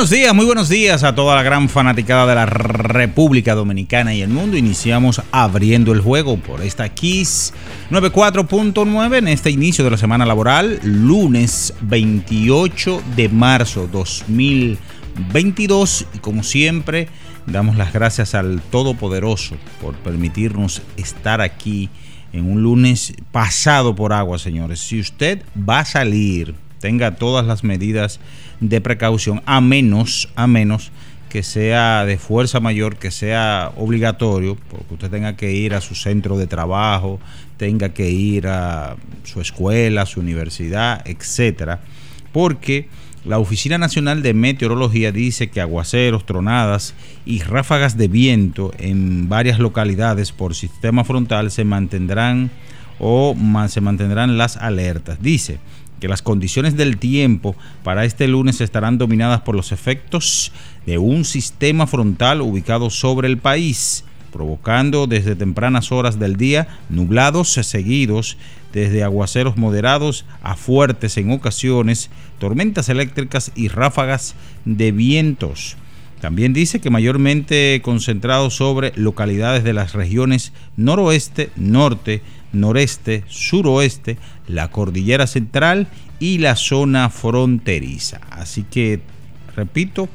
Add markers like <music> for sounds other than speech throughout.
Buenos días, muy buenos días a toda la gran fanaticada de la República Dominicana y el mundo. Iniciamos abriendo el juego por esta Kiss 94.9 en este inicio de la semana laboral, lunes 28 de marzo 2022. Y como siempre, damos las gracias al Todopoderoso por permitirnos estar aquí en un lunes pasado por agua, señores. Si usted va a salir, tenga todas las medidas de precaución, a menos, a menos que sea de fuerza mayor, que sea obligatorio, porque usted tenga que ir a su centro de trabajo, tenga que ir a su escuela, su universidad, etcétera, porque la Oficina Nacional de Meteorología dice que aguaceros, tronadas y ráfagas de viento en varias localidades por sistema frontal se mantendrán o se mantendrán las alertas. Dice que las condiciones del tiempo para este lunes estarán dominadas por los efectos de un sistema frontal ubicado sobre el país, provocando desde tempranas horas del día nublados seguidos, desde aguaceros moderados a fuertes en ocasiones, tormentas eléctricas y ráfagas de vientos. También dice que mayormente concentrado sobre localidades de las regiones noroeste, norte, noreste, suroeste, la cordillera central y la zona fronteriza. Así que, repito,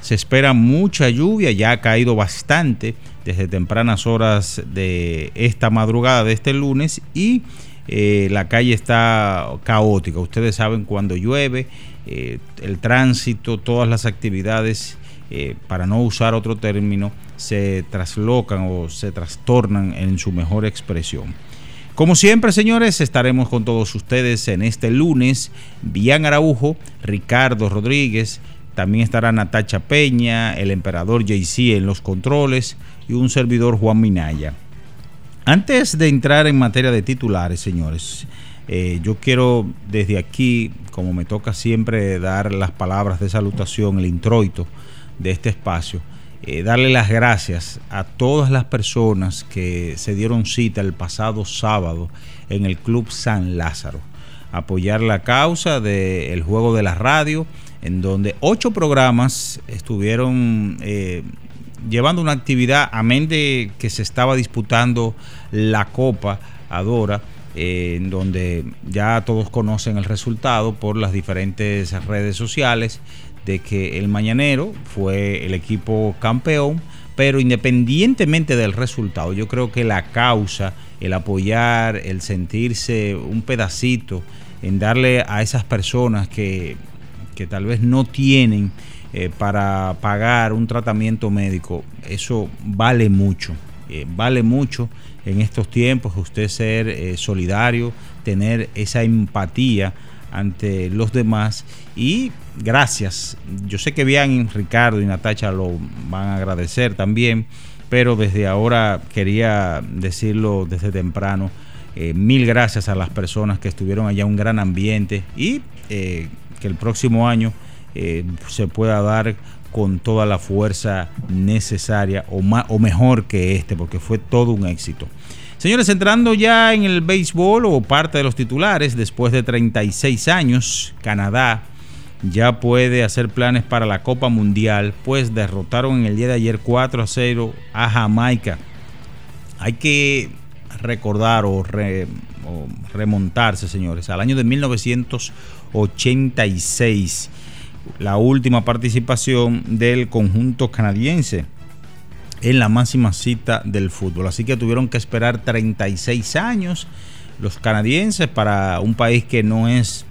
se espera mucha lluvia, ya ha caído bastante desde tempranas horas de esta madrugada de este lunes y eh, la calle está caótica. Ustedes saben cuando llueve, eh, el tránsito, todas las actividades, eh, para no usar otro término, se traslocan o se trastornan en su mejor expresión. Como siempre, señores, estaremos con todos ustedes en este lunes. Bian Araujo, Ricardo Rodríguez, también estará Natacha Peña, el emperador JC en los controles y un servidor Juan Minaya. Antes de entrar en materia de titulares, señores, eh, yo quiero desde aquí, como me toca siempre dar las palabras de salutación, el introito de este espacio, eh, darle las gracias a todas las personas que se dieron cita el pasado sábado en el Club San Lázaro. Apoyar la causa del juego de la radio, en donde ocho programas estuvieron eh, llevando una actividad, a de que se estaba disputando la Copa Adora. Eh, en donde ya todos conocen el resultado por las diferentes redes sociales de que el Mañanero fue el equipo campeón, pero independientemente del resultado, yo creo que la causa, el apoyar, el sentirse un pedacito, en darle a esas personas que, que tal vez no tienen eh, para pagar un tratamiento médico, eso vale mucho, eh, vale mucho en estos tiempos usted ser eh, solidario, tener esa empatía ante los demás y gracias. Yo sé que bien Ricardo y Natacha lo van a agradecer también, pero desde ahora quería decirlo desde temprano. Eh, mil gracias a las personas que estuvieron allá, un gran ambiente y eh, que el próximo año se pueda dar con toda la fuerza necesaria o, más, o mejor que este, porque fue todo un éxito. Señores, entrando ya en el béisbol o parte de los titulares, después de 36 años, Canadá ya puede hacer planes para la Copa Mundial, pues derrotaron en el día de ayer 4 a 0 a Jamaica. Hay que recordar o, remontarse, señores, al año de 1986, la última participación del conjunto canadiense en la máxima cita del fútbol. Así que tuvieron que esperar 36 años los canadienses para un país que no es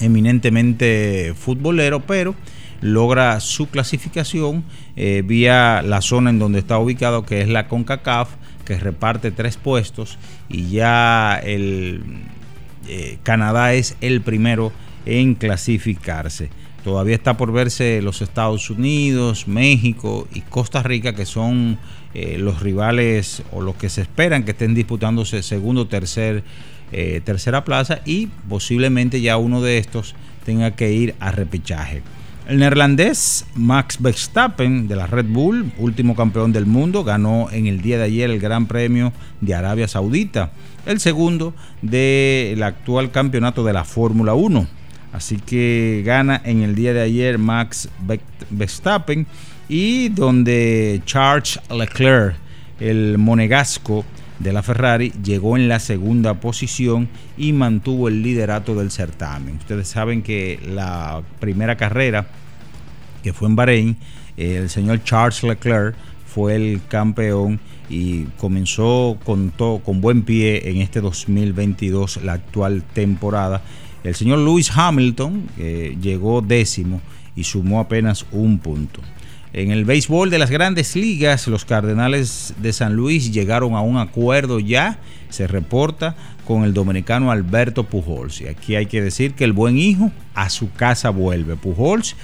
eminentemente futbolero, pero logra su clasificación eh, vía la zona en donde está ubicado, que es la CONCACAF, que reparte tres puestos y ya el eh, Canadá es el primero en clasificarse. Todavía está por verse los Estados Unidos, México y Costa Rica, que son eh, los rivales o los que se esperan que estén disputándose segundo, tercer eh, tercera plaza y posiblemente ya uno de estos tenga que ir a repechaje. El neerlandés Max Verstappen de la Red Bull, último campeón del mundo, ganó en el día de ayer el Gran Premio de Arabia Saudita, el segundo del actual campeonato de la Fórmula 1. Así que gana en el día de ayer Max Verstappen y donde Charles Leclerc, el monegasco, de la Ferrari llegó en la segunda posición y mantuvo el liderato del certamen. Ustedes saben que la primera carrera, que fue en Bahrein, el señor Charles Leclerc fue el campeón y comenzó con, con buen pie en este 2022, la actual temporada. El señor Lewis Hamilton llegó décimo y sumó apenas un punto. En el béisbol de las grandes ligas, los Cardenales de San Luis llegaron a un acuerdo ya, se reporta, con el dominicano Alberto Pujols. Y aquí hay que decir que el buen hijo a su casa vuelve. Pujols,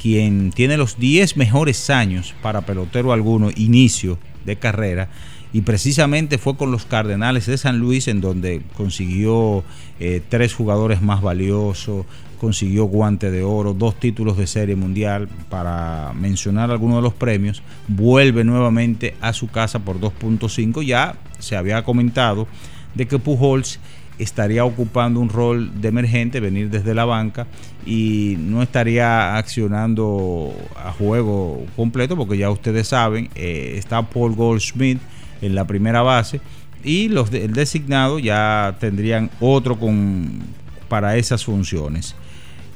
quien tiene los 10 mejores años para pelotero alguno, inicio de carrera, y precisamente fue con los Cardenales de San Luis en donde consiguió eh, tres jugadores más valiosos, consiguió guante de oro, dos títulos de serie mundial, para mencionar algunos de los premios, vuelve nuevamente a su casa por 2.5. Ya se había comentado de que Pujols estaría ocupando un rol de emergente, venir desde la banca y no estaría accionando a juego completo, porque ya ustedes saben, eh, está Paul Goldschmidt en la primera base y los el designado ya tendrían otro con para esas funciones.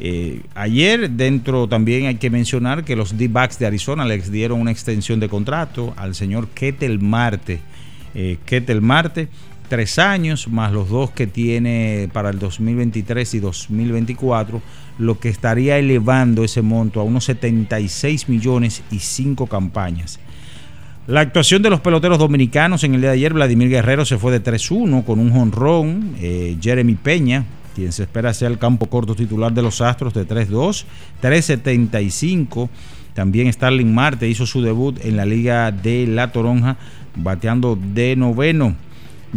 Eh, ayer dentro también hay que mencionar que los D-Backs de Arizona les dieron una extensión de contrato al señor Ketel Marte. Eh, Ketel Marte, tres años más los dos que tiene para el 2023 y 2024, lo que estaría elevando ese monto a unos 76 millones y cinco campañas. La actuación de los peloteros dominicanos en el día de ayer, Vladimir Guerrero se fue de 3-1 con un jonrón, eh, Jeremy Peña quien se espera sea el campo corto titular de los Astros de 3-2, 3-75. También Starling Marte hizo su debut en la Liga de La Toronja, bateando de noveno.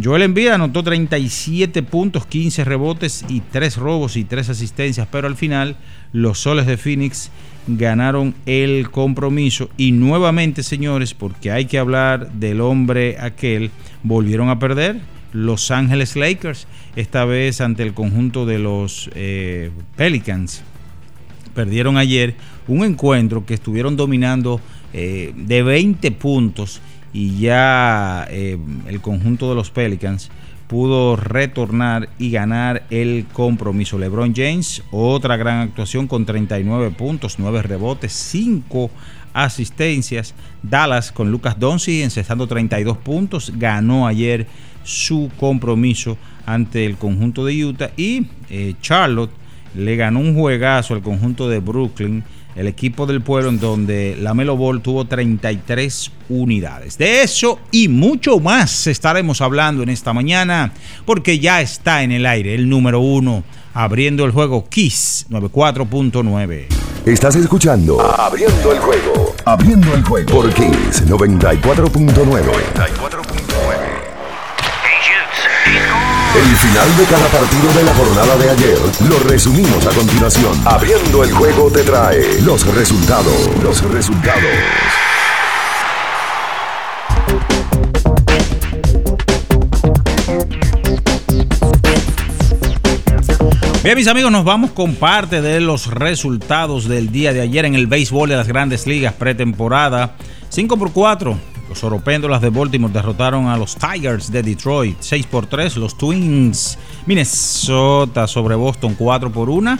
Joel Embiid anotó 37 puntos, 15 rebotes y 3 robos y 3 asistencias, pero al final los soles de Phoenix ganaron el compromiso y nuevamente, señores, porque hay que hablar del hombre aquel, volvieron a perder los Ángeles Lakers, esta vez ante el conjunto de los eh, Pelicans. Perdieron ayer un encuentro que estuvieron dominando eh, de 20 puntos y ya eh, el conjunto de los Pelicans pudo retornar y ganar el compromiso. LeBron James, otra gran actuación con 39 puntos, 9 rebotes, 5 asistencias. Dallas con Lucas Doncic encestando 32 puntos, ganó ayer su compromiso ante el conjunto de Utah y eh, Charlotte le ganó un juegazo al conjunto de Brooklyn, el equipo del pueblo en donde la Melo Ball tuvo 33 unidades. De eso y mucho más estaremos hablando en esta mañana porque ya está en el aire el número uno abriendo el juego Kiss 94.9. Estás escuchando Abriendo el juego. Abriendo el juego por Kiss 94.9. 94.9. El final de cada partido de la jornada de ayer lo resumimos a continuación. Abriendo el juego te trae los resultados. Los resultados. Bien, mis amigos, nos vamos con parte de los resultados del día de ayer en el béisbol de las grandes ligas pretemporada. 5 por 4. Los oropéndolas de Baltimore derrotaron a los Tigers de Detroit. 6 por 3. Los Twins. Minnesota sobre Boston 4 por 1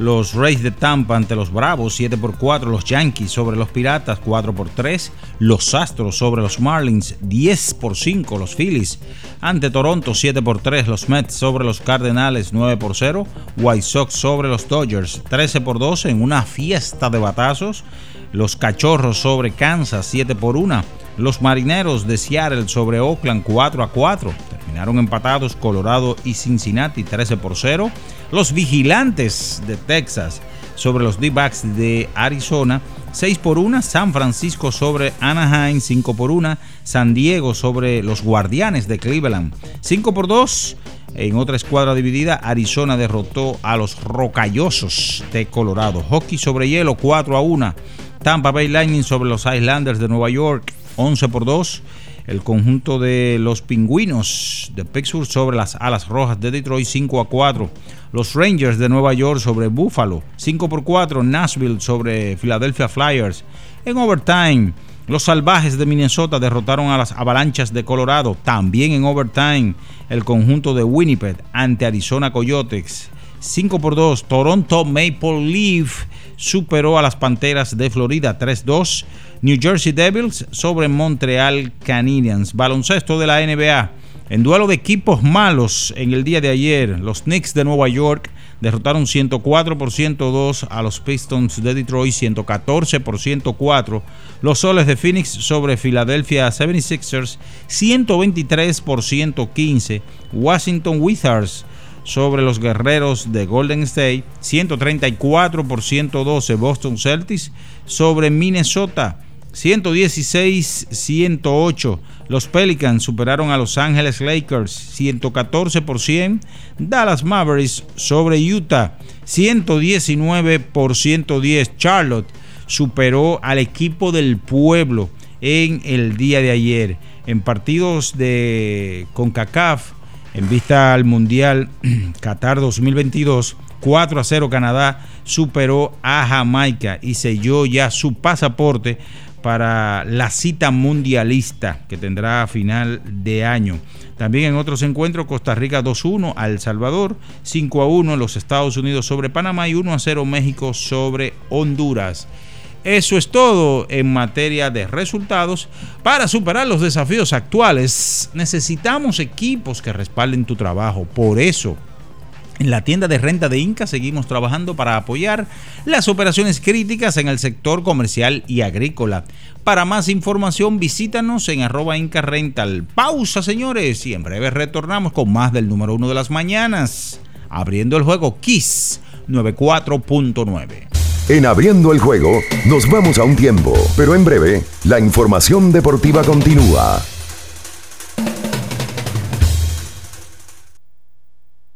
los Rays de Tampa ante los Bravos 7 por 4, los Yankees sobre los Piratas 4 por 3, los Astros sobre los Marlins 10 por 5, los Phillies ante Toronto 7 por 3, los Mets sobre los Cardenales 9 por 0, White Sox sobre los Dodgers 13 por 12 en una fiesta de batazos, los Cachorros sobre Kansas 7 por 1, los Marineros de Seattle sobre Oakland 4 a 4, terminaron empatados Colorado y Cincinnati 13 por 0, los Vigilantes de Texas sobre los D-Backs de Arizona, 6 por 1, San Francisco sobre Anaheim, 5 por 1, San Diego sobre los Guardianes de Cleveland, 5 por 2. En otra escuadra dividida, Arizona derrotó a los Rocallosos de Colorado. Hockey sobre hielo, 4 a 1. Tampa Bay Lightning sobre los Islanders de Nueva York, 11 por 2 el conjunto de los pingüinos de Pittsburgh sobre las alas rojas de Detroit 5 a 4. Los Rangers de Nueva York sobre Buffalo 5 por 4. Nashville sobre Philadelphia Flyers. En overtime, los salvajes de Minnesota derrotaron a las avalanchas de Colorado. También en overtime, el conjunto de Winnipeg ante Arizona Coyotes. 5 por 2. Toronto Maple Leaf superó a las Panteras de Florida 3-2. New Jersey Devils sobre Montreal Canadiens. Baloncesto de la NBA. En duelo de equipos malos en el día de ayer, los Knicks de Nueva York derrotaron 104 por 102 a los Pistons de Detroit, 114 por 104. Los Soles de Phoenix sobre Philadelphia 76ers, 123 por 115. Washington Wizards sobre los guerreros de Golden State, 134 por 112 Boston Celtics sobre Minnesota, 116-108. Los Pelicans superaron a Los Ángeles Lakers 114 por 100. Dallas Mavericks sobre Utah 119 por 110. Charlotte superó al equipo del pueblo en el día de ayer. En partidos de CONCACAF, en vista al Mundial <clears throat> Qatar 2022, 4 a 0 Canadá superó a Jamaica y selló ya su pasaporte para la cita mundialista que tendrá a final de año. También en otros encuentros, Costa Rica 2-1 a El Salvador, 5-1 los Estados Unidos sobre Panamá y 1-0 México sobre Honduras. Eso es todo en materia de resultados. Para superar los desafíos actuales, necesitamos equipos que respalden tu trabajo. Por eso, en la tienda de renta de Inca seguimos trabajando para apoyar las operaciones críticas en el sector comercial y agrícola. Para más información visítanos en arroba Inca Rental. Pausa señores y en breve retornamos con más del número uno de las mañanas. Abriendo el juego Kiss 94.9. En abriendo el juego, nos vamos a un tiempo, pero en breve, la información deportiva continúa.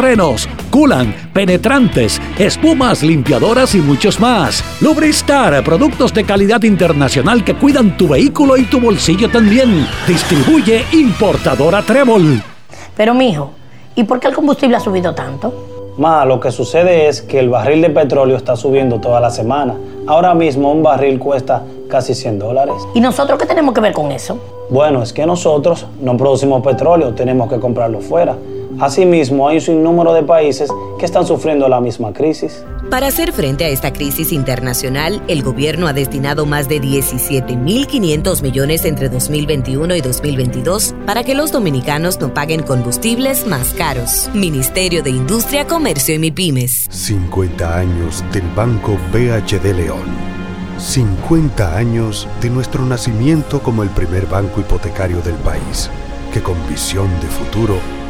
frenos, culan, penetrantes, espumas, limpiadoras y muchos más. Lubristar, productos de calidad internacional que cuidan tu vehículo y tu bolsillo también. Distribuye importadora Trébol. Pero mijo, ¿y por qué el combustible ha subido tanto? Ma, lo que sucede es que el barril de petróleo está subiendo toda la semana. Ahora mismo un barril cuesta casi 100 dólares. ¿Y nosotros qué tenemos que ver con eso? Bueno, es que nosotros no producimos petróleo, tenemos que comprarlo fuera. Asimismo, hay un sinnúmero de países que están sufriendo la misma crisis. Para hacer frente a esta crisis internacional, el gobierno ha destinado más de 17.500 millones entre 2021 y 2022 para que los dominicanos no paguen combustibles más caros. Ministerio de Industria, Comercio y MIPIMES. 50 años del Banco BHD León. 50 años de nuestro nacimiento como el primer banco hipotecario del país, que con visión de futuro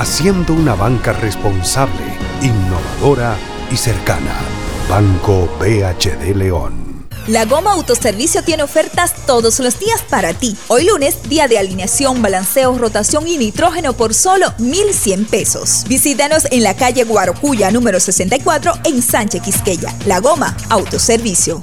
haciendo una banca responsable, innovadora y cercana. Banco BHD León. La Goma Autoservicio tiene ofertas todos los días para ti. Hoy lunes, día de alineación, balanceo, rotación y nitrógeno por solo 1,100 pesos. Visítanos en la calle Guarocuya, número 64, en Sánchez Quisqueya. La Goma Autoservicio.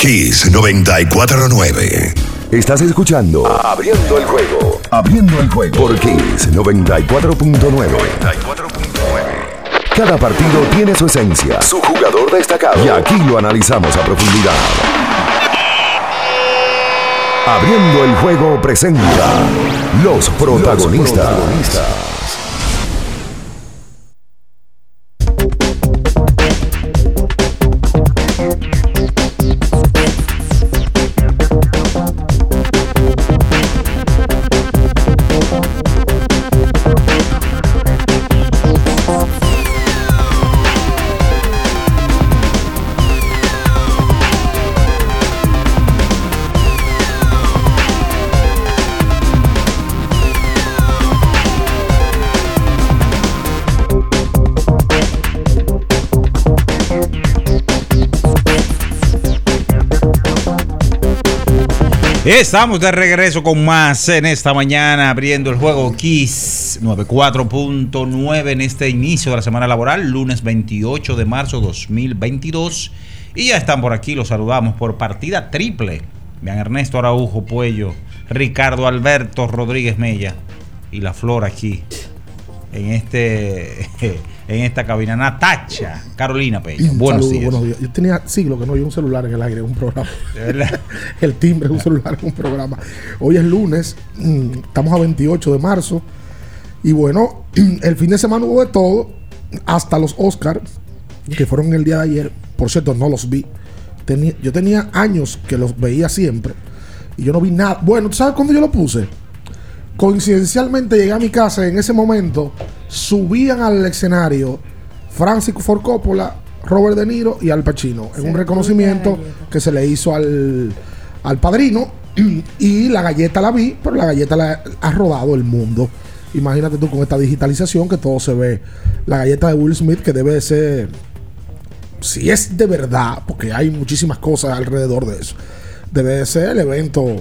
Kiss 949. Estás escuchando Abriendo el juego. Abriendo el juego por Kiss 94.9. Cada partido tiene su esencia, su jugador destacado. Y aquí lo analizamos a profundidad. Abriendo el juego presenta los protagonistas. Estamos de regreso con más en esta mañana, abriendo el juego Kiss 94.9 en este inicio de la semana laboral, lunes 28 de marzo 2022. Y ya están por aquí, los saludamos por partida triple. Vean Ernesto Araujo Puello, Ricardo Alberto Rodríguez Mella y la flor aquí en este en esta cabina. Natacha, Carolina Peña. Buenos días. buenos días. Yo tenía siglos que no había un celular en el aire en un programa. <laughs> el timbre de un celular en un programa. Hoy es lunes, mm, estamos a 28 de marzo. Y bueno, <clears throat> el fin de semana hubo de todo, hasta los Oscars, que fueron el día de ayer. Por cierto, no los vi. yo tenía años que los veía siempre. Y yo no vi nada. Bueno, ¿tú sabes cuándo yo lo puse? Coincidencialmente llegué a mi casa en ese momento subían al escenario Francis Ford Coppola, Robert De Niro y Al Pacino en un reconocimiento que se le hizo al, al padrino <clears throat> y la galleta la vi, pero la galleta la ha rodado el mundo. Imagínate tú con esta digitalización que todo se ve. La galleta de Will Smith que debe ser, si es de verdad, porque hay muchísimas cosas alrededor de eso, debe ser el evento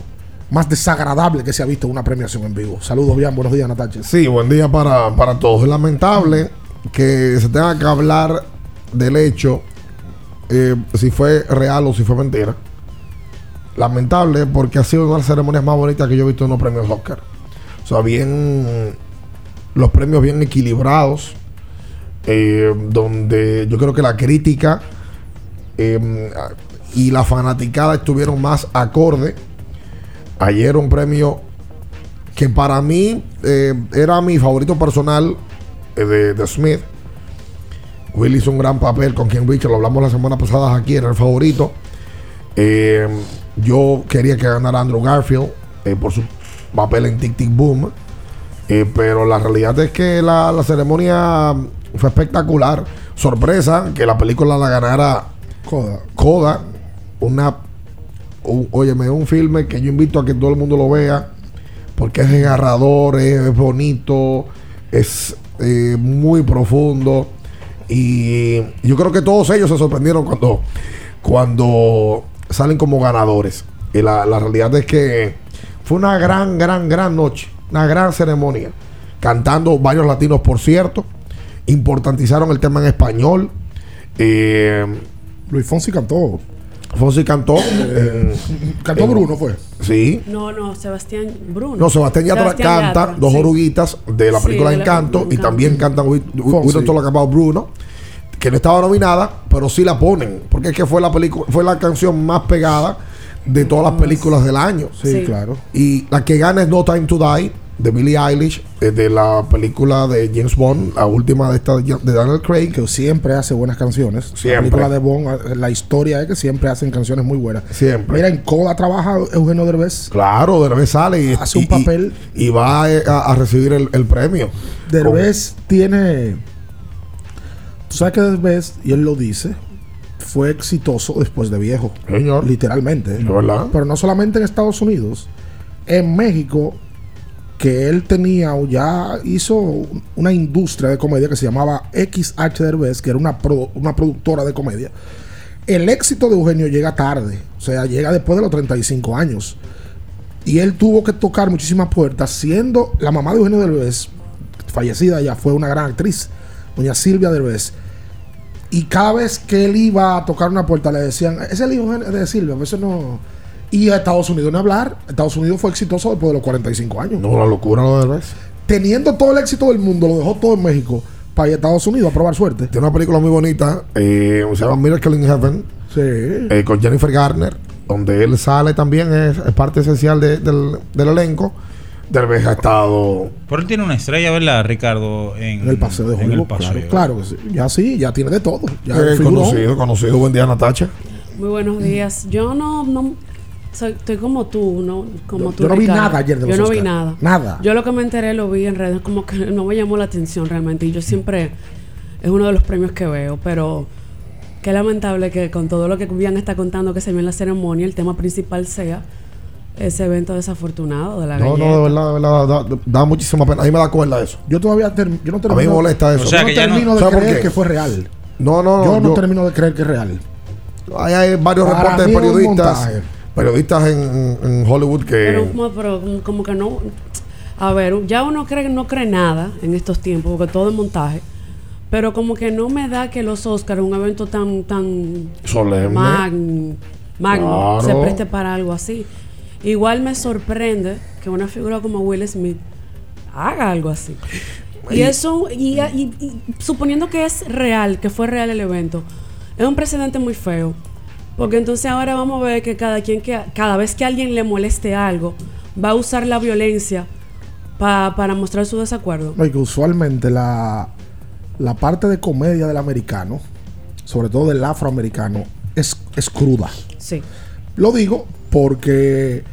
más desagradable que se ha visto en una premiación en vivo. Saludos, bien, buenos días, Natacha. Sí, buen día para, todos. Es lamentable que se tenga que hablar del hecho, eh, si fue real o si fue mentira. Lamentable porque ha sido una de las ceremonias más bonitas que yo he visto en los premios Oscar. O sea, bien, los premios bien equilibrados. eh, donde yo creo que la crítica eh, y la fanaticada estuvieron más acorde. Ayer un premio que para mí eh, era mi favorito personal eh, de, de Smith. Will hizo un gran papel con Ken Richard, lo hablamos la semana pasada aquí, era el favorito. Eh, yo quería que ganara Andrew Garfield por su papel en Tic Tic Boom. Pero la realidad es que la, la ceremonia fue espectacular. Sorpresa que la película la ganara Coda. Coda. Una. Un- óyeme, un filme que yo invito a que todo el mundo lo vea. Porque es desgarrador, es bonito, es eh, muy profundo. Y yo creo que todos ellos se sorprendieron cuando, cuando salen como ganadores. Y la, la realidad es que fue una gran, gran, gran noche. Una gran ceremonia. Cantando varios latinos, por cierto. Importantizaron el tema en español. Eh, Luis Fonsi cantó. Fonsi cantó. en- Cantó en- Bruno, fue. Sí. No, no, Sebastián Bruno. No, Sebastián Yatra canta Yatra, dos sí. oruguitas de la Sí, película de la- Encanto y también cantan. Don't Talk About Bruno, que no estaba nominada, pero sí la ponen, porque es que fue la película, fue la canción más pegada de todas las películas del año. Sí, Sí. claro. Y la que gana es No Time to Die de Billie Eilish, eh, de la película de James Bond, la última de esta de Daniel Craig. Que siempre hace buenas canciones. Siempre. La película de Bond, eh, la historia es que siempre hacen canciones muy buenas. Siempre. Mira, en Coda trabaja Eugenio Derbez. Claro, Derbez sale y, Hace un papel. y, y va eh, a, a recibir el, el premio. Derbez tiene. Tú sabes que Derbez, y él lo dice, fue exitoso después de viejo. Señor. Literalmente. Pero no solamente en Estados Unidos. En México, que él tenía o ya hizo una industria de comedia que se llamaba XH Derbez, que era una, una productora de comedia. El éxito de Eugenio llega tarde, o sea, llega después de los 35 años. Y él tuvo que tocar muchísimas puertas, siendo la mamá de Eugenio Derbez, fallecida ya, fue una gran actriz, doña Silvia Derbez. Y cada vez que él iba a tocar una puerta le decían, es el hijo de Silvia, a veces no... Y a Estados Unidos ni hablar, Estados Unidos fue exitoso después de los 45 años. No, la locura lo de Derbez. Teniendo todo el éxito del mundo, lo dejó todo en México para ir a Estados Unidos a probar suerte. Tiene una película muy bonita, eh, se llama Miracle in Heaven, Sí. eh, con Jennifer Garner, donde él sale también, es, es parte esencial de- del, del elenco. Derbez ha estado... Pero él tiene una estrella, ¿verdad, Ricardo? En, En el paseo de Hollywood, claro, claro que sí. Ya sí, ya tiene de todo. Ya eh, conocido, conocido. Buen día, Natacha. Muy buenos días. Yo no, no soy, estoy como tú, no, como Yo- tú. yo no vi nada ayer de Yo los no vi Oscar. nada. Nada. Yo lo que me enteré lo vi en redes, como que no me llamó la atención realmente. Y yo siempre es uno de los premios que veo, pero qué lamentable que con todo lo que Bian está contando que se vio en la ceremonia, el tema principal sea ese evento desafortunado de la No, galleta. no, de verdad, de verdad, da, da muchísima pena. A mí me da cuerda eso. Yo todavía term- yo no A termino, mí me molesta eso. O sea, yo no no- termino de ¿Sabe por creer qué? que fue real. No, no, yo no yo- termino de creer que es real. Hay, hay varios reportes de periodistas, montaje. Periodistas en, en Hollywood que... Pero, como- pero como que no. A ver, ya uno cree no cree nada en estos tiempos, porque todo es montaje. Pero como que no me da que los Oscars, un evento tan tan Solemne. magno, magno Claro. se preste para algo así. Igual me sorprende que una figura como Will Smith haga algo así. Y Y- eso, y, y- y suponiendo que es real, que fue real el evento, es un precedente muy feo. Porque entonces ahora vamos a ver que cada quien que cada vez que alguien le moleste algo, va a usar la violencia pa- para mostrar su desacuerdo. No, y que usualmente la, la parte de comedia del americano, sobre todo del afroamericano, es, es cruda. Sí. Lo digo porque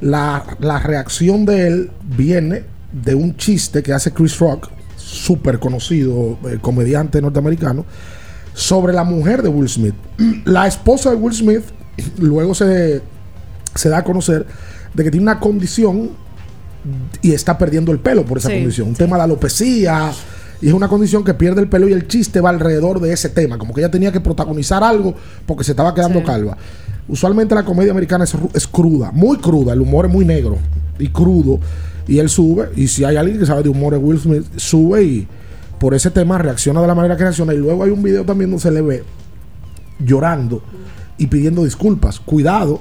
la, la reacción de él viene de un chiste que hace Chris Rock, súper conocido eh, comediante norteamericano, sobre la mujer de Will Smith. <clears throat> La esposa de Will Smith luego se, se da a conocer de que tiene una condición y está perdiendo el pelo por esa Sí, condición. Un tema de alopecia. Y es una condición que pierde el pelo y el chiste va alrededor de ese tema. Como que ella tenía que protagonizar algo porque se estaba quedando Sí. calva. Usualmente la comedia americana es, es cruda, muy cruda. El humor es muy negro y crudo. Y él sube. Y si hay alguien que sabe de humor, es Will Smith, sube y por ese tema reacciona de la manera que reacciona. Y luego hay un video también donde se le ve llorando y pidiendo disculpas. Cuidado,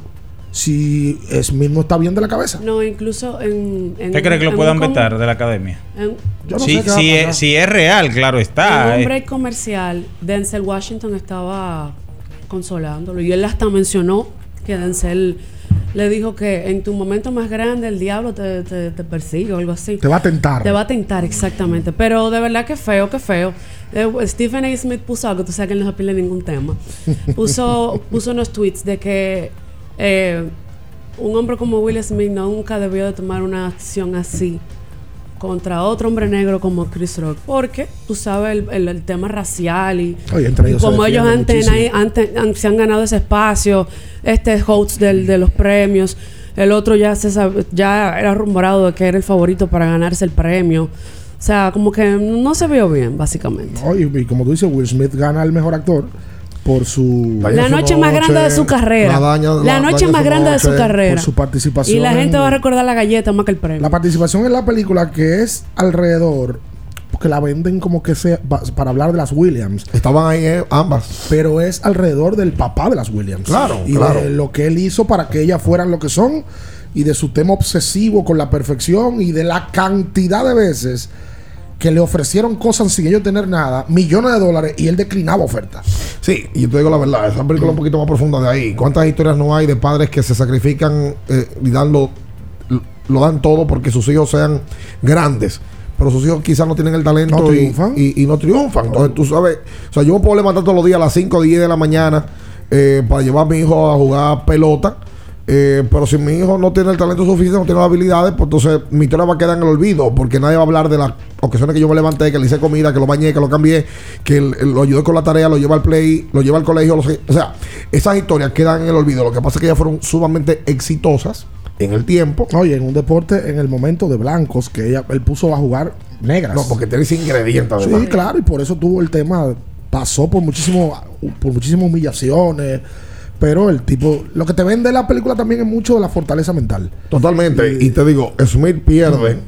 si Smith no está bien de la cabeza. No, incluso en. en ¿Usted cree que lo puedan vetar de la academia? en- Yo no si, sé es, si es real, claro está. En un eh. break comercial, Denzel Washington estaba consolándolo y él hasta mencionó que Denzel le dijo que en tu momento más grande el diablo te, te- te persigue o algo así. Te va a tentar. Te va a tentar, exactamente. Pero de verdad que feo, que feo. Eh, Stephen A. Smith puso algo, tú sabes que él no se pide ningún tema. <laughs> Puso, puso unos tweets de que eh, un hombre como Will Smith nunca debió de tomar una acción así contra otro hombre negro como Chris Rock. Porque tú sabes el, el- el tema racial y, Oye, entre ellos como ellos antes, se han ganado ese espacio, este host del, de los premios. El otro ya se sab- ya era rumorado de que era el favorito para ganarse el premio. O sea, como que no se vio bien, básicamente. No, y, y como tú dices, Will Smith gana el mejor actor por su La noche más grande de su carrera. La, noche más grande de su carrera. por su participación Y la gente en- va a recordar la galleta más que el premio. La participación en la película que es alrededor, porque la venden como que sea pa- para hablar de las Williams. Estaban ahí eh, ambas. Pero es alrededor del papá de las Williams. Claro, Y claro. de lo que él hizo para que ellas fueran lo que son. Y de su tema obsesivo con la perfección. Y de la cantidad de veces que le ofrecieron cosas sin ellos tener nada, millones de dólares, y él declinaba ofertas. Sí, y yo te digo la verdad, esa película un poquito más profunda de ahí. ¿Cuántas historias no hay de padres que se sacrifican eh, y dan lo, lo dan todo porque sus hijos sean grandes? Pero sus hijos quizás no tienen el talento No. Y, y no triunfan. Entonces tú sabes, o sea, yo me puedo levantar todos los días a las 5 o 10 de la mañana eh, para llevar a mi hijo a jugar pelota. Eh, pero si mi hijo no tiene el talento suficiente, no tiene las habilidades, pues entonces mi historia va a quedar en el olvido, porque nadie va a hablar de las ocasiones que yo me levanté, que le hice comida, que lo bañé, que lo cambié, que el- el- lo ayudé con la tarea, lo lleva al play, lo lleva al colegio. lo o sea, esas historias quedan en el olvido. Lo que pasa es que ellas fueron sumamente exitosas en el tiempo. Oye, en un deporte, en el momento de blancos, que ella, él puso a jugar negras. No, porque tiene ese ingrediente, Sí, claro, y por eso tuvo el tema, pasó por muchísimo, por muchísimas humillaciones. Pero el tipo, lo que te vende la película también es mucho de la fortaleza mental. Totalmente. Y te digo, Smith pierde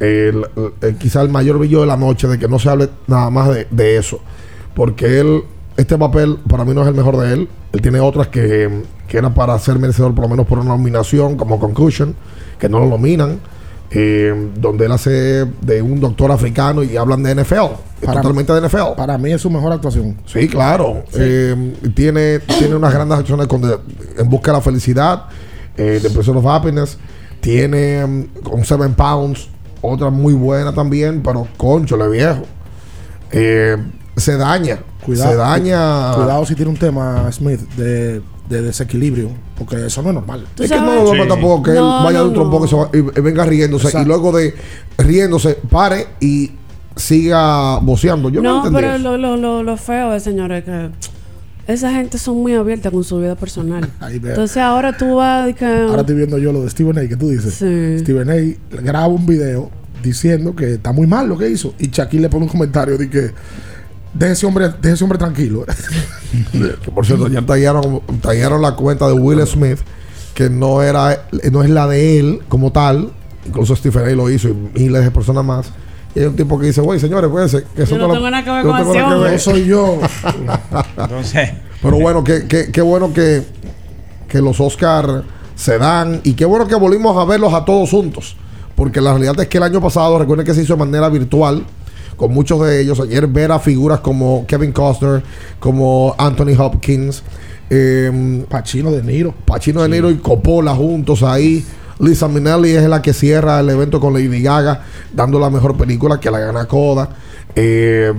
el, el- quizá el mayor brillo de la noche, de que no se hable nada más de, de eso. Porque él, este papel para mí no es el mejor de él. Él tiene otras que, que era para ser merecedor por lo menos por una nominación, como Concussion, que no lo nominan. Eh, donde él hace de un doctor africano y hablan de NFL. totalmente de NFL. Para mí es su mejor actuación. Sí, claro. Eh, tiene, tiene unas grandes acciones con de- en busca de la felicidad, eh, The Pursuit of Happiness. Tiene mm, con Seven Pounds, otra muy buena también, pero conchole viejo. Eh, se daña. Cuidado, se daña. Cuidado si tiene un tema, Smith, de, de desequilibrio. Porque eso no es normal. Es que no lo tampoco que él No, vaya no, de un trompo no. que se va- y, y venga riéndose Exacto. y luego de riéndose pare y siga voceando. Yo no, no, pero eso. lo, lo, lo, lo feo es, señores, que esa gente son muy abierta con su vida personal. <laughs> Entonces ahora tú vas que... Ahora estoy viendo yo lo de Stephen A. que tú dices. Stephen A. graba un video diciendo que está muy mal lo que hizo. Y Shaquille le pone un comentario de que deje ese hombre, deje ese hombre tranquilo. Que por cierto, ya tallaron, tallaron la cuenta de Will Smith, que no era no es la de él como tal. Incluso Stephen A. lo hizo y miles de personas más. Y hay un tipo que dice, güey, señores, pues que eso Yo no tengo nada que ver con que ver". No soy yo. Entonces, Pero bueno, que, que, qué bueno que, que los Oscar se dan y qué bueno que volvimos a verlos a todos juntos. Porque la realidad es que el año pasado, recuerden que se hizo de manera virtual con muchos de ellos. Ayer ver a figuras como Kevin Costner, como Anthony Hopkins, eh, Pacino de Niro. Pacino de Niro y Coppola juntos ahí. Lisa Minnelli es la que cierra el evento con Lady Gaga, dando la mejor película que la gana Coda. Eh,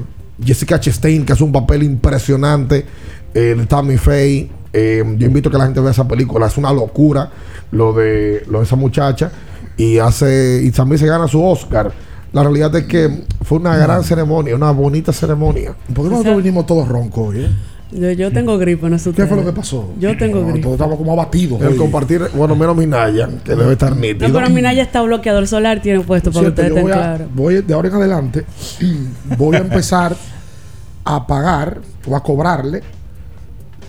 Jessica Chastain, que hace un papel impresionante. Eh, de Tammy Faye. Eh, yo invito a que la gente vea esa película. Es una locura lo de, lo de esa muchacha. Y hace y también se gana su Oscar. La realidad es que fue una gran ceremonia, una bonita ceremonia. ¿Por qué nosotros vinimos todos roncos hoy? eh? Yo, yo tengo gripe, no sé ¿Qué fue lo que pasó? Yo tengo No, gripe. Todos estamos como abatidos. El compartir, bueno, menos Minaya, que debe estar nítido. No, pero mira, ya está bloqueador solar, tiene puesto para Cierto, que ustedes yo estén voy, a- voy de ahora en adelante, <clears throat> voy a empezar a pagar o a cobrarle.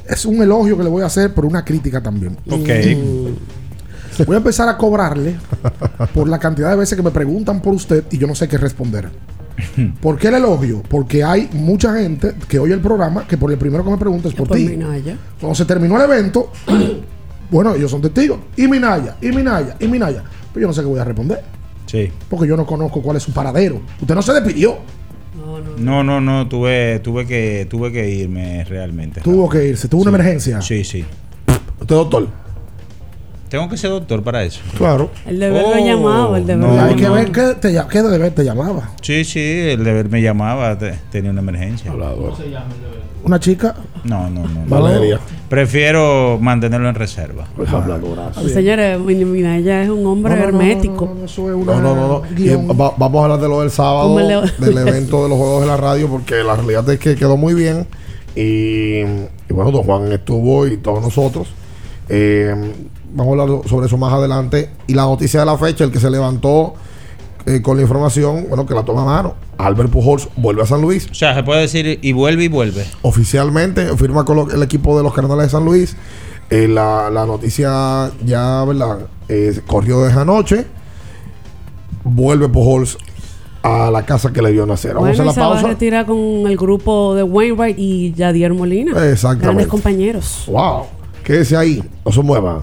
Es un elogio que le voy a hacer, pero una crítica también. Ok. Voy a empezar a cobrarle por la cantidad de veces que me preguntan por usted y yo no sé qué responder. ¿Por qué el elogio? Porque hay mucha gente que oye el programa que por el primero que me pregunta es por Por ti. Minaya. Cuando se terminó el evento, <coughs> Bueno, ellos son testigos. Y Minaya, y Minaya, y Minaya. Pero yo no sé qué voy a responder. Sí. Porque yo no conozco cuál es su paradero. Usted no se despidió. No, no, no, tuve, tuve que, tuve que irme realmente. Tuvo que irse, tuvo una emergencia. Sí, sí. ¿Usted doctor? Tengo que ser doctor para eso. Claro. El deber lo Oh, llamaba, el deber no, Hay que ver qué, te, qué deber te llamaba. Sí, sí, el deber me llamaba, te- tenía una emergencia. Una chica. No, no, no. no. Valeria. Prefiero mantenerlo en reserva. Señores, Minaya es un hombre No, no, no, hermético. no, no, eso es una No, va- vamos a hablar de lo del sábado, el del evento de los Juegos de la Radio, porque la realidad es que quedó muy bien. Y, y bueno, don Juan estuvo y todos nosotros. Eh, vamos a hablar sobre eso más adelante. Y la noticia de la fecha, el que se levantó eh, con la información, bueno, que la toma a mano. Albert Pujols vuelve a San Luis. O sea, se puede decir y vuelve y vuelve. Oficialmente firma con lo- el equipo de los Cardenales de San Luis. Eh, la, la noticia ya, ¿verdad? Eh, corrió desde anoche. Vuelve Pujols a la casa que le dio nacer. Vamos Bueno, y a se la a pausa. retirar con el grupo de Wainwright y Yadier Molina. Exactamente. Grandes compañeros. Wow. Quédese ahí. No se mueva.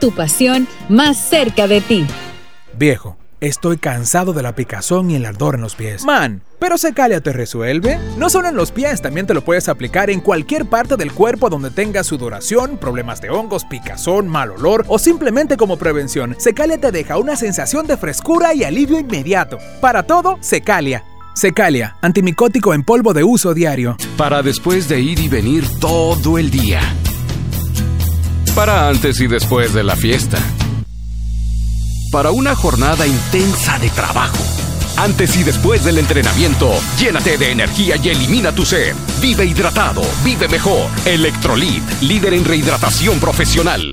Tu pasión más cerca de ti. Viejo, estoy cansado de la picazón y el ardor en los pies. Man, ¿pero Secalia te resuelve? No solo en los pies, también te lo puedes aplicar en cualquier parte del cuerpo donde tengas sudoración, problemas de hongos, picazón, mal olor o simplemente como prevención. Secalia te deja una sensación de frescura y alivio inmediato. Para todo, Secalia. Secalia, antimicótico en polvo de uso diario. Para después de ir y venir todo el día. Para antes y después de la fiesta. Para una jornada intensa de trabajo. Antes y después del entrenamiento, llénate de energía y elimina tu sed. Vive hidratado, vive mejor. Electrolit, líder en rehidratación profesional.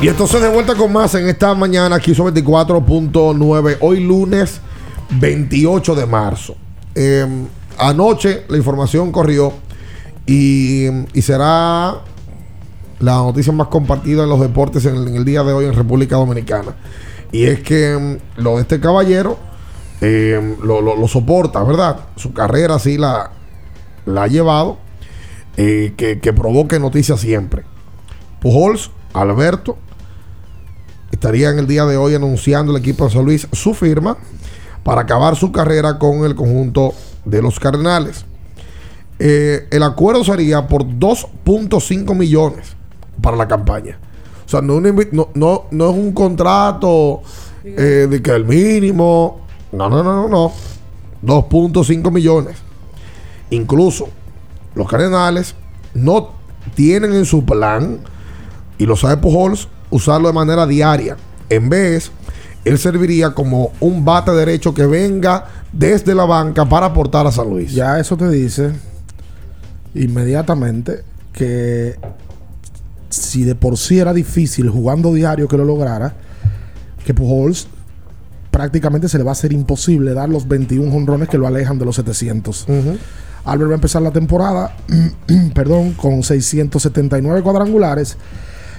Y entonces de vuelta con más en esta mañana, aquí son 24.9, hoy lunes 28 de marzo. Eh, anoche la información corrió y, y será la noticia más compartida en los deportes en el, día de hoy en República Dominicana. Y es que mm, lo de este caballero lo, lo- lo soporta, ¿verdad? Su carrera sí la, la ha llevado, eh, que, que provoque noticias siempre. Pujols, Alberto, estaría en el día de hoy anunciando el equipo de San Luis su firma para acabar su carrera con el conjunto de los Cardenales. eh, el acuerdo sería por 2.5 millones para la campaña. O sea, no es un contrato eh, de que el mínimo. No, no, no, no, no. 2.5 millones. Incluso los Cardenales no tienen en su plan, y lo sabe Pujols, usarlo de manera diaria. En vez, él serviría como un bate derecho que venga desde la banca para aportar a San Luis. Ya eso te dice inmediatamente que si de por sí era difícil jugando diario que lo lograra, que Pujols prácticamente se le va a hacer imposible dar los 21 honrones que lo alejan de los 700. Albert va a empezar la temporada, <clears throat> perdón, con 679 cuadrangulares,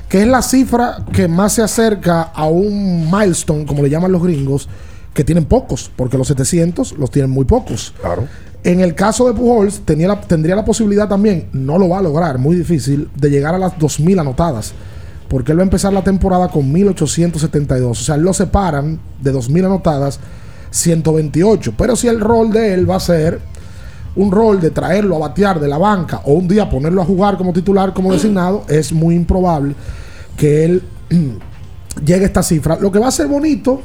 que es la cifra que más se acerca a un milestone, como le llaman los gringos, que tienen pocos, porque los 700 los tienen muy pocos. Claro. En el caso de Pujols, tenía la- tendría la posibilidad también, no lo va a lograr, muy difícil, de llegar a las 2.000 anotadas. Porque él va a empezar la temporada con 1.872. O sea, lo separan de 2.000 anotadas 128. Pero si el rol de él va a ser un rol de traerlo a batear de la banca o un día ponerlo a jugar como titular, como designado, es muy improbable que él <clears throat> llegue a esta cifra. Lo que va a ser bonito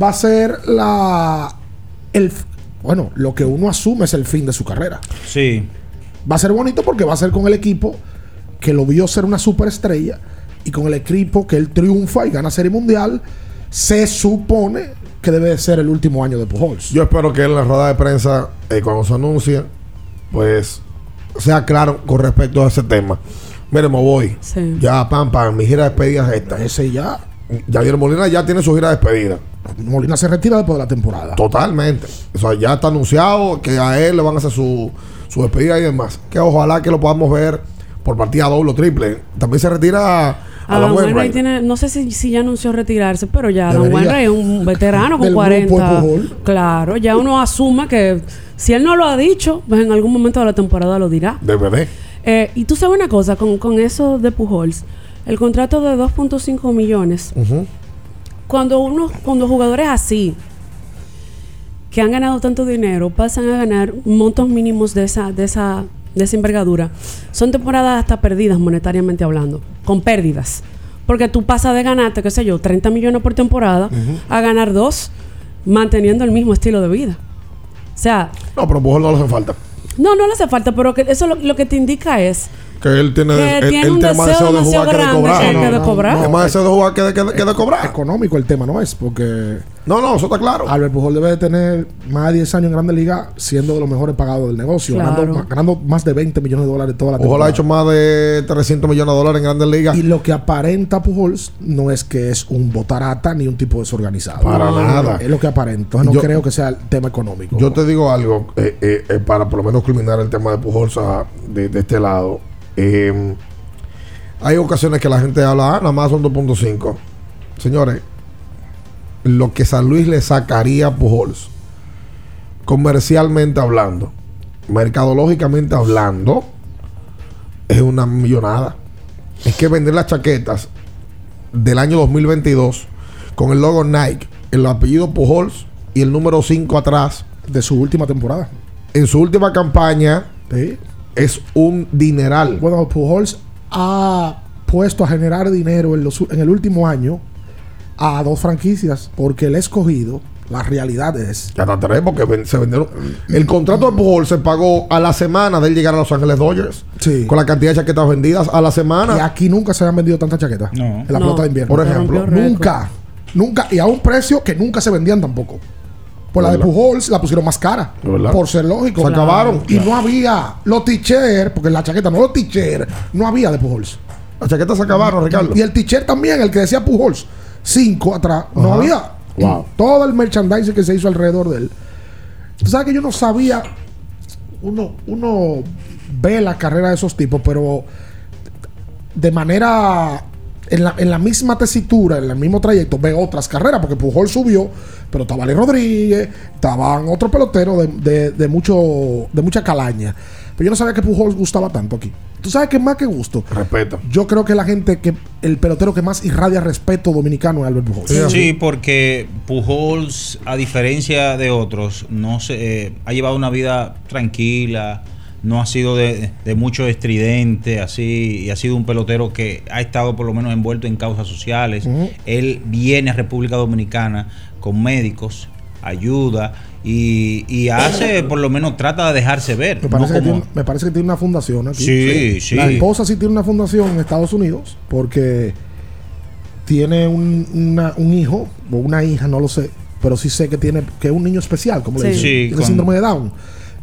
va a ser la. El, bueno, lo que uno asume es el fin de su carrera. Sí. Va a ser bonito porque va a ser con el equipo que lo vio ser una superestrella y con el equipo que él triunfa y gana Serie Mundial. Se supone que debe de ser el último año de Pujols. Yo espero que en la rueda de prensa, eh, cuando se anuncie, pues sea claro con respecto a ese tema. Mire, me voy. Sí. Ya, pam, pam, mi gira de despedida es esta. Ese ya. Javier Molina ya tiene su gira de despedida. Molina se retira después de la temporada. Totalmente. O sea, ya está anunciado que a él le van a hacer su, su despedida y demás. Que ojalá que lo podamos ver por partida doble o triple. También se retira a, a la Adam Wainwright Wainwright. tiene, no sé si, si ya anunció retirarse, pero ya Debería. Wainwright es un veterano con Del grupo de 40. Pujol. Claro, ya uno asume que si él no lo ha dicho, pues en algún momento de la temporada lo dirá. DVD. Eh, y tú sabes una cosa, con, con eso de Pujols, el contrato de 2.5 millones, cuando uno, cuando jugadores así, que han ganado tanto dinero, pasan a ganar montos mínimos de esa, de esa, de esa envergadura, son temporadas hasta perdidas monetariamente hablando, con pérdidas. Porque tú pasas de ganarte, qué sé yo, 30 millones por temporada a ganar dos, manteniendo el mismo estilo de vida. O sea, No, pero Pujol no le hace falta. no, no le hace falta, pero que eso lo, lo que te indica es Que él tiene, Que él, tiene él un tiene más deseo deseo de jugar que de cobrar. que- que de cobrar. Deseo de jugar que de, que de- que de cobrar. Económico el tema no es, porque. No, no, eso está claro. Albert Pujol debe de tener más de 10 años en Grandes Ligas siendo de los mejores pagados del negocio, Claro. ganando, ganando más de 20 millones de dólares toda la temporada. ha hecho más de 300 millones de dólares en grandes ligas. Y lo que aparenta Pujols no es que es un botarata ni un tipo desorganizado. Para No, nada. Es lo que aparenta. Entonces no Yo- creo que sea el tema económico. Yo te digo algo, eh, eh, eh, para por lo menos culminar el tema de Pujols ah, de, de este lado. Eh, hay ocasiones que la gente habla, ah, nada más son 2.5. Señores, lo que San Luis le sacaría a Pujols, comercialmente hablando, mercadológicamente hablando, es una millonada. Es que vender las chaquetas del año 2022 con el logo Nike, el apellido Pujols y el número 5 atrás. De su última temporada. En su última campaña Sí. Es un dineral. Bueno, Pujols ha puesto a generar dinero en, los u- en el último año a dos franquicias porque el escogido, la realidad es Ya está tres porque se vendieron. El contrato de Pujols se pagó a la semana de él llegar a Los Ángeles Dodgers. Sí. Con la cantidad de chaquetas vendidas a la Y semana. aquí nunca se han vendido tantas chaquetas. No. En la No. pelota de invierno. Por ejemplo. Nunca. Nunca. Y a un precio que nunca se vendían tampoco. Por la de. Pujols la pusieron más cara. Por ser lógico. Se acabaron. Y no había los t-shirts, porque la chaqueta no los t-shirts, no había de Pujols. Las chaquetas se acabaron, Ricardo. Y el t-shirt también, el que decía Pujols, 5 atrás, no Ajá. había. Wow. Todo el merchandising que se hizo alrededor de él. Tú sabes que yo no sabía. Uno, uno ve la carrera de esos tipos, pero de manera. En la, en la misma tesitura, en el mismo trayecto, ve otras carreras, porque Pujol subió, pero estaba Ale Rodríguez, estaban otros peloteros de, de, de mucho, de mucha calaña. Pero yo no sabía que Pujol gustaba tanto aquí. ¿Tú sabes qué más que gusto? Respeto. Yo creo que la gente que el pelotero que más irradia respeto dominicano es Albert Pujols. Sí, porque Pujols, a diferencia de otros, no se, eh, ha llevado una vida tranquila, no ha sido de, de mucho estridente, así, y ha sido un pelotero que ha estado por lo menos envuelto en causas sociales. Él viene a República Dominicana con médicos, ayuda y, y hace, <coughs> por lo menos trata de dejarse ver. Me no parece, que tiene, me parece que tiene una fundación aquí. Sí, sí. La esposa sí tiene una fundación en Estados Unidos porque tiene un, una- un hijo o una hija, no lo sé, pero sí sé que tiene que es un niño especial, como le Sí. dicen. Sí, tiene con- síndrome de Down.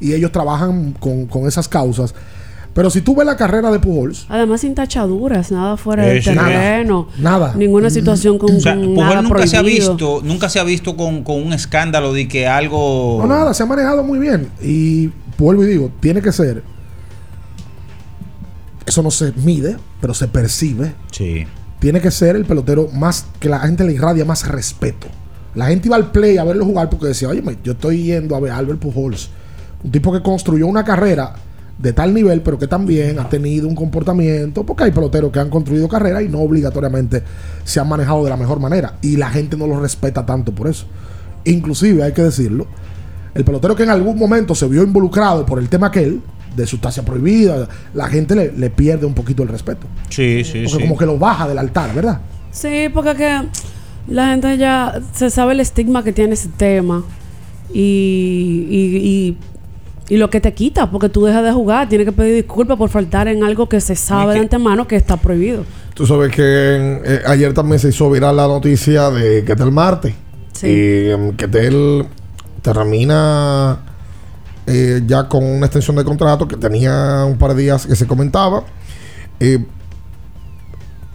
Y ellos trabajan con, con esas causas. Pero si tú ves la carrera de Pujols, Además sin tachaduras, nada fuera del. Nada. terreno. Nada. Ninguna situación con, O sea, con Pujol nada nunca se ha visto, nunca se ha visto con, con un escándalo de que algo. no nada, se ha manejado muy bien. Y vuelvo y digo, tiene que ser. Eso no se mide, pero se percibe. Sí. tiene que ser el pelotero más que la gente le irradia más respeto. La gente iba al play a verlo jugar porque decía, oye, yo estoy yendo a ver a Albert Pujols, un tipo que construyó una carrera de tal nivel, pero que también ha tenido un comportamiento, porque hay peloteros que han construido carrera y no obligatoriamente se han manejado de la mejor manera, y la gente no lo respeta tanto por eso. Inclusive, hay que decirlo, el pelotero que en algún momento se vio involucrado por el tema aquel, de sustancia prohibida, la gente le, le pierde un poquito el respeto. Sí, sí, Porque sí. como que lo baja del altar, ¿verdad? Sí, porque que la gente ya se sabe el estigma que tiene ese tema y, y, y, y lo que te quita, porque tú dejas de jugar, tienes que pedir disculpas por faltar en algo que se sabe de antemano que está prohibido. Tú sabes que eh, ayer también se hizo viral la noticia de Ketel Marte. Sí. Y em, Ketel termina eh, ya con una extensión de contrato que tenía un par de días que se comentaba. Eh,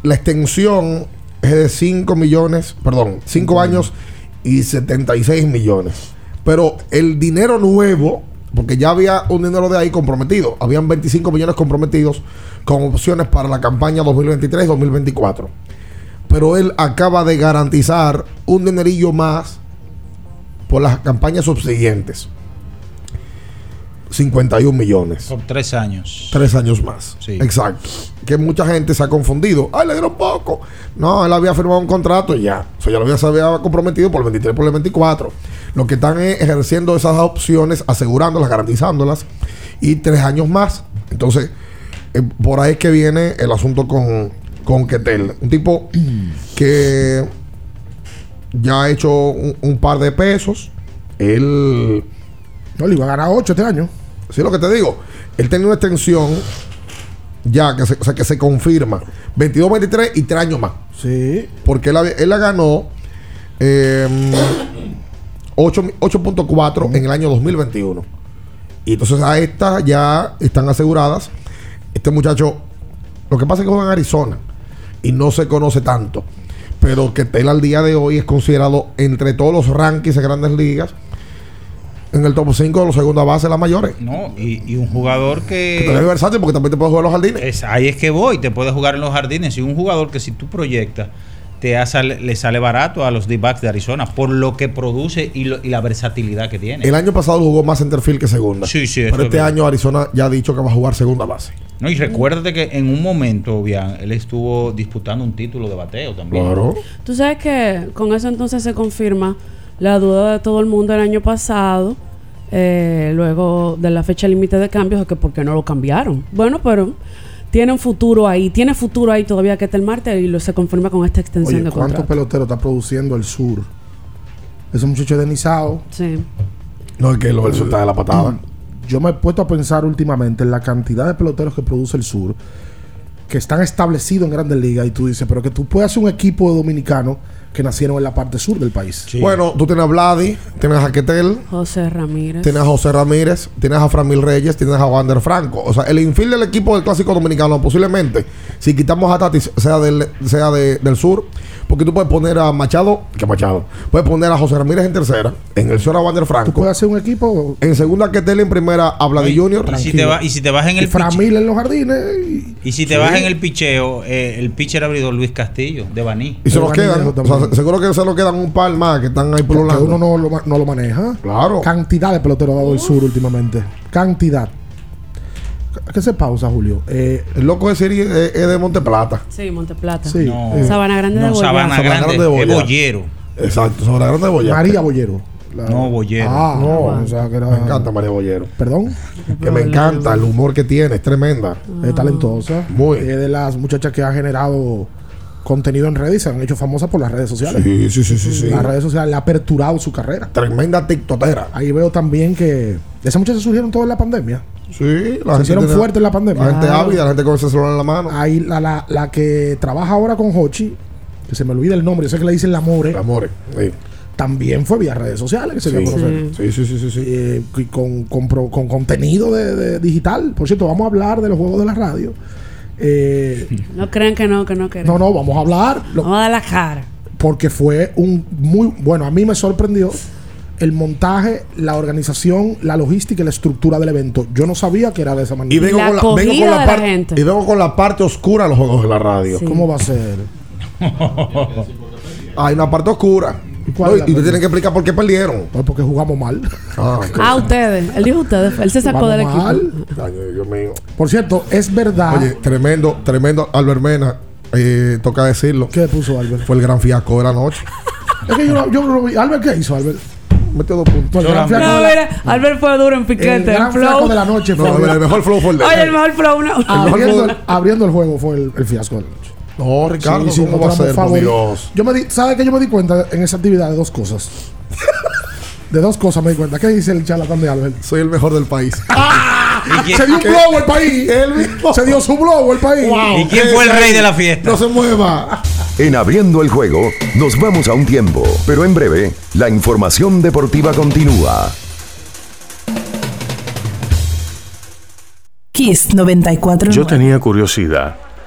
la extensión es de 5 millones, perdón, 5 años y 76 millones. Pero el dinero nuevo, porque ya había un dinero de ahí comprometido, habían 25 millones comprometidos con opciones para la campaña 2023-2024. Pero él acaba de garantizar un dinerillo más por las campañas subsiguientes. 51 millones. Por tres años. Tres años más. Sí. Exacto. Que mucha gente se ha confundido. Ay, le dieron poco. No, él había firmado un contrato y ya. O sea, ya lo había, se había comprometido por el 23, por el 24. Lo que están es ejerciendo esas opciones, asegurándolas, garantizándolas. Y tres años más. Entonces, eh, por ahí es que viene el asunto con, con Ketel. Un tipo <clears throat> que ya ha hecho un, un par de pesos. Él. No, le iba a ganar 8 este año. Sí, lo que te digo. Él tenía una extensión ya que se, o sea, que se confirma. 22, 23 y 3 años más. Sí. Porque él, él la ganó eh, 8 8.4 en el año 2021. Y entonces a estas ya están aseguradas. Este muchacho, lo que pasa es que juega en Arizona y no se conoce tanto. Pero que él al día de hoy es considerado entre todos los rankings de grandes ligas en el top 5 de los segunda base, las mayores. No, y, y un jugador Que que. versátil porque también te puede jugar en los jardines. es- ahí es que voy, te puedes jugar en los jardines. Y un jugador que si tú proyectas, te hace- le sale barato a los D-backs de Arizona por lo que produce y, lo- y la versatilidad que tiene. El año pasado jugó más centerfield que segunda. Sí, sí, Pero es este año Arizona ya ha dicho que va a jugar segunda base. No, y recuérdate que en un momento, bien, él estuvo disputando un título de bateo también. Tú sabes que con eso entonces se confirma la duda de todo el mundo el año pasado, eh, luego de la fecha límite de cambios, de que por qué no lo cambiaron. Bueno, pero tiene un futuro ahí, tiene futuro ahí todavía que está el martes y lo se confirma con esta extensión Oye, de ¿cuántos contrato. peloteros está produciendo el sur? Ese muchacho de Nizao. Sí. No es que lo del sur está de la patada. Yo me he puesto a pensar últimamente en la cantidad de peloteros que produce el sur que están establecidos en grandes ligas y tú dices, pero que tú puedes hacer un equipo de dominicanos que nacieron en la parte sur del país. Bueno, tú tienes a Vladi, tienes a Ketel, José Ramírez. tienes a José Ramírez, tienes a Framil Reyes, tienes a Wander Franco. O sea, el infield del equipo del clásico dominicano, posiblemente, si quitamos a Tati, sea del, sea de- del sur, porque tú puedes poner a Machado, que Machado, puedes poner a José Ramírez en tercera, en el sur a Wander Franco. Puedes hacer un equipo En segunda a Ketel, en primera a Vladi Junior. Y si, te va- y si te vas en y el Framil en los jardines. Y, Y si te Sí. vas en el picheo, eh, el pitcher abridor Luis Castillo, de Baní. Y se nos Giovanni quedan, o sea, seguro que se nos quedan un par más que están ahí que pululando. uno no lo, no lo maneja. Claro. Cantidad de peloteros ha dado el sur últimamente. Cantidad. ¿Qué se pausa, Julio? Eh, El loco de serie es, es de Monteplata. Sí, Monteplata. Sí. No, Eh, Sabana Grande de no, Boyá. Sabana Sabana Grande, Grande de boyero. Exacto, la grande de Boyá. María Bollero. No, Bollero. Ah, No, o sea que era. me encanta María Bollero. Perdón. Que me encanta el humor que tiene, es tremenda. Es talentosa. Muy. Es de las muchachas que ha generado contenido en redes y se han hecho famosas por las redes sociales. Sí, sí, sí, sí, sí. Las redes sociales le ha aperturado su carrera. Tremenda tiktokera. Ahí veo también que esas muchachas surgieron todas en la pandemia. Sí, Se hicieron fuertes en la pandemia. La gente ávida, la gente con ese celular en la mano. Ahí la, la, la que trabaja ahora con Hochi, que se me olvida el nombre, yo sé que le dicen la More. La More, sí. También fue vía redes sociales que se dio a Sí. conocer. Sí, sí, sí, sí. sí. Eh, con, con, con contenido de, de digital. Por cierto, vamos a hablar de los juegos de la radio. Eh, No crean que no, que no queremos. no, no, vamos a hablar. lo- Vamos a dar la cara. porque fue un muy bueno. A mí me sorprendió el montaje, la organización, la logística y la estructura del evento. Yo no sabía que era de esa manera. Y vengo, La con la, vengo con acogida la de la parte gente. y vengo con la parte oscura de los juegos de la radio. Sí. ¿Cómo va a ser? <laughs> Hay una parte oscura. No, y ustedes tienen que explicar por qué perdieron. Pues porque jugamos mal. Ah. <laughs> Ah, ustedes. Él dijo ustedes. Él se sacó del equipo. mal. Ay, Dios mío. Por cierto, es verdad. Oye, tremendo, tremendo. Albert Mena, eh, toca decirlo. ¿Qué puso Albert? Fue el gran fiasco de la noche. Es que yo, no- yo no lo vi. Albert, ¿qué hizo Albert? Metió dos puntos. El gran No, la- mira, Albert fue duro en el piquete. gran En flaco flow. de la noche fue. No, el mejor flow fue el de Oye, el mejor flow. Una... abriendo, el, abriendo el juego fue el, el fiasco de la noche. No, Ricardo, Sí, sí, ¿cómo va a ser? Por Dios. Yo me di, ¿Sabes que yo me di cuenta en esa actividad de dos cosas? <laughs> de dos cosas me di cuenta. ¿Qué dice el charlatán de Albert? Soy el mejor del país. <laughs> Se dio un blow el país. <laughs> Él mismo. Se dio su blow el país. ¿Y quién fue el rey de la fiesta? No se mueva. En Abriendo el Juego nos vamos a un tiempo, pero en breve la información deportiva continúa. Kiss 94. Yo tenía curiosidad.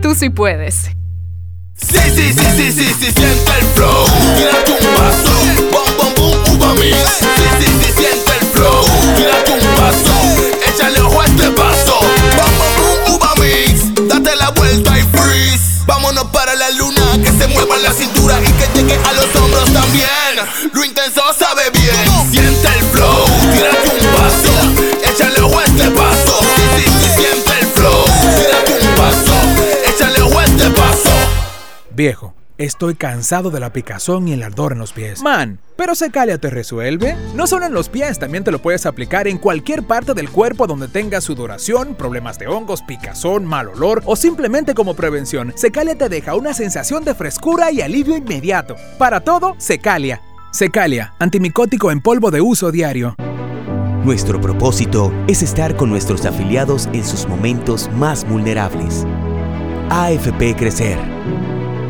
tú sí puedes. Sí, sí, sí, sí, sí, sí, siente el flow. Tírate un vaso, bom, bom, boom, uva mix. Sí, sí, sí, siente el flow. Tírate un vaso, échale ojo a este vaso. Bom, bom, boom, uva mix. Date la vuelta y freeze. Vámonos para la luna, que se mueva la cintura y que llegue a los hombros también. Lo intenso sabe bien. Siente el flow, tírate un vaso, Viejo, estoy cansado de la picazón y el ardor en los pies. Man, pero Secalia te resuelve. No solo en los pies, también te lo puedes aplicar en cualquier parte del cuerpo donde tengas sudoración, problemas de hongos, picazón, mal olor o simplemente como prevención. Secalia te deja una sensación de frescura y alivio inmediato. Para todo, Secalia. Secalia, antimicótico en polvo de uso diario. Nuestro propósito es estar con nuestros afiliados en sus momentos más vulnerables. AFP Crecer.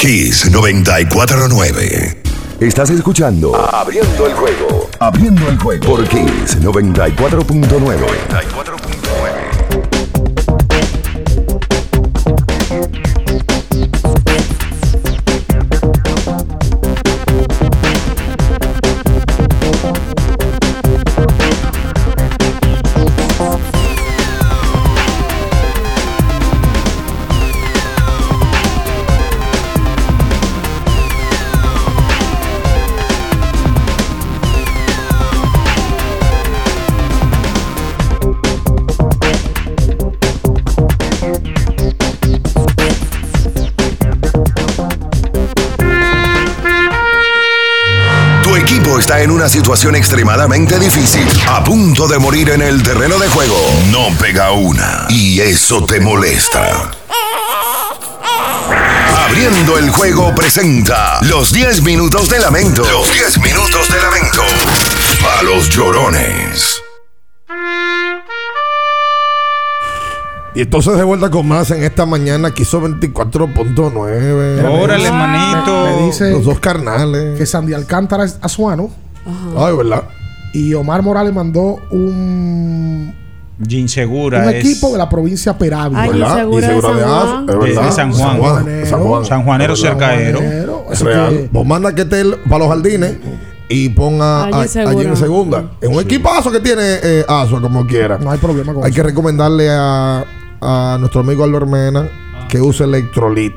Kiss 949. Estás escuchando Abriendo el juego. Abriendo el juego por Kiss 94.9. 94 una situación extremadamente difícil, a punto de morir en el terreno de juego. No pega una y eso te molesta. Abriendo el juego presenta los 10 minutos de lamento. Los 10 minutos de lamento. A los llorones. Y entonces de vuelta con más en esta mañana quiso 24.9. Mira, Órale, me- manito. Me dice Los dos carnales. que Sandy Alcántara es azuano. Ay, ¿verdad? Y Omar Morales mandó un, Gin Segura un es equipo de la provincia Peravia. Ay, ¿Verdad? Insegura Y seguro de de San de, verdad. de San Juan. San Juan. San Juan. Sanjuanero Es verdad. cercaero. Es real. que- Vos manda que esté para los jardines y ponga Allí a- en segura. segunda. Es un equipazo que tiene eh, Asua, como quiera. No hay problema con Hay eso. que recomendarle a, a nuestro amigo Albert Mena que use Electrolit.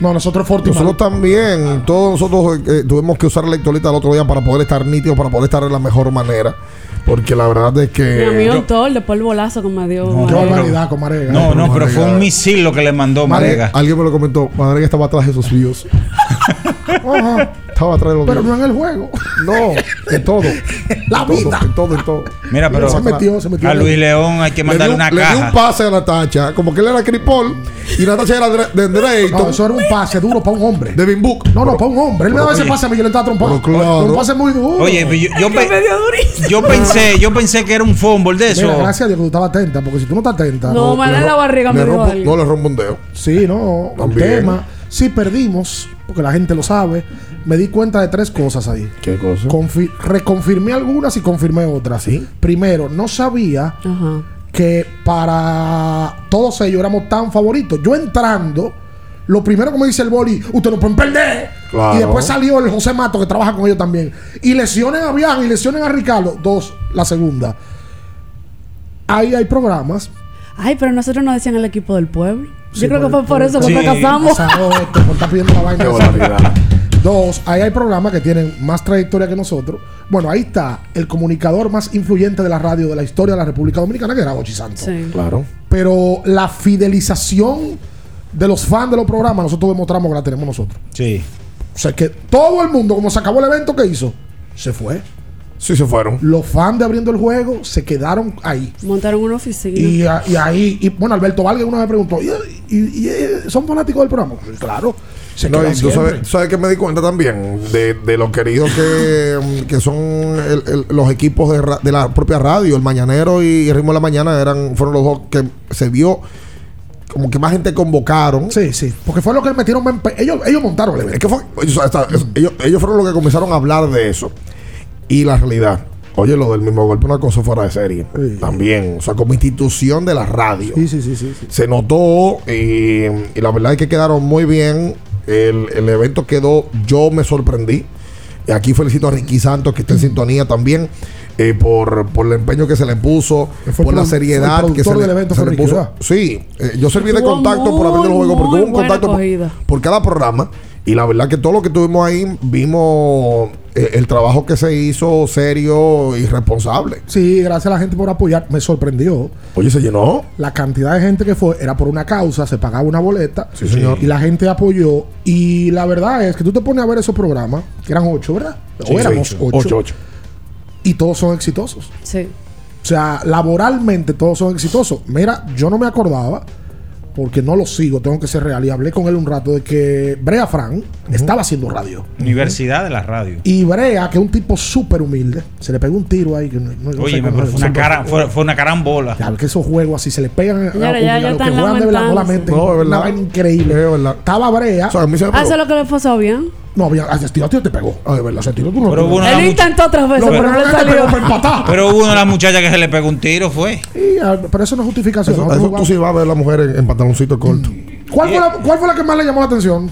No, nosotros Fortimal. Nosotros también, todos nosotros eh, tuvimos que usar Electrolit al otro día para poder estar nítidos, para poder estar de la mejor manera. Porque la verdad es Mi amigo que. un tol después el bolazo que me dio. No, barbaridad con Marega. No, no, pero Marega. fue un misil lo que le mandó Marega. Alguien me lo comentó. Madre que estaba atrás de esos views. <laughs> Ajá. Estaba atrás de los Pero views. no en el juego. No, en todo. <laughs> La En todo, vida. En todo, en todo. Mira, pero Se metió, se metió. a Luis León hay que Le mandarle dio, una le dio caja. un pase a Natacha, como que él era Cripol y Natacha era de, de No, eso era un pase duro para un hombre. de Bimbook. No, no, para un hombre. Él me daba ese pase a mí, yo le estaba trompando. Claro. Un pase muy duro. Oye, yo, yo, pe- me dio durísimo. yo pensé, yo pensé que era un fumble de eso. Mira, gracias a Dios que tú estabas atenta, porque si tú no estás atenta. No, me da la barriga, me rompo- no le rompo un dedo. Sí, no, el También. tema. Sí, perdimos, porque la gente lo sabe. Me di cuenta de tres cosas ahí. ¿Qué cosa? Confi- reconfirmé algunas y confirmé otras. ¿Sí? Primero, no sabía que para todos ellos éramos tan favoritos. Yo entrando, lo primero que me dice el boli, usted no pueden perder. Claro. Y después salió el José Mato que trabaja con ellos también. Y lesionen a Bian y lesionen a Ricardo. Dos, la segunda. Ahí hay programas. Ay, pero nosotros nos decían el equipo del pueblo. Sí, Yo creo que fue por eso que Sí. fracasamos. Por estar pidiendo la vaina. Qué. Dos, ahí hay programas que tienen más trayectoria que nosotros. Bueno, ahí está el comunicador más influyente de la radio de la historia de la República Dominicana, que era Ochi Santos. Sí. Claro. Pero la fidelización de los fans de los programas, nosotros demostramos que la tenemos nosotros. Sí. O sea que todo el mundo, como se acabó el evento, ¿qué hizo? Se fue. Sí se fueron. Los fans de abriendo el juego se quedaron ahí. Montaron una oficina. Y, a- y ahí, y bueno, Alberto Valga una vez preguntó, ¿y, y- y, eh, son fanáticos del programa? Claro, se No, quedan y tú siempre. sabes, sabes que me di cuenta también de, de lo queridos que, mm, que son el- el- los equipos de, ra- de la propia radio. El Mañanero y el Ritmo de la Mañana eran fueron los dos que se vio como que más gente convocaron. Sí, sí. Porque fue lo que metieron. Ellos, ellos montaron el Es que fue, hasta- ellos, ellos fueron los que comenzaron a hablar de eso. Y la realidad, oye, lo del mismo golpe, una cosa fuera de serie. Sí. También, o sea, como institución de la radio. Sí, sí, sí, sí. sí. Se notó y, y la verdad es que quedaron muy bien. El, el evento quedó, yo me sorprendí. Y aquí felicito a Ricky Santos, que está en sintonía también, eh, por, por el empeño que se le puso, por la seriedad que se le, evento se fue le puso. Sí, eh, yo serví de contacto por abrir los muy, juegos, porque muy hubo un contacto por cada programa. Y la verdad que todo lo que tuvimos ahí, vimos eh, el trabajo que se hizo serio y responsable. Sí, gracias a la gente por apoyar. Me sorprendió. Oye, se llenó. La cantidad de gente que fue era por una causa, se pagaba una boleta. Sí, señor. Y la gente apoyó. Y la verdad es que tú te pones a ver esos programas, que eran ocho, ¿verdad? Sí, o éramos sí. ocho, Ocho, ocho. Y todos son exitosos. Sí. O sea, laboralmente todos son exitosos. Mira, yo no me acordaba, porque no lo sigo, tengo que ser real. Y hablé con él un rato de que Brea Frank estaba haciendo radio. Universidad de la radio. Y Brea, que es un tipo súper humilde, se le pegó un tiro ahí. Que no, no- no Oye, cómo- fue una, cara, fue, fue una carambola. Ya, que esos juegos así se le pegan a, ya- a ya los que están juegan de verdad, no la lamentándose. meten. No, es una verdad. vaina increíble. Es verdad. Estaba Brea. O sea, a mí se me Ah, lo que le pasó a bien. No, había, ese tiro, tío te pegó. Ah, de verdad, ese tiro tú no Pero hubo una, Él intentó otras veces, No, pero no le salió. pegó para empatar. <laughs> pero hubo una de las muchachas que se le pegó un tiro, fue. Sí, ah, pero eso no es justificación. Eso, eso tú sí vas a ver a la mujer en, en pantaloncito corto. ¿Cuál, fue la, ¿Cuál fue la que más le llamó la atención?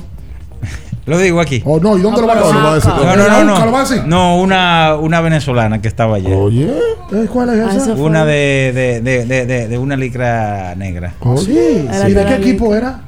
Lo digo aquí. Oh, no, ¿y dónde lo va a No, decir? lo va a decir. No, no, no, ¿Nunca lo a no. decir? No, una, una venezolana que estaba allá. Oye. Eh, ¿Cuál es Ah, esa? Una de, de, de, de, de, de una licra negra. Ah, sí. Era ¿Y de qué la equipo era?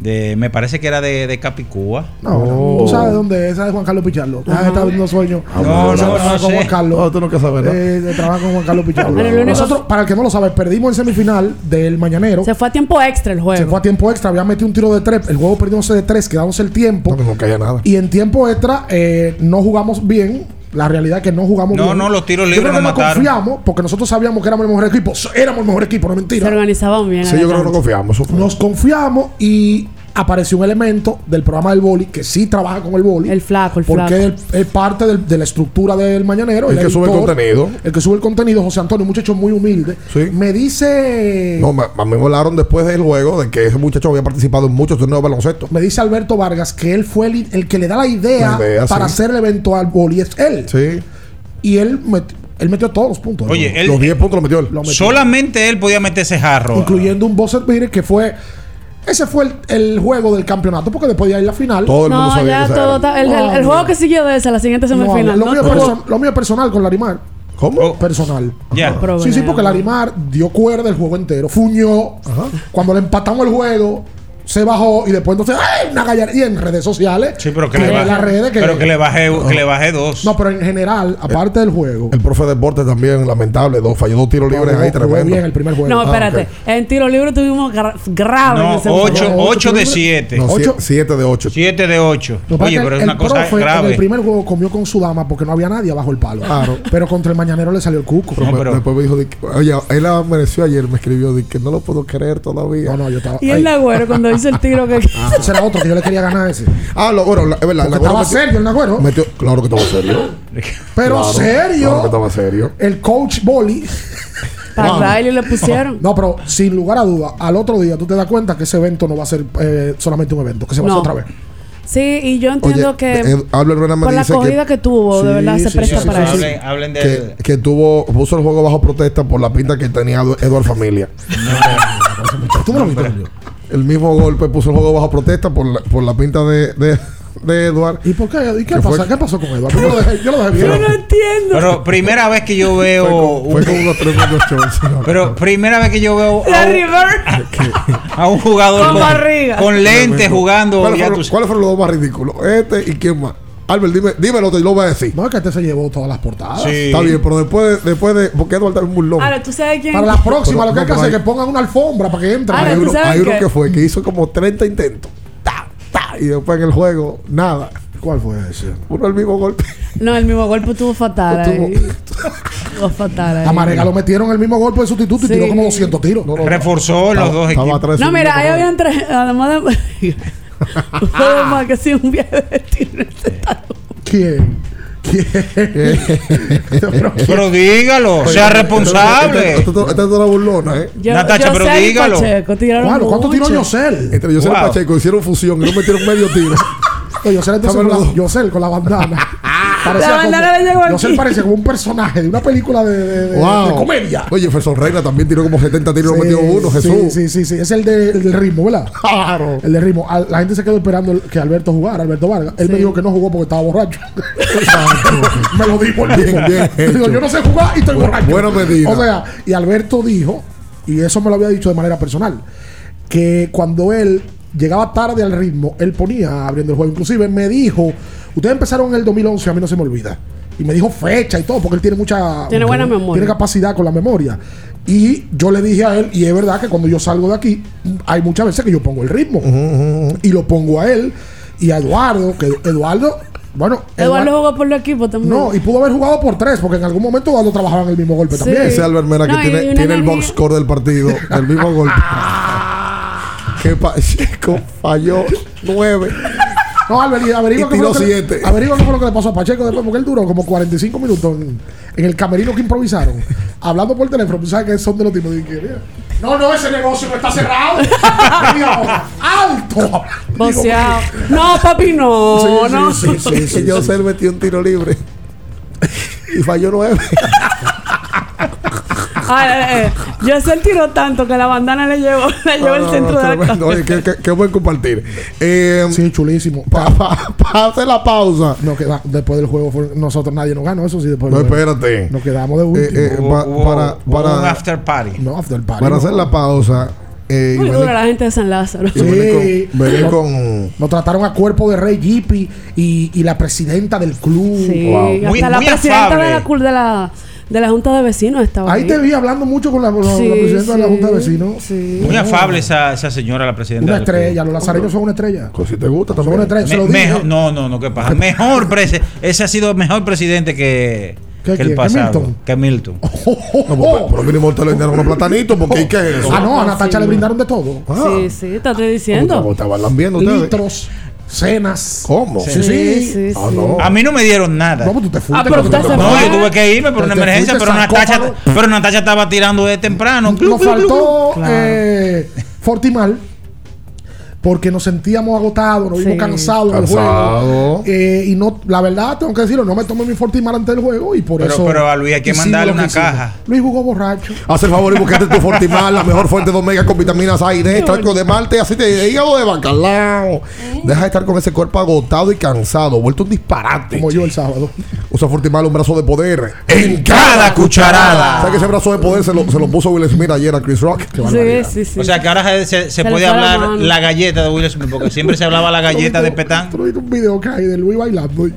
De, me parece que era de, de Capicúa. No, no. ¿Tú sabes dónde es? Esa es Juan Carlos Pichardo. Ya está viendo sueños. No, Esa no, trabaja no con sé. Juan Carlos. No, tú no quieres saber, ¿no? Eh, trabaja con Juan Carlos único- Nosotros, para el que no lo sabe, perdimos en semifinal del Mañanero. Se fue a tiempo extra el Se juego. fue a tiempo extra, había metido un tiro de tres. El juego perdióse de tres, quedamos el tiempo. No, que no caía nada. Y en tiempo extra eh, no jugamos bien. La realidad es que no jugamos No, bien. no, los tiros Yo libres creo que nos nos mataron. confiamos porque nosotros sabíamos que éramos el mejor equipo. Éramos el mejor equipo, no es Se mentira. organizaban bien. Sí, yo creo que no adelante. confiamos. Nos confiamos y apareció un elemento del programa del boli que sí trabaja con el boli. El flaco, el porque flaco. es, es parte del- de la estructura del mañanero. El que sube el contenido. El que sube el contenido, José Antonio, un muchacho muy humilde. Me dice. No, me- a mí me hablaron después del juego de que ese muchacho había participado en muchos torneos de baloncesto. Me dice Alberto Vargas que él fue el, el que le da la idea, La idea, para sí. hacer el evento al boli. Es él. Sí. Y él, él metió todos los puntos. Oye, él- Los 10 puntos los metió él. Lo metió. Solamente él podía meter ese jarro. incluyendo un buzzer beater que fue ese fue el, el juego del campeonato porque después de ahí la final no, ya todo está- el, el- el juego que siguió de esa, la siguiente semifinal. lo, no mío perso- lo mío personal con Larimar ¿Cómo? Personal. Ya. Sí, sí, porque Larimar dio cuerda el juego entero. Fuñó. Cuando le empatamos el juego, se bajó y después entonces, ¡ay! Una gallardía en redes sociales. Sí, pero que Que le en bajé. las redes que- Pero que le bajé, que le bajé dos. No, pero en general, aparte del juego. El profe de deporte también, lamentable. Dos, falló dos tiros libres ahí, tremendo. bien el primer juego. No, Ah, espérate. En tiro libre tuvimos gra- grave. No, en ese 8, juego. 8 de 7. No, 7 de 8. 7 de 8. Lo que pasa Oye, pero es una cosa profe En el grave. primer juego comió con su dama porque no había nadie abajo el palo. Claro. Pero contra el mañanero le salió el cuco. Pero me- después me dijo, de que- oye, él amaneció ayer, me escribió, de que no lo puedo creer todavía. No, no, yo estaba. Y el Nagüero cuando hizo el tiro que. Ah, ese era otro que yo le quería ganar a ese. Ah, lo, bueno, la- es verdad. Porque estaba serio el Nagüero. metió- claro que estaba serio. Pero Claro, serio. Claro que estaba serio. El coach Boli. Para Riley le pusieron. No, pero sin lugar a duda, al otro día tú te das cuenta que ese evento no va a ser eh, solamente un evento, que se va a No. hacer otra vez. Sí, y yo entiendo Oye, que me por la que- acogida que, tuvo, de Sí, verdad se presta sí, para sí, eso. Hablen, hablen de. que, que tuvo, puso el juego bajo protesta por la pinta que tenía Edu- Eduard Familia. ¿Tú me lo viste? El mismo golpe puso el juego bajo protesta por la, por la pinta de, de, de Eduard. ¿Y por qué? ¿Y qué, ¿Qué pasa? fue? ¿Qué pasó con Eduardo? Yo lo dejé, yo lo dejé bien. Yo no entiendo. Pero primera vez que yo veo. Fue un- con unos tremendos <laughs> shows. ¿no? pero primera vez que yo veo a un, river. <laughs> a un jugador Con con, con lentes jugando. ¿Cuáles fueron, fueron los dos más ridículos? Este y quién más. Albert, dime, dímelo, te lo voy a decir. No es que este se llevó todas las portadas. Sí. Está bien, pero después de, después de. Porque Eduard está un burlón. Ahora, ¿tú sabes quién? Para la próxima, Pero- lo que hay que hacer es que pongan una alfombra para que entre. Ahora, hay ¿tú uno, hay que fue que hizo como 30 intentos. Ta, ta, y después en el juego, nada. ¿Cuál fue ese? Uno el mismo golpe. No, el mismo golpe tuvo fatal ahí. Tuvo fatal ahí. A Marega lo metieron el mismo golpe de sustituto y tiró como 200 tiros. No, no, Reforzó los estaba- dos estaba equipos. No, mira, ahí habían tres. Además de. Fue más que sí, un viaje de tiro. ¿Quién? ¿Quién? Pero, Pero dígalo, sea Esta responsable. esta- es una burlona, ¿eh? Yo, Natacha, pero Yosel y dígalo. Pacheco tiraron Bueno, ¿cuánto tiró. Yosel? Entre Yosel Wow. y Pacheco hicieron fusión y no metieron medio tiro. Yosel entonces con la. Yosel con la bandana. La bandana le llegó Yosel aquí. parece como un personaje de una película de, de- de- Wow. de comedia. Oye, Jefferson Reina también tiró como 70 tiros y no Sí, metió uno, Jesús. Sí, sí, sí, sí. Es el, de- el del ritmo, ¿verdad? Claro. El de ritmo. Al- La gente se quedó esperando que Alberto jugara, Alberto Vargas. Él me dijo que no jugó porque estaba borracho. <laughs> me lo dijo el Bien, Digo, yo no sé jugar y estoy borracho. buena medida. O sea, y Alberto dijo, y eso me lo había dicho de manera personal, que cuando él llegaba tarde al ritmo, él ponía abriendo el juego. Inclusive me dijo, ustedes empezaron en el 2011, a mí no se me olvida. Y me dijo fecha y todo, porque él tiene mucha... Tiene buena memoria. Tiene capacidad con la memoria. Y yo le dije a él, y es verdad que cuando yo salgo de aquí, hay muchas veces que yo pongo el ritmo. Y lo pongo a él y a Eduardo, que Eduardo, bueno, Eduardo jugó por el equipo también. no, y pudo haber jugado por tres, porque en algún momento Eduardo trabajaba en el mismo golpe Sí. también. Ese Albert Mena que No, tiene, tiene el box score del partido, del mismo golpe. <laughs> que Pacheco <laughs> falló 9. No, averi- averigua qué tiró averigua qué fue lo que le pasó a Pacheco después, porque él duró como 45 minutos en, en el camerino que improvisaron, <laughs> hablando por teléfono. Tú sabes que son de los tipos de mira, no, no, ese negocio no está cerrado. <laughs> ¡Alto! Boceado. No, papi, no. Sí, no. sí, sí, sí, sí, que yo sí. metió un tiro libre. y falló 9. <laughs> Ah, eh, eh. El tiro tanto que la bandana le llevó, <laughs> le llevó el centro de la. Oye, qué, qué- qué buen compartir. Eh, Sí, chulísimo. Para hacer la pausa. No queda, después del juego, fue- nosotros nadie nos ganó, eso sí, después No, espérate. Nos quedamos de último. Eh, eh, Hubo- pa- hubo- para, hubo un para, after party. no, after party. para no. hacer la pausa. Eh, Muy dura la gente de San Lázaro. con- Sí. con Nos trataron a cuerpo de Rey Jeepy y, y la presidenta del club. Sí, Wow. hasta Muy- la presidenta afable. de la, cul- de la de la Junta de Vecinos estaba Ahí ahí. te vi hablando mucho con la, con la- Sí, la presidenta de la sí, Junta de Vecinos. sí. Muy afable esa, esa señora, la presidenta. Una estrella, los lazareños son una estrella. Pues si te gusta Son también. una estrella, se Me- lo dije. mejor- no, no, no, ¿qué pasa? <laughs> Mejor presi- ese ha sido el mejor presidente que, ¿Qué, que el pasado. ¿Hamilton? Que Milton. <laughs> No, pero, pero mínimo te le vendieron unos platanitos, porque ¿qué es eso? Ah, no, a Natacha le brindaron de todo. Sí, sí, te estoy diciendo. ¿Cómo estaban viendo ustedes? Litros, cenas. ¿Cómo? Sí, sí. Sí, sí, Ah, sí. no. A mí no me dieron nada. No, pues tú te fuiste. Ah, pero No, yo tuve que irme por Te- una te emergencia, pero Natacha, pero Natacha estaba tirando de temprano. Nos faltó Claro. eh, Fortimal. Porque nos sentíamos agotados, nos vimos Sí. cansados del juego. Eh, y no, la verdad, tengo que decirlo, no me tomé mi Fortimal antes del juego y por Pero- eso. pero a Luis hay que mandarle una caja. Luis jugó borracho. Haz el favor y buscate tu Fortimal, la mejor fuente de omega con vitaminas A y D, extracto de malte, aceite de hígado de bacalao. Deja de estar con ese cuerpo agotado y cansado, vuelto un disparate. Como yo el sábado. Usa Fortimal, un brazo de poder en cada cucharada. ¿Sabes que ese brazo de poder se lo, se lo puso Will Smith ayer a Chris Rock? Sí, sí, sí. O sea que ahora se, puede hablar la galleta de Will Smith, porque siempre se hablaba la galleta de Petán. Tú viste un video que hay de Luis bailando y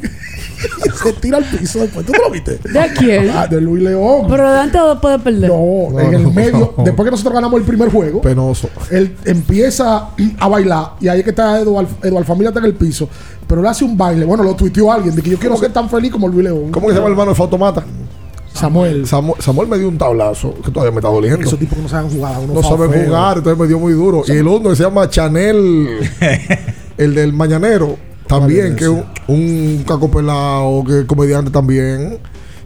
<laughs> se tira al piso después. ¿Tú lo viste? ¿De quién? Ah, de Luis León. Pero de antes o después de perder. No, en el no, medio, no. después que nosotros ganamos el primer juego, Penoso. él empieza a bailar y ahí es que está Eduard, Eduard Familia está en el piso, pero él hace un baile, bueno, lo tuiteó alguien de que yo quiero ser tan feliz como Luis León. ¿Cómo que se llama el hermano de Fautomata? Samuel. Samuel, Samuel me dio un tablazo que todavía me está doliendo. Esos tipos que no saben jugar, uno No fa- sabe feo. jugar, entonces me dio muy duro. Y el otro que se llama Chanel, <laughs> el del Mañanero, también, que es un, un caco pelado, que es comediante también.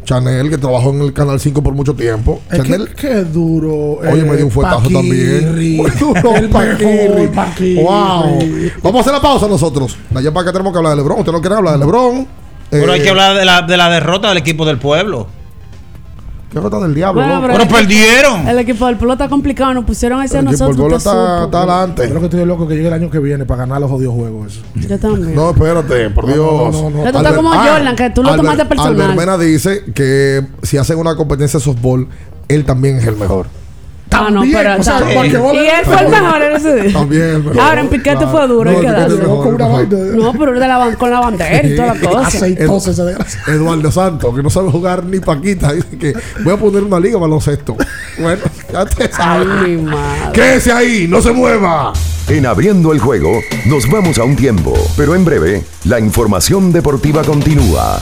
Chanel, que trabajó en el Canal 5 por mucho tiempo. Es que, Chanel, qué duro. oye, eh, me dio un fuetazo Paquirri. también. <laughs> Muy duro, El Paquirri. mejor, Paquirri. Wow. Vamos a hacer la pausa nosotros. Allá para que tenemos que hablar de Lebron. Usted no quiere hablar de Lebron. Pero hay Eh, que hablar de la, de la derrota del equipo del pueblo. ¿Qué rota del diablo? Bueno, loco? pero- Pero perdieron. El equipo del pueblo está complicado, nos pusieron ese a El equipo del nosotros. pueblo está, está adelante. Yo lo que estoy loco que llegue el año que viene para ganar los jodidos juegos. Eso. Yo también. No, espérate, por No, Dios. no, no, no. Pero tú estás como Jordan, que tú lo tomaste personal. Albert Mena dice que si hacen una competencia de softball, él también es el mejor. Ah, no, También, pero. o sea, está- basquetbol y es- él fue el mejor en ese día. También mejor. Ahora en Piquete Claro. fue duro, hay No, que Con una vaina de- No, pero de la, con la bandera y toda la cosa. Aceitoso ese desgraciado. Eduardo Santos, que no sabe jugar ni paquita, dice que voy a poner una liga para baloncesto. Bueno, ya te Ay, sabes. mi madre. Quédese ahí, no se mueva. En abriendo el juego, nos vamos a un tiempo, pero en breve, la información deportiva continúa.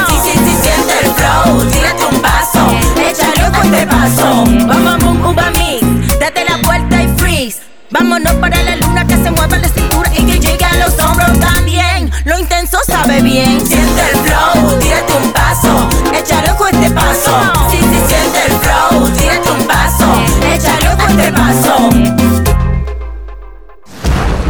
el flow, tírate un paso, échale un fuerte paso, bom, bom, bom, uva mix. Date la vuelta y freeze. Vámonos para la luna que se mueva la cintura y que llegue a los hombros también. Lo intenso sabe bien. Siente el flow, tírate un paso, échale un fuerte paso. Sí, sí, siente el flow, tírate un paso, échale un fuerte paso.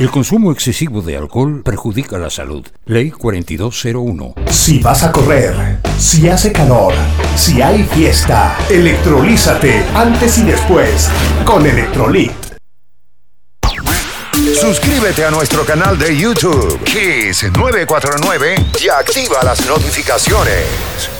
El consumo excesivo de alcohol perjudica la salud. Ley 4201. Si vas a correr, si hace calor, si hay fiesta, electrolízate antes y después con Electrolit. Suscríbete a nuestro canal de YouTube, Kiss 949, y activa las notificaciones.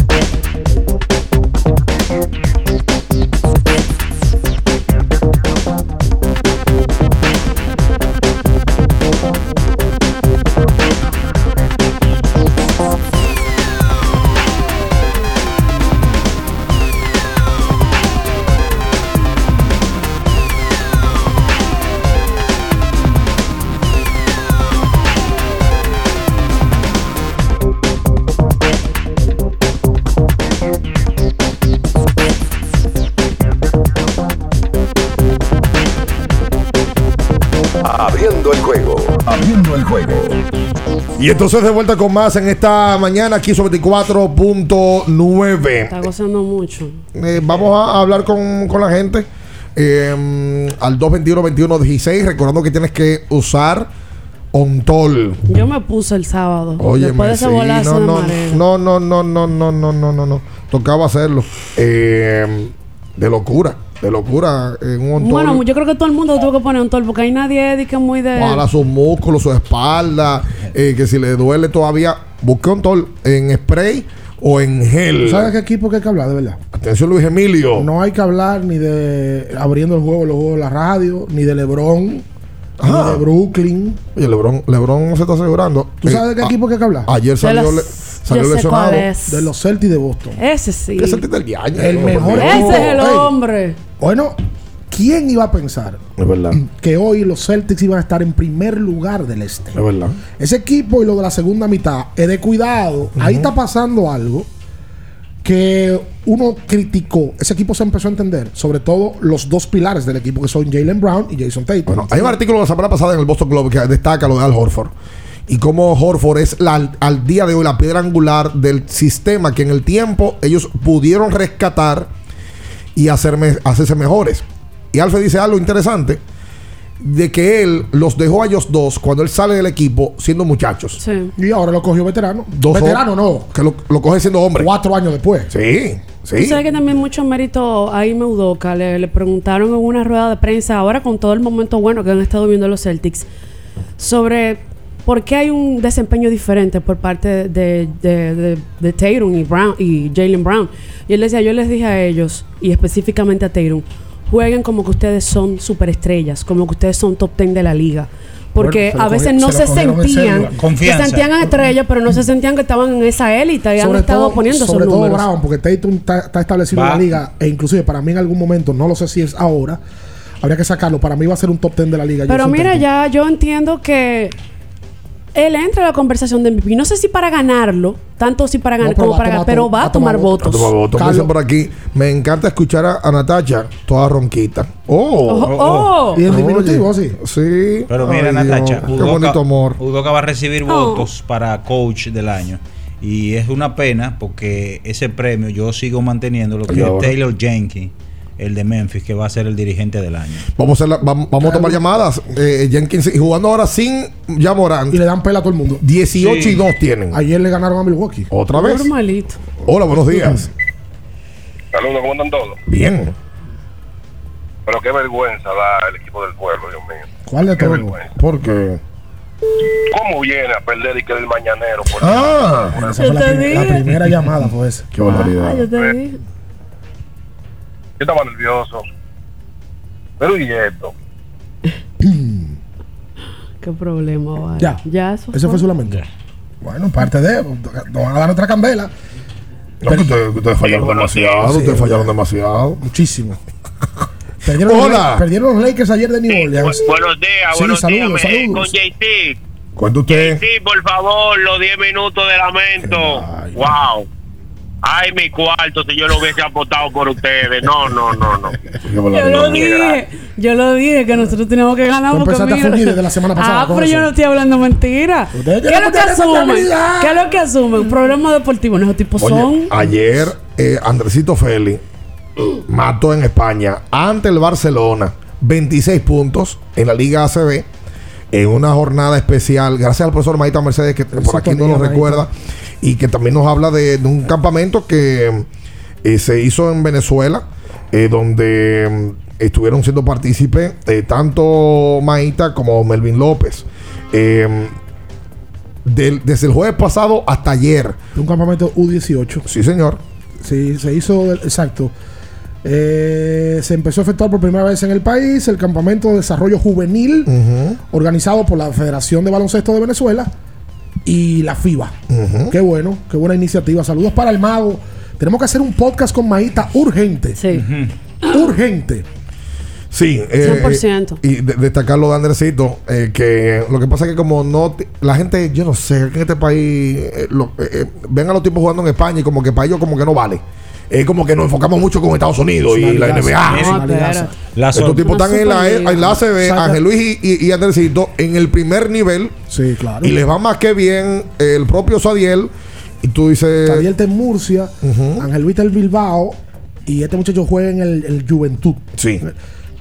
Y entonces de vuelta con más en esta mañana aquí sobre 24.9. Está gozando mucho. Eh, vamos a hablar con, con la gente eh, al 221-2116. Recordando que tienes que usar Ontol. Yo me puse el sábado. Oye, después de ese bolazo no, no, no, no, no, no, no, no, no, no, no. Tocaba hacerlo. Eh, de locura. De locura. En un Ontol. Bueno, yo creo que todo el mundo tuvo que poner un tol porque hay nadie de que es muy de. para sus músculos, su espalda, eh, que si le duele todavía, busque un tol en spray o en gel. ¿Sabes qué equipo que hay que hablar, de verdad? Atención, Luis Emilio. No hay que hablar ni de abriendo el juego, los juegos de la radio, ni de LeBron, ni de Brooklyn. Oye, Lebron, Lebron se está asegurando. ¿Tú sabes de qué a- equipo hay que hablar? Ayer salió, le- salió lesionado. De los Celtics de Boston. Ese sí. ¿Qué Celtics del año? El mejor Ese equipo. es el Ey, hombre. Bueno, ¿quién iba a pensar Es verdad. que hoy los Celtics iban a estar en primer lugar del este? Es verdad. Ese equipo y lo de la segunda mitad es de cuidado. Ahí está pasando algo que uno criticó. Ese equipo se empezó a entender. Sobre todo los dos pilares del equipo que son Jalen Brown y Jason Tatum. Bueno, hay un artículo la semana pasada en el Boston Globe que destaca lo de Al Horford. Y cómo Horford es la- al día de hoy la piedra angular del sistema que en el tiempo ellos pudieron rescatar y hacerme, hacerse mejores. Y Alfred dice algo interesante de que él los dejó a ellos dos cuando él sale del equipo siendo muchachos. Y ahora lo cogió veterano. Dos veterano no. Que lo, lo coge siendo hombre. Cuatro años después. Sí, Tú sí. sabes que también mucho mérito ahí Meudoka. Le, le preguntaron en una rueda de prensa, ahora con todo el momento bueno que han estado viendo los Celtics, sobre por qué hay un desempeño diferente por parte de, de, de, de Tatum y, Brown, y Jalen Brown. Y él decía, yo les dije a ellos, y específicamente a Tatum, jueguen como que ustedes son superestrellas, como que ustedes son top 10 de la liga. Porque Bueno, a veces no se sentían, se sentían estrellas, pero no se sentían que estaban en esa élite y han estado poniendo sobre esos todo números. Brown, porque Tatum está, está establecido Va. en la liga e inclusive para mí en algún momento, no lo sé si es ahora, habría que sacarlo. Para mí va a ser un top 10 de la liga. Pero mira, ya yo entiendo que él entra a la conversación de MVP. No sé si para ganarlo, tanto si para ganar como a para ganar, tomar pero va a tomar votos. Toma votos. Me dicen por aquí, me encanta escuchar a, a Natacha toda ronquita. Oh, Oh, oh. Y en diminutivo, así. Sí. Pero mira, Ay, Natacha, Dios, Qué bonito amor. Udoka va a recibir Oh. votos para coach del año. Y es una pena porque ese premio yo sigo manteniendo lo que Oye, es. Taylor Jenkins, el de Memphis, que va a ser el dirigente del año. Vamos a, la- vam- vamos a tomar llamadas. Eh, Jenkins y jugando ahora sin ya Morant. Y le dan pela a todo el mundo. 18 y Sí. 2 tienen. Ayer le ganaron a Milwaukee. ¿Otra vez? Normalito. Hola, buenos días. Saludos, ¿cómo están todos? Bien. Pero qué vergüenza da el equipo del pueblo, Dios mío. ¿Cuál de todo? vergüenza. ¿Por qué? ¿Cómo viene a perder y que el mañanero? Por Ah, Esa fue la, Yo te prim- la primera llamada, fue esa. Qué barbaridad. Ah, yo te dije. Yo estaba nervioso. Pero ¿y esto? Qué problema, vale. Ya. Ya, eso Ese fue su lamento. Bueno, parte de. Nos van a dar otra candela. No, que ustedes, fallaron demasiado. Sí, ustedes fallaron demasiado. Muchísimo. <laughs> Perdieron, Hola. Los, perdieron los Lakers ayer de New Orleans. Buenos días, Sí, buenos saludos, días. saludos. Con JT. Cuenta usted. Sí, por favor, los 10 minutos de lamento. Wow. Ay, mi cuarto, si yo lo hubiese apostado por ustedes. No, no, no, no. <laughs> Yo lo dije, yo lo dije que nosotros teníamos que ganar Tú porque empezaste a mira- fugir desde la semana pasada Ah, pero yo no estoy hablando mentira. ¿Qué es lo que asumen? ¿Qué es lo que asumen? Problema deportivo, no esos tipos Oye, son. ayer eh, Andresito Félix mató en España ante el Barcelona 26 puntos en la Liga ACB en una jornada especial. Gracias al profesor Maita Mercedes, que por aquí nos lo Maita. Y que también nos habla de, de un campamento que eh, se hizo en Venezuela, eh, donde mm, estuvieron siendo partícipes eh, tanto Maita como Melvin López. Del- desde el jueves pasado hasta ayer. Un campamento U18. Sí, señor. Sí, se hizo, exacto. Eh, se empezó a efectuar por primera vez en el país el campamento de desarrollo juvenil organizado por la Federación de Baloncesto de Venezuela y la FIBA. Qué bueno, qué buena iniciativa. Saludos para el mago. Tenemos que hacer un podcast con Maíta urgente. Sí. Urgente. Sí, eh, 100%. y de- destacarlo de Andresito, eh, que lo que pasa es que como no, la gente, yo no sé, que en este país eh, lo- eh, ven a los tipos jugando en España y como que para ellos como que no vale. Es como que nos enfocamos mucho con Estados Unidos y la NBA. La Estos tipos están en la, Superliga. en la ACB, Ángel Luis y, y, y Andresito, en el primer nivel. Sí, claro. Y les va más que bien el propio Sadiel. Y tú dices. Sadiel está en Murcia, Ángel Luis está en Bilbao y este muchacho juega en el, el Juventud. Sí.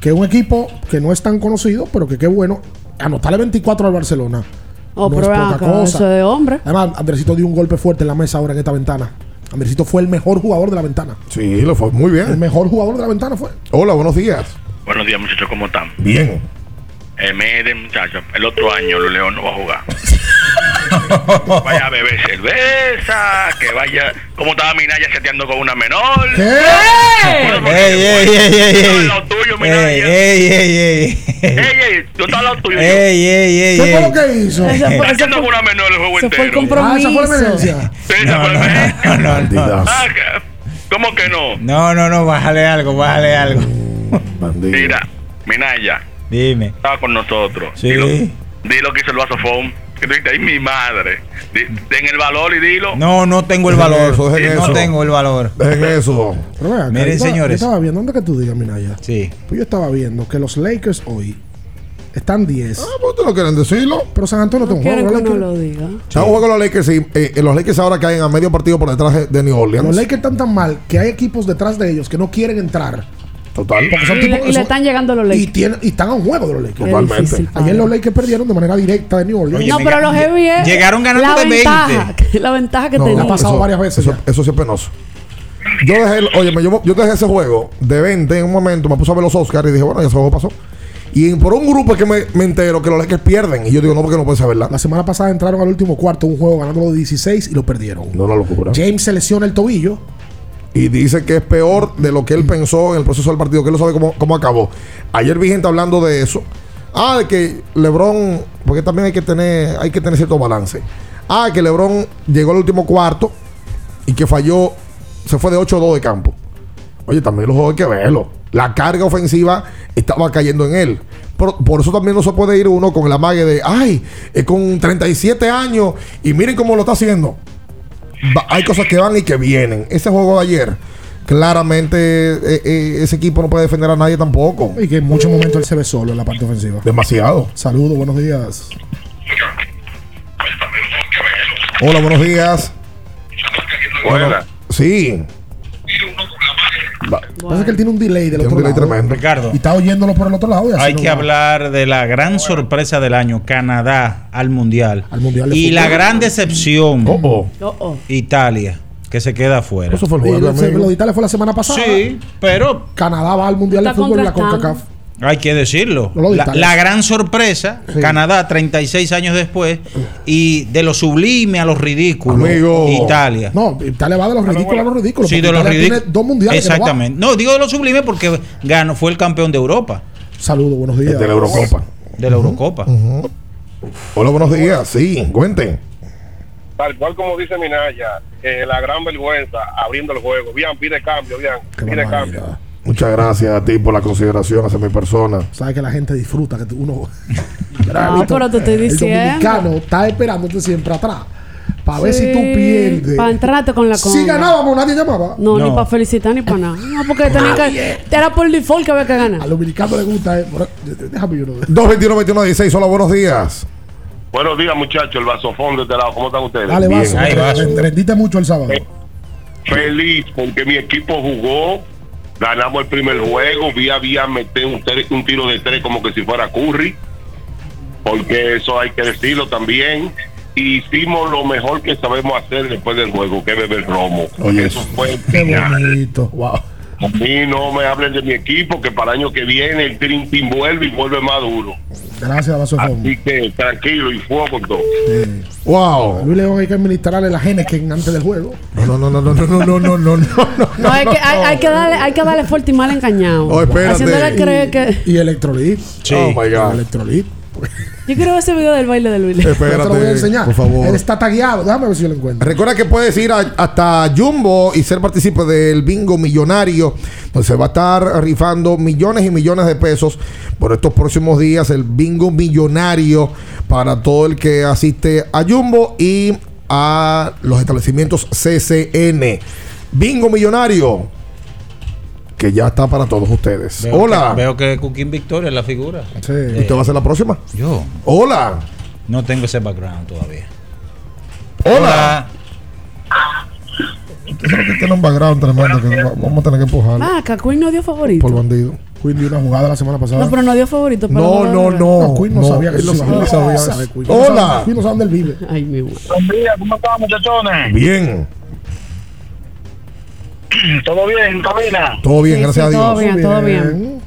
Que es un equipo que no es tan conocido, pero que qué bueno. Anotarle 24 al Barcelona. Oh, no pero es poca acá, cosa. eso de hombre. Además, Andresito dio un golpe fuerte en la mesa ahora en esta ventana. Andresito fue el mejor jugador de la ventana. Sí, lo fue muy El bien. mejor jugador de la ventana fue. Hola, buenos días. Buenos días, muchachos, ¿cómo están? Bien. Eh, miren, muchachos, el otro año el León no va a jugar. <laughs> <laughs> vaya a beber cerveza, que vaya. ¿Cómo estaba Minaya seteando con una menor? ¡Ey, ey, ey, ey, ey! Lo tuyo, ¡Ey, Minaya. ey, ey, ey! Ey, ey, tú estás al lado tuyo. ¡Ey, ey, ey! ¿Qué fue ey. lo que hizo? Fue- con una menor el juego ese fue el entero. Ah, esa fue la compromiso. emergencia. No, fue no, no. Ah, ¿Cómo que no? No, no, no, bájale algo, bájale algo. Mira, Minaya, Dime. estaba con nosotros. Sí. Dilo, dilo que hizo el vaso foam. Que tú dijiste, ay, mi madre. Den el valor y dilo. No, no tengo el Dejen valor. eso, dejen no eso. tengo el valor. Dejen eso. Acá, Miren, yo señores. Yo estaba viendo, ¿dónde que tú digas, Minaya? Sí. Pues yo estaba viendo que los Lakers hoy están 10. Ah, pues ustedes no quieren decirlo. Pero San Antonio No tiene un quieren juego. que Lakers, lo diga. Está un juego los Lakers y eh, los Lakers ahora caen a medio partido por detrás de- de New Orleans. los Lakers están tan mal que hay equipos detrás de ellos que no quieren entrar. Total. Porque son Y, tipos le, que y le están llegando los y, Lakers. tienen- y están a un juego de los Lakers. Totalmente. difícil, Ayer los Lakers perdieron de manera directa de New Orleans. Oye, No, pero los heavy es llegaron ganando la de 20. ventaja, La ventaja que No, tenía. ha pasado varias veces Eso, sí es penoso. Yo dejé, el- oye, me- yo, yo dejé ese juego de 20 en un momento, me puse a ver los Oscars y dije, bueno, ya ese juego pasó. Y por un grupo es que me, me entero que los Lakers pierden. Y yo digo, no, porque no puede ser verdad. La semana pasada entraron al último cuarto un juego ganando los 16 y lo perdieron. No, una locura. James se lesiona el tobillo. Y dice que es peor de lo que él pensó en el proceso del partido, que él no sabe cómo, cómo acabó. Ayer vi gente hablando de eso. Ah, de que LeBron, porque también hay que tener, hay que tener cierto balance. Ah, que LeBron llegó al último cuarto y que falló, se fue de 8-2 de campo. Oye, también los juegos hay que verlo. La carga ofensiva estaba cayendo en él. Por, por eso también no se puede ir uno con el amague de, ay, es con 37 años y miren cómo lo está haciendo. Va- hay cosas que van y que vienen. Ese juego de ayer, claramente eh, eh, ese equipo no puede defender a nadie tampoco. Y que en muchos momentos él se ve solo en la parte ofensiva. Demasiado. Saludos, buenos días. Hola, buenos días. Sí. Que pasa es que él tiene un delay del Tiene otro un delay lado. tremendo. Ricardo. Y está oyéndolo por el otro lado. Hay que hablar de la gran sorpresa del año, Canadá al Mundial. Al Mundial de y fútbol. la gran decepción, Oh, oh. Oh, oh. Italia, que se queda afuera. Eso fue el juego, amigo. lo de Italia fue la semana pasada. Sí, pero Canadá va al Mundial de Fútbol y la. CONCACAF. Hay que decirlo. Lo de La, gran sorpresa, Sí. Canadá 36 años después, y de lo sublime a lo ridículo, Amigo. Italia. No, Italia va de los ridículos a los ridículos. Sí, de los Italia ridículos. tiene dos mundiales. no. Exactamente. No, digo de lo sublime porque ganó, fue el campeón de Europa, Saludos, buenos días. De la Eurocopa. de la Eurocopa. Hola, buenos días. Sí, cuenten. Tal cual como dice Minaya, que la gran vergüenza abriendo el juego. Bien, pide cambio, bien, pide cambio. Muchas gracias a ti por la consideración hacia mi persona. Sabes que la gente disfruta que tú- uno. <laughs> No, pero te estoy El diciendo. dominicano está esperándote siempre atrás. Para ver si tú pierdes. Para entrarte con la Si conga. ganábamos, nadie llamaba. No, ni para felicitar ni para nada. No, porque tenía que. Era por default que había que ganar. Al dominicano le gusta. eh, Déjame yo no. 221-21-16. Hola, buenos días. Buenos días, muchachos. El vasofón de este lado. ¿Cómo están ustedes? Dale, Bien. vaso. Ahí, vaso. Rendiste mucho el sábado. Feliz porque mi equipo jugó Ganamos el primer juego, vía vía meter un, tre- un tiro de tres como que si fuera Curry, porque eso hay que decirlo también. Hicimos lo mejor que sabemos hacer después del juego, que es beber romo. Oye, eso fue Qué genial. bonito. Wow. A mí no me hablen de mi equipo, que para el año que viene el Dream Team vuelve y vuelve más duro. Gracias, Vaso de Fondo. Así que tranquilo y fuego con todo. Wow. Luis León hay que administrarle la Henneken antes del juego. No, no, no, no, no, no, no, no, no, no. No, hay que, hay, hay que darle, hay que darle fuerte y mal engañado. Oh, espérate. Haciéndole creer que. Y Electrolit. Sí. Oh, my God. Electrolit. Yo quiero ver ese video del baile de Luis. Yo te lo voy a Espérate, enseñar. por favor. Él está tagueado. Déjame ver si yo lo encuentro. Recuerda que puedes ir a- hasta Jumbo y ser partícipe del bingo millonario, donde se va a estar rifando millones y millones de pesos por estos próximos días. El bingo millonario para todo el que asiste a Jumbo y a los establecimientos CCN. Bingo millonario, que ya está para todos ustedes. Veo Hola. que- veo que Cooking Victoria es la figura. ¿Usted va a ser la próxima? Yo. Hola. No tengo ese background todavía. Hola. Usted sabe que tiene un background tremendo que va- vamos a tener que empujarlo Ah, que Queen no dio favorito. por bandido. Queen dio una jugada la semana pasada. No, pero no dio favorito. para No, no, hora. no. Queen no, no, sabía que él eso sabía, sabía. no Hola. Queen no sabe dónde él vive. Ay, mi. Buen día, ¿cómo están muchachones? Bien, <clears throat> ¿Todo bien, cabina? todo bien, Sí, gracias sí, a todo Dios. bien, todo bien.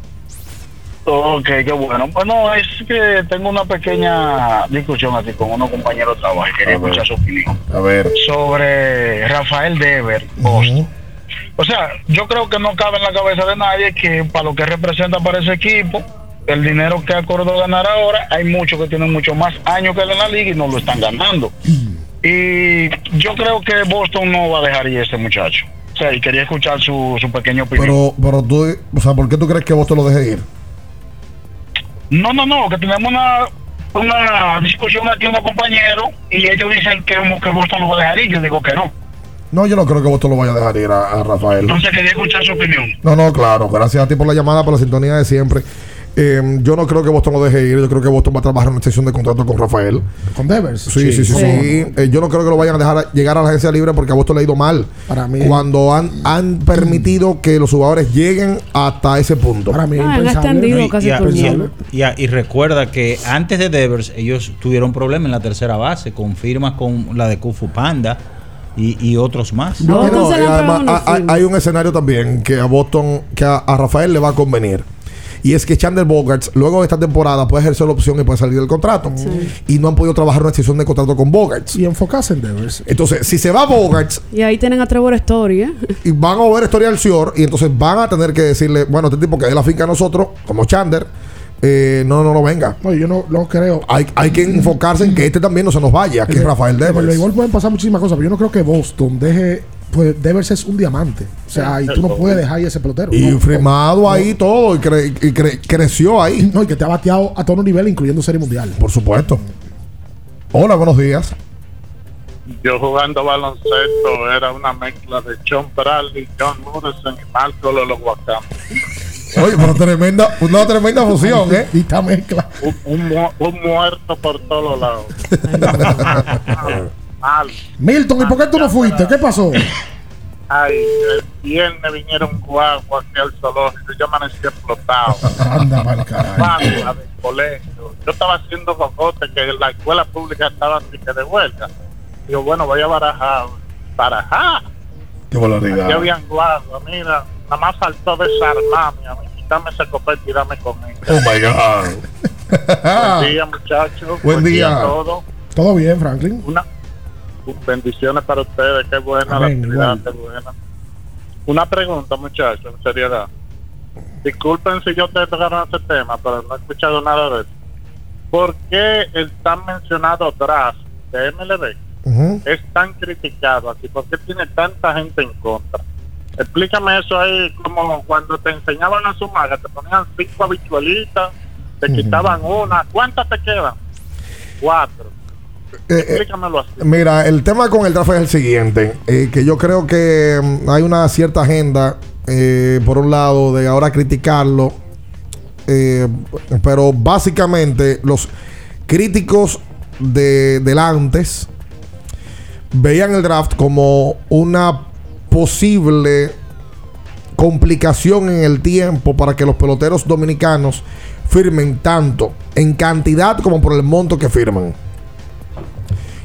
Ok, qué bueno. Bueno, es que tengo una pequeña discusión aquí con unos compañeros de trabajo y quería escuchar su opinión. A ver. Sobre Rafael Dever, Boston. O sea, yo creo que no cabe en la cabeza de nadie que para lo que representa para ese equipo, el dinero que acordó ganar ahora, hay muchos que tienen mucho más años que él en la liga y no lo están ganando. Y yo creo que Boston no va a dejar ir a ese muchacho. Y quería escuchar su, su pequeña opinión. Pero, pero tú, o sea, ¿por qué tú crees que vos te lo dejes ir? No, no, no, que tenemos una, una discusión aquí unos compañeros y ellos dicen que, que Boston lo va a dejar ir. Yo digo que no. No, yo no creo que vos te lo vayas a dejar ir a, a Rafael. Entonces quería escuchar su opinión. No, no, claro. Gracias a ti por la llamada, por la sintonía de siempre. Eh, yo no creo que Boston lo deje ir. Yo creo que Boston va a trabajar en una extensión de contrato con Rafael. Con Devers. Sí, sí, sí. sí, Eh, yo no creo que lo vayan a dejar llegar a la agencia libre porque a Boston le ha ido mal. Para mí. Cuando han, han permitido que los jugadores lleguen hasta ese punto. Para mí Ah, extendido Y, casi y- todo el y- y- y recuerda que antes de Devers ellos tuvieron problemas en la tercera base con firmas con la de Kufu Panda y, y otros más. No, No, entonces y además, hay, un escenario también que a Boston, que a, a Rafael le va a convenir. Y es que Chandler Bogarts, luego de esta temporada, puede ejercer la opción y puede salir del contrato. Y no han podido trabajar una extensión de contrato con Bogarts. Y enfocarse en Devers. Entonces, si se va Bogarts, Y ahí tienen a Trevor Story, ¿eh? y van a ver historia del Sior, y entonces van a tener que decirle, bueno, este tipo que es la finca a nosotros, como Chandler, eh, no, no, no venga. No, yo no, no creo. Hay, hay que enfocarse en que este también no se nos vaya, que es Rafael En el Devers. béisbol pueden pasar muchísimas cosas, pero yo no creo que Boston deje. Pues Devers es un diamante. O sea, y tú no puedes dejar ahí ese pelotero. Y No, firmado no, ahí todo, y, cre- y cre- creció ahí. No, y que te ha bateado a todos los niveles, incluyendo Serie Mundial. Por supuesto. Hola, buenos días. Yo jugando baloncesto era una mezcla de John Bradley, John Morrison y Marco Lolo Guacamole. Oye, pero tremenda, una tremenda fusión, ¿eh? Y esta mezcla. Un, un mu- un muerto por todos lados. <laughs> Mal. Milton, ¿y por qué tú no fuiste? ¿Qué pasó? Ay, el viernes vinieron guagua aquí al zoológico. Yo amanecí explotado. <laughs> Anda, mal carajo. Colegio. Yo estaba haciendo cocote que la escuela pública estaba así que de vuelta. Digo, bueno, voy a barajar. Barajar. Qué Aquí valoridad. habían guagua, mira. Nada más faltó desarmarme a mí. Quitarme ese copete y darme con él. Oh my God. Buen día, muchachos. Buen día. a todos. Todo bien, Franklin. Una, bendiciones para ustedes. Qué buena Amén, la actividad, qué buena. Una pregunta, muchachos, en seriedad. Disculpen si yo te agarro ese tema, pero no he escuchado nada de eso. ¿Por qué el tan mencionado draft de MLB es tan criticado aquí? ¿Por qué tiene tanta gente en contra? Explícame eso ahí, como cuando te enseñaban a sumar, que te ponían cinco habichuelitas, te quitaban una. ¿Cuántas te quedan? Cuatro. Eh, eh, Explícamelo así. Mira, el tema con el draft es el siguiente, eh, que yo creo que mm, hay una cierta agenda, eh, por un lado, de ahora criticarlo, pero básicamente los críticos de, del antes veían el draft como una posible complicación en el tiempo para que los peloteros dominicanos firmen tanto en cantidad como por el monto que firman.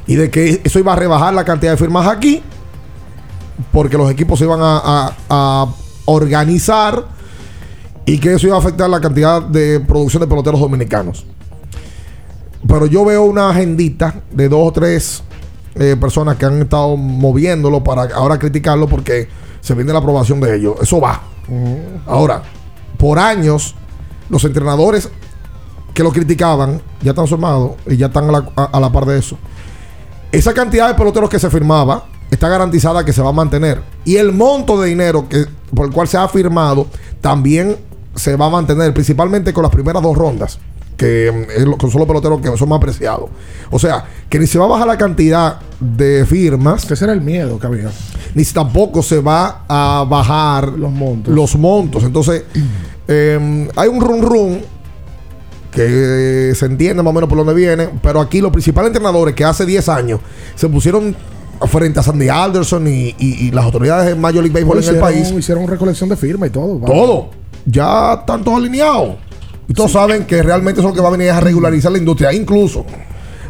Y de que eso iba a rebajar la cantidad de firmas aquí, porque los equipos se iban a, a- a organizar y que eso iba a afectar la cantidad de producción de peloteros dominicanos. Pero yo veo una agendita de dos o tres eh, personas que han estado moviéndolo para ahora criticarlo porque se viene la aprobación de ellos. Eso va. Ahora, por años, los entrenadores que lo criticaban ya están formados y ya están a la, a- a la par de eso. Esa cantidad de peloteros que se firmaba está garantizada que se va a mantener. Y el monto de dinero que, por el cual se ha firmado también se va a mantener, principalmente con las primeras dos rondas, que, mm, que son los peloteros que son más apreciados. O sea, que ni se va a bajar la cantidad de firmas. Ese era el miedo que había. Ni tampoco se va a bajar los montos. Los montos. Entonces, eh, hay un run run que se entiende más o menos por dónde viene, pero aquí los principales entrenadores que hace 10 años se pusieron frente a Sandy Alderson y, y- y las autoridades de Major League Baseball en el país, hicieron recolección de firma y todo. todo, ya están todos alineados. Y todos saben que realmente eso es lo que va a venir a regularizar la industria. Incluso,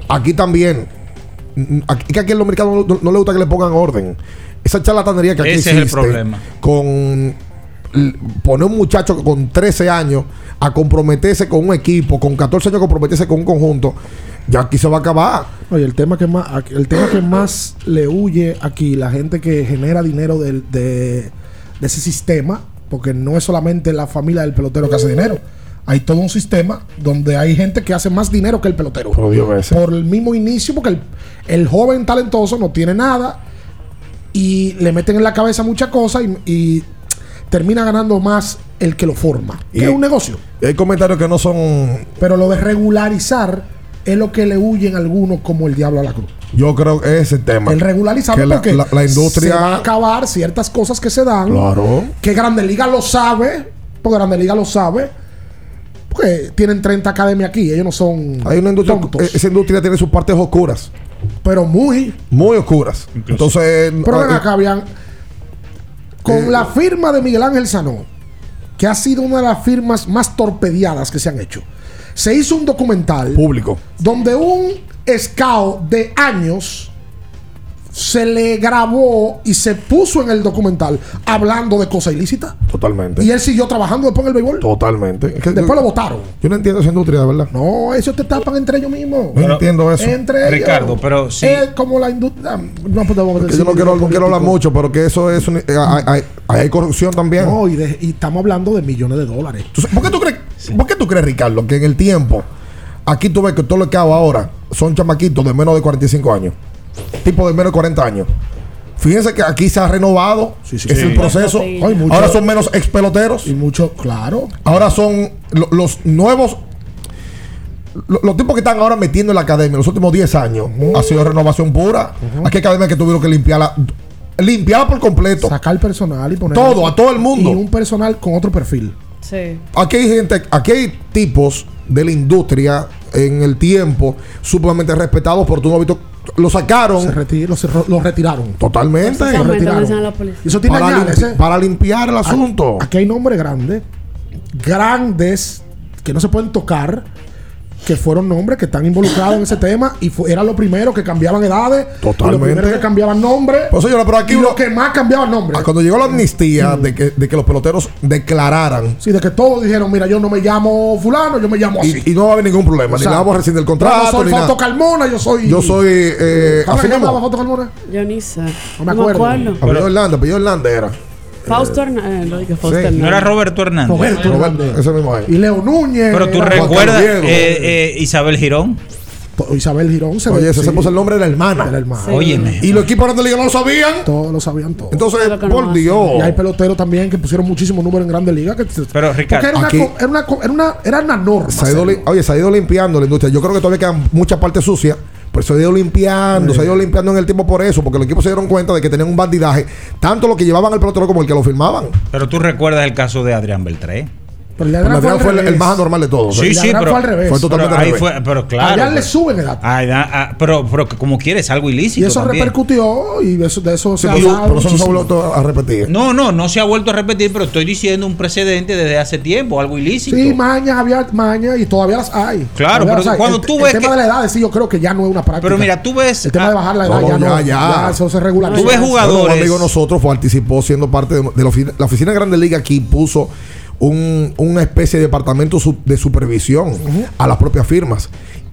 aquí también, mm, aquí, que aquí el dominicano no, no le gusta que le pongan orden. Esa charlatanería que aquí Ese es el existe problema. con poner un muchacho con 13 años a comprometerse con un equipo, con 14 años a comprometerse con un conjunto, ya aquí se va a acabar. Oye, el tema que más, el tema que más le huye aquí, la gente que genera dinero de, de ese sistema, porque no es solamente la familia del pelotero que hace dinero. Hay todo un sistema donde hay gente que hace más dinero que el pelotero. Por Dios, ese. Por el mismo inicio, porque el, el joven talentoso no tiene nada y le meten en la cabeza muchas cosas y, y termina ganando más el que lo forma. Y- que es un negocio. Y hay comentarios que no son. Pero lo de regularizar es lo que le huyen algunos como el diablo a la cruz. Yo creo que ese es el tema. El regularizar Que la, porque la- la industria. se va a acabar ciertas cosas que se dan. Claro. Que Grande Liga lo sabe. Porque Grande Liga lo sabe. Porque tienen 30 academias aquí. Ellos no son Hay una industria. tontos. Esa industria tiene sus partes oscuras. Pero muy. Muy oscuras. Entonces. Pero ven eh, acá, bien. Con Eh, la firma de Miguel Ángel Sanó, que ha sido una de las firmas más torpedeadas que se han hecho, se hizo un documental público. donde un scout de años se le grabó y se puso en el documental hablando de cosas ilícitas. Totalmente. Y él siguió trabajando después en el béisbol. Totalmente. Es que Después yo, lo votaron. yo no entiendo esa industria, de verdad. No, eso te tapan entre ellos mismos. No entiendo eso. Entre ellos. Ricardo, pero sí. Es como la industria. No podemos Que decir. yo no quiero, no quiero hablar mucho, pero que eso es. un- eh, hay, hay- hay corrupción también. No, y, de- y estamos hablando de millones de dólares. Entonces, ¿por, qué tú crees, ¿Por qué tú crees, Ricardo, que en el tiempo, aquí tú ves que todo lo que hago ahora son chamaquitos de menos de 45 años? Tipo de menos de 40 años. Fíjense que aquí se ha renovado. es el proceso. Mucho- Ahora son menos ex peloteros. Y mucho, claro. Ahora son lo- los nuevos. lo- Los tipos que están ahora metiendo en la academia los últimos 10 años ha sido renovación pura. Aquí hay academias que tuvieron que limpiarla. Limpiarla por completo. Sacar personal y poner. Todo, a todo el mundo. Y un personal con otro perfil. Sí. Aquí hay gente, aquí hay tipos de la industria en el tiempo sumamente respetados por tu novito. Lo sacaron Se los retiraron. totalmente Lo Exactamente, retiraron. la Eso tiene para, añales, limpi- ¿eh? para limpiar el asunto. Aquí hay nombres grandes, grandes, que no se pueden tocar, que fueron nombres que están involucrados en ese <laughs> tema y fue, era lo primero que cambiaban edades, Totalmente. primero que cambiaban nombres, Pues, señora, pero aquí y uno- lo que más cambiaban nombres. Ah, Cuando llegó la amnistía de, que, de que los peloteros declararan Sí, de que todos dijeron, mira, yo no me llamo fulano, yo me llamo así. y, y no va a haber ningún problema, ni le vamos a rescindir el Yo contrato, no soy ni Fausto nada. Carmona, yo soy... Yo soy eh, ¿Cómo se llamaba mismo. Fausto Carmona? Yo ni sé. No me acuerdo. Apellido Hernández, apellido Hernández era. Fausto Hernández. lo dije Fausto Sí. Hernández. No era Roberto Hernández. Roberto Hernández. ese mismo ahí. Y Leo Núñez. Pero tú recuerdas eh, eh, Isabel Girón. Isabel Girón se Oye, ese sí, se puso el nombre de la hermana. de la hermana. Óyeme. Y los equipos grandes ligas no lo sabían. Todos lo sabían todos. Entonces, no por Dios. Y hay peloteros también que pusieron muchísimos números en grandes ligas. Que Pero, Ricardo, era una, era, una, era, una, era una norma. Se ha ido oye, se ha ido limpiando la industria. Yo creo que todavía quedan muchas partes sucias. Pero se ha ido limpiando, se ha ido limpiando en el tiempo por eso, porque los equipos se dieron cuenta de que tenían un bandidaje, tanto lo que llevaban al pelotero como el que lo firmaban. Pero tú recuerdas el caso de Adrián Beltré. Pero el de Pero Adrián fue, el, el más anormal de todos. Sí, El de sí, pero fue al revés. Fue totalmente pero ahí al revés. fue, pero claro. Allá le suben edad. Ay, da- ah, pero, pero que como quieres, algo ilícito. Y eso también. repercutió y de eso, de eso Sí, se ha pero, eso- hablado pero eso no se ha muchísimo. vuelto a repetir. No, no, no se ha vuelto a repetir, pero estoy diciendo un precedente desde hace tiempo, algo ilícito. Sí, mañas, había mañas y todavía las hay. Claro, Todavía pero hay. cuando el, tú el ves tema que- de la edad, sí, yo creo que ya no es una práctica. Pero mira, tú ves. El tema de bajar la edad No, ya, no. ya, ya. eso se regulariza. Tú ves jugadores- un amigo de nosotros participó siendo parte de, de la, oficina, la oficina de Grande Liga aquí puso un- una especie de departamento su- de supervisión a las propias firmas.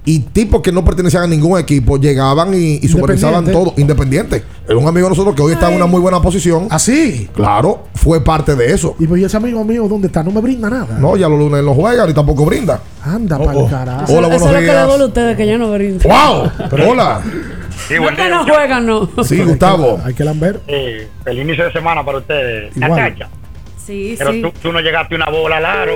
Y tipos que no pertenecían a ningún equipo llegaban y, y supervisaban todo, independiente. Era un amigo de nosotros que hoy está en una muy buena posición. Así. Claro, fue parte de eso. Y pues, ¿y ese amigo mío, ¿dónde está? No me brinda nada. No, ya los lunes no juega ni tampoco brinda. Anda, Oh, para oh. el carajo. Hola, Eso buenos es lo que le días. duele a ustedes, que ya no brindan. ¡Wow! Hola. Sí, No buen que día, no juegan, no. Sí, Gustavo. Hay que lamber. Eh, el inicio de semana para ustedes. Igual. Cachacha. Sí, Pero sí. tú, tú no llegaste una bola al aro.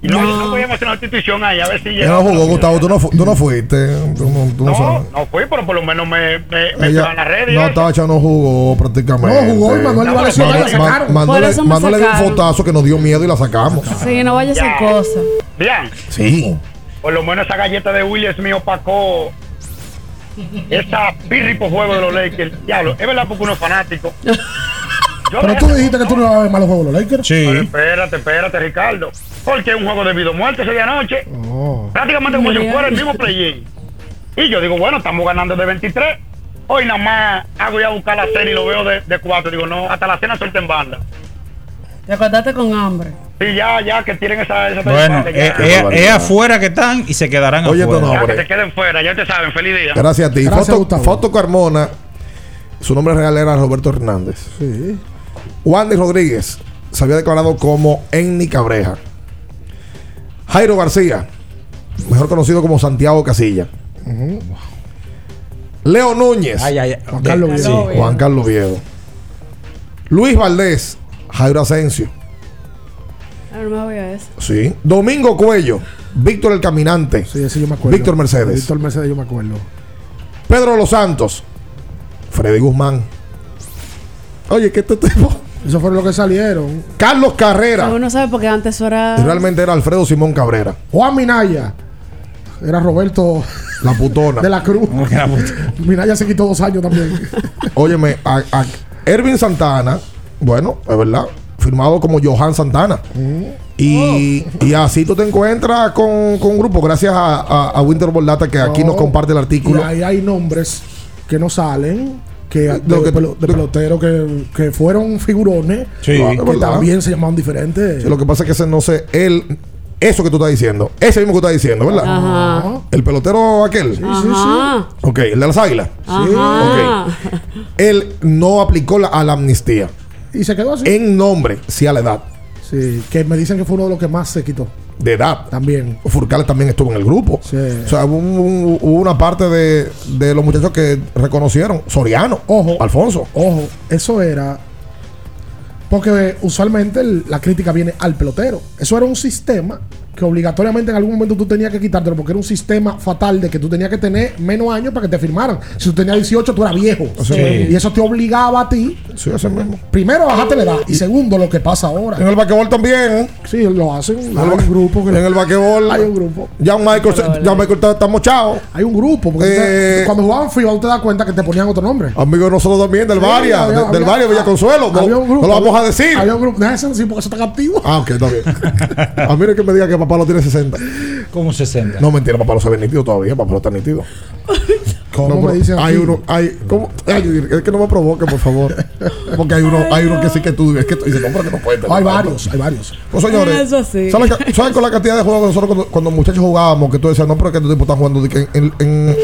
Y no, no podíamos hacer una institución ahí, a ver si Ella no jugó, Gustavo. Tú no, fu- tú no fuiste. Tú no, tú no No, sabes. no fui, pero por lo menos me, me, me Ella, en la red. y no. Tacha no jugó prácticamente. No, jugó y Manuel iba a lesionar y la sacaron. Manuel, le dio un fotazo que nos dio miedo y la sacamos. Sí, no vaya a hacer Ya. cosas. Bien, Sí. por lo menos esa galleta de Williams me opacó esa pirri por juego de los Lakers. Diablo, es verdad porque uno es fanático. <laughs> Pero tú dijiste que tú no ibas a ver malos juegos los Lakers. Pero espérate, espérate, Ricardo. Porque es un juego de vida o muerte ese día anoche. Oh. Prácticamente como si fuera el mismo play-in. Y yo digo, bueno, estamos ganando de 23. Hoy nada más hago ya buscar la cena y lo veo de, de 4. Digo, no, hasta la cena suelta en banda. Te acordaste con hambre. Sí, ya, ya que tienen esa. esa Bueno, es, es- es afuera que están y se quedarán Oye, afuera. esto no, que se queden fuera, ya te saben, feliz día. Gracias a ti. Gracias, Foto. Foto Carmona. Su nombre real era Roberto Hernández. Sí. Wandy Rodríguez se había declarado como Enni Cabreja. Jairo García, mejor conocido como Santiago Casilla. Leo Núñez. Ay, ay, ay. Juan Carlos Sí. Viedo. Juan Carlos Viedo. Luis Valdés, Jairo Asensio. No me voy a eso. Sí. Domingo Cuello, Víctor el Caminante. Sí, ese yo me acuerdo. Víctor Mercedes. Víctor Mercedes, yo me acuerdo. Pedro Los Santos, Freddy Guzmán. Oye, ¿qué este tipo? Eso fue lo que salieron. Carlos Carrera. Uno sabe porque antes era. Y realmente era Alfredo Simón Cabrera. Juan Minaya. Era Roberto La putona. de la Cruz. <laughs> Minaya se quitó dos años también. <laughs> Óyeme, a, a Ervin Santana, bueno, es verdad, firmado como Johan Santana. Y, y así tú te encuentras con, con un grupo, gracias a, a, a Winter Boldata, que aquí No. nos comparte el y artículo. ahí hay nombres que no salen. Que, de, Lo que- pelo- de peloteros que, que fueron figurones. Sí. Ah, Que verdad. también se llamaban diferentes. Sí, lo que pasa es que ese no sé, él, eso que tú estás diciendo, ese mismo que tú estás diciendo, ¿verdad? Ajá. El pelotero aquel. Ajá. Ok, el de las águilas. Ajá. Él no aplicó la, a la amnistía. Y se quedó así. En nombre, sí a la edad. Sí, que me dicen que fue uno de los que más se quitó. De edad. También. Furcales también estuvo en el grupo. Sí. O sea, hubo, un- hubo una parte de, de los muchachos que reconocieron. Soriano. Ojo. Alfonso. Ojo, eso era. Porque usualmente el- la crítica viene al pelotero. Eso era un sistema que obligatoriamente en algún momento tú tenías que quitártelo porque era un sistema fatal de que tú tenías que tener menos años para que te firmaran. Si tú tenías 18, tú eras viejo. Sí. Y eso te obligaba a ti, Sí, ese mismo. primero, bajarte la edad. Y segundo, lo que pasa ahora. En el basquetbol también. Sí, lo hacen. En Hay un grupo que en el basquetbol. Hay un grupo. Ya Michael, ya Michael está, está mochado. Hay un grupo. Porque Eh, te- cuando jugaban FIBA, tú te das cuenta que te ponían otro nombre. Amigo de nosotros también, del Sí, Varia. había- de- del había- Varia Villa Consuelo. No, había un grupo, no lo vamos a decir. Había un grupo. Déjame decir porque eso está activo. Ah, ok, está bien. a mí no es que me diga que papá lo tiene 60. ¿Cómo 60? No, mentira, papá lo se ve nítido todavía. Papá lo está nítido. ¿Cómo No, me dicen hay aquí? uno, hay, ¿cómo? Ay, es que no me provoque, por favor. Porque hay uno, hay uno que sí que tú, es que tú dices, no, pero que no puede. Hay varios, hay varios. Pues señores, Eso sí. ¿saben, con la cantidad de juegos que nosotros cuando, cuando muchachos jugábamos, que tú decías, no, pero que estos tipos están jugando en, en,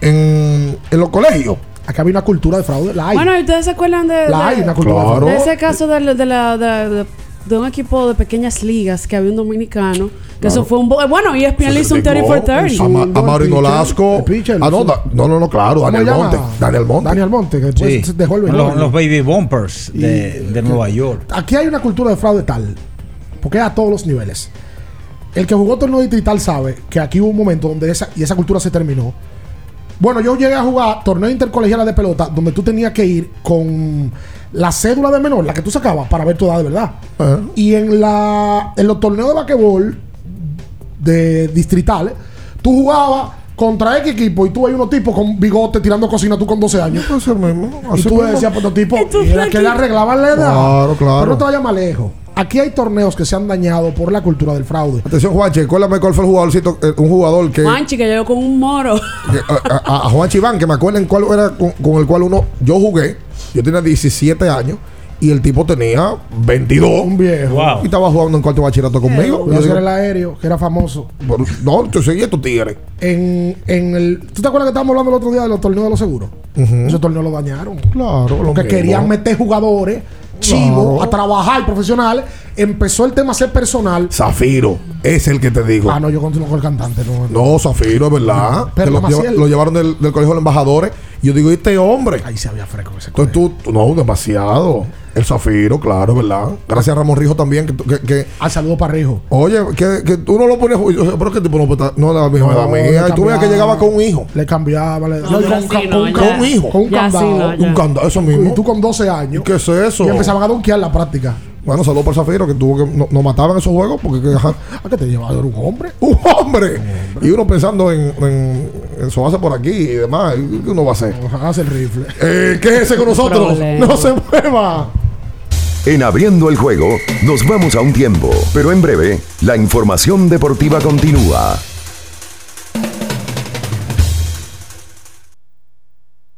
en, en los colegios? Acá había una cultura de fraude. La hay. Bueno, ¿y ustedes se acuerdan de, la de- hay, una cultura de Claro. fraude. de ese caso de, la- de la, de, de- un equipo de pequeñas ligas que había un dominicano? Que eso fue un... bo- Bueno, y ESPN le hizo un 30 for 30. A, a Nolasco. Ah, no, da- no, no, no, claro, ¿Cómo Daniel? Monte. Daniel Monte. Daniel Monte, que después Sí. se dejó el los, baby bumpers de, de Nueva York. Aquí hay una cultura de fraude tal, porque es a todos los niveles. El que jugó torneo distrital sabe que aquí hubo un momento donde esa, y esa cultura se terminó, Bueno, yo llegué a jugar torneos intercolegiales de pelota donde tú tenías que ir con la cédula de menor, la que tú sacabas, para ver tu edad de verdad. Y en, la, en los torneos de basquetbol de distritales, tú jugabas contra X equipo y tú hay unos tipos con bigote tirando cocina tú con 12 años. y así tú mismo. decías, pues los tipos, y era que le arreglaban la edad. Claro, claro. Pero no te vayas más lejos. Aquí hay torneos que se han dañado por la cultura del fraude. Atención, Juanchi, cuéntame cuál fue el jugadorcito, eh, un jugador que. Juanchi que llegó con un moro. que- a, a- a Juanchi Iván, que me acuerden cuál era con, con el cual uno. Yo jugué, yo tenía 17 años. Y el tipo tenía 22. Un viejo. Y estaba jugando en cuarto de bachillerato conmigo. Yo era el aéreo, que era famoso. "Pero, no, yo seguía estos tigres. En, en el. ¿Tú te acuerdas que estábamos hablando el otro día de los torneos de los seguros? Ujú. Ese torneo lo dañaron. Claro, lo Porque mismo. querían meter jugadores chivos a trabajar profesionales. Empezó el tema a ser personal. Zafiro, es el que te digo. Ah, no, yo continúo con el cantante. No, No, Zafiro, es verdad. Pero lo, lleva- lo llevaron del, del colegio de embajadores. Y yo digo, ¿y este hombre? Ahí se había fresco ese Entonces tú, tú- no, demasiado. El Zafiro, claro, es verdad. Gracias a Ramón Rijo también. Que, que, que- Al saludo para Rijo. oye, que, que tú no lo sé, Pero que tipo no, puede estar- no la misma edad mía. Y tú veías que llegaba con un hijo. Le cambiaba. Le, No, con, con un Con hijo. Con un Ya, sí, candado. Un candado, eso mismo. Y tú con 12 años. ¿Qué es eso? Y empezaban a donkear la práctica. Bueno, saludos para Zafiro que tuvo que. No, nos mataban esos juegos porque. que, ¿A qué te llevaba? Era <laughs> un hombre. ¡Un hombre! Y uno pensando en, en, en sobarse por aquí y demás. ¿y ¿Qué uno va a hacer? Hace el rifle. Eh, quédese con <laughs> nosotros. Problema. No se mueva. En Abriendo el Juego nos vamos a un tiempo, pero en breve la información deportiva continúa.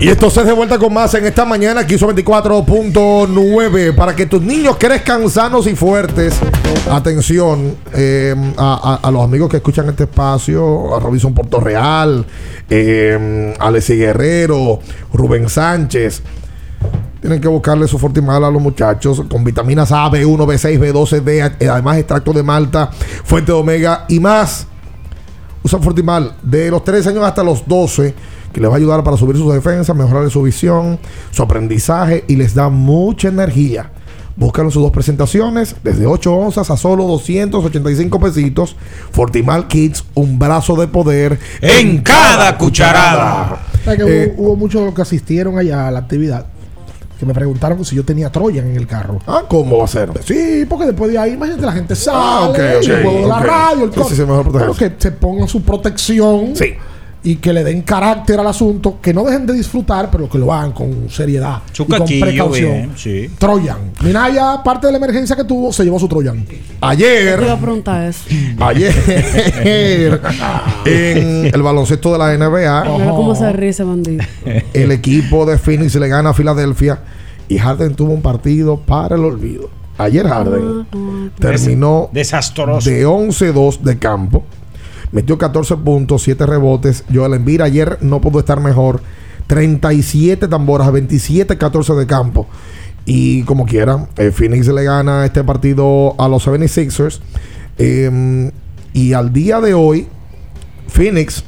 Y esto se de vuelta con más en esta mañana, aquí 24.9, para que tus niños crezcan sanos y fuertes. Atención eh, a, los amigos que escuchan este espacio, a Robinson Portorreal, eh, Alessi Guerrero, Rubén Sánchez. Tienen que buscarle su Fortimal a los muchachos con vitaminas A, B1, B6, B12, D, además extracto de malta, fuente de omega y más. Usa Fortimal de los 3 años hasta los 12, que les va a ayudar para subir sus defensas, mejorar su visión, su aprendizaje y les da mucha energía. Búscalo en sus dos presentaciones, desde 8 onzas a solo 285 pesitos. Fortimal Kids, un brazo de poder En cada cucharada. ¿Sabes que Eh, hubo, hubo muchos que asistieron allá a la actividad que me preguntaron si yo tenía Troyan en el carro. Ah, ¿cómo va a ser? Sí, porque después de ahí, imagínate, la gente sale, Ah, ok, ok, el juego de la radio, el Sí, sí, sí, mejor Pero que se pongan su protección y que le den carácter al asunto, que no dejen de disfrutar, pero que lo hagan con seriedad y con precaución. bien, sí. Troyan. Minaya, parte de la emergencia que tuvo, se llevó su Troyan. Ayer. Te iba a preguntar eso. Ayer <laughs> en el baloncesto de la NBA, Mira cómo se ríe ese bandido. el equipo de Phoenix le gana a Filadelfia y Harden tuvo un partido para el olvido. Ayer Harden terminó desastroso de 11-2 de campo. Metió 14 puntos, 7 rebotes. Joel Embiid ayer no pudo estar mejor. 37 tamboras, 27-14 de campo. Y como quiera, eh, Phoenix le gana este partido a los 76ers. Eh, y al día de hoy, Phoenix,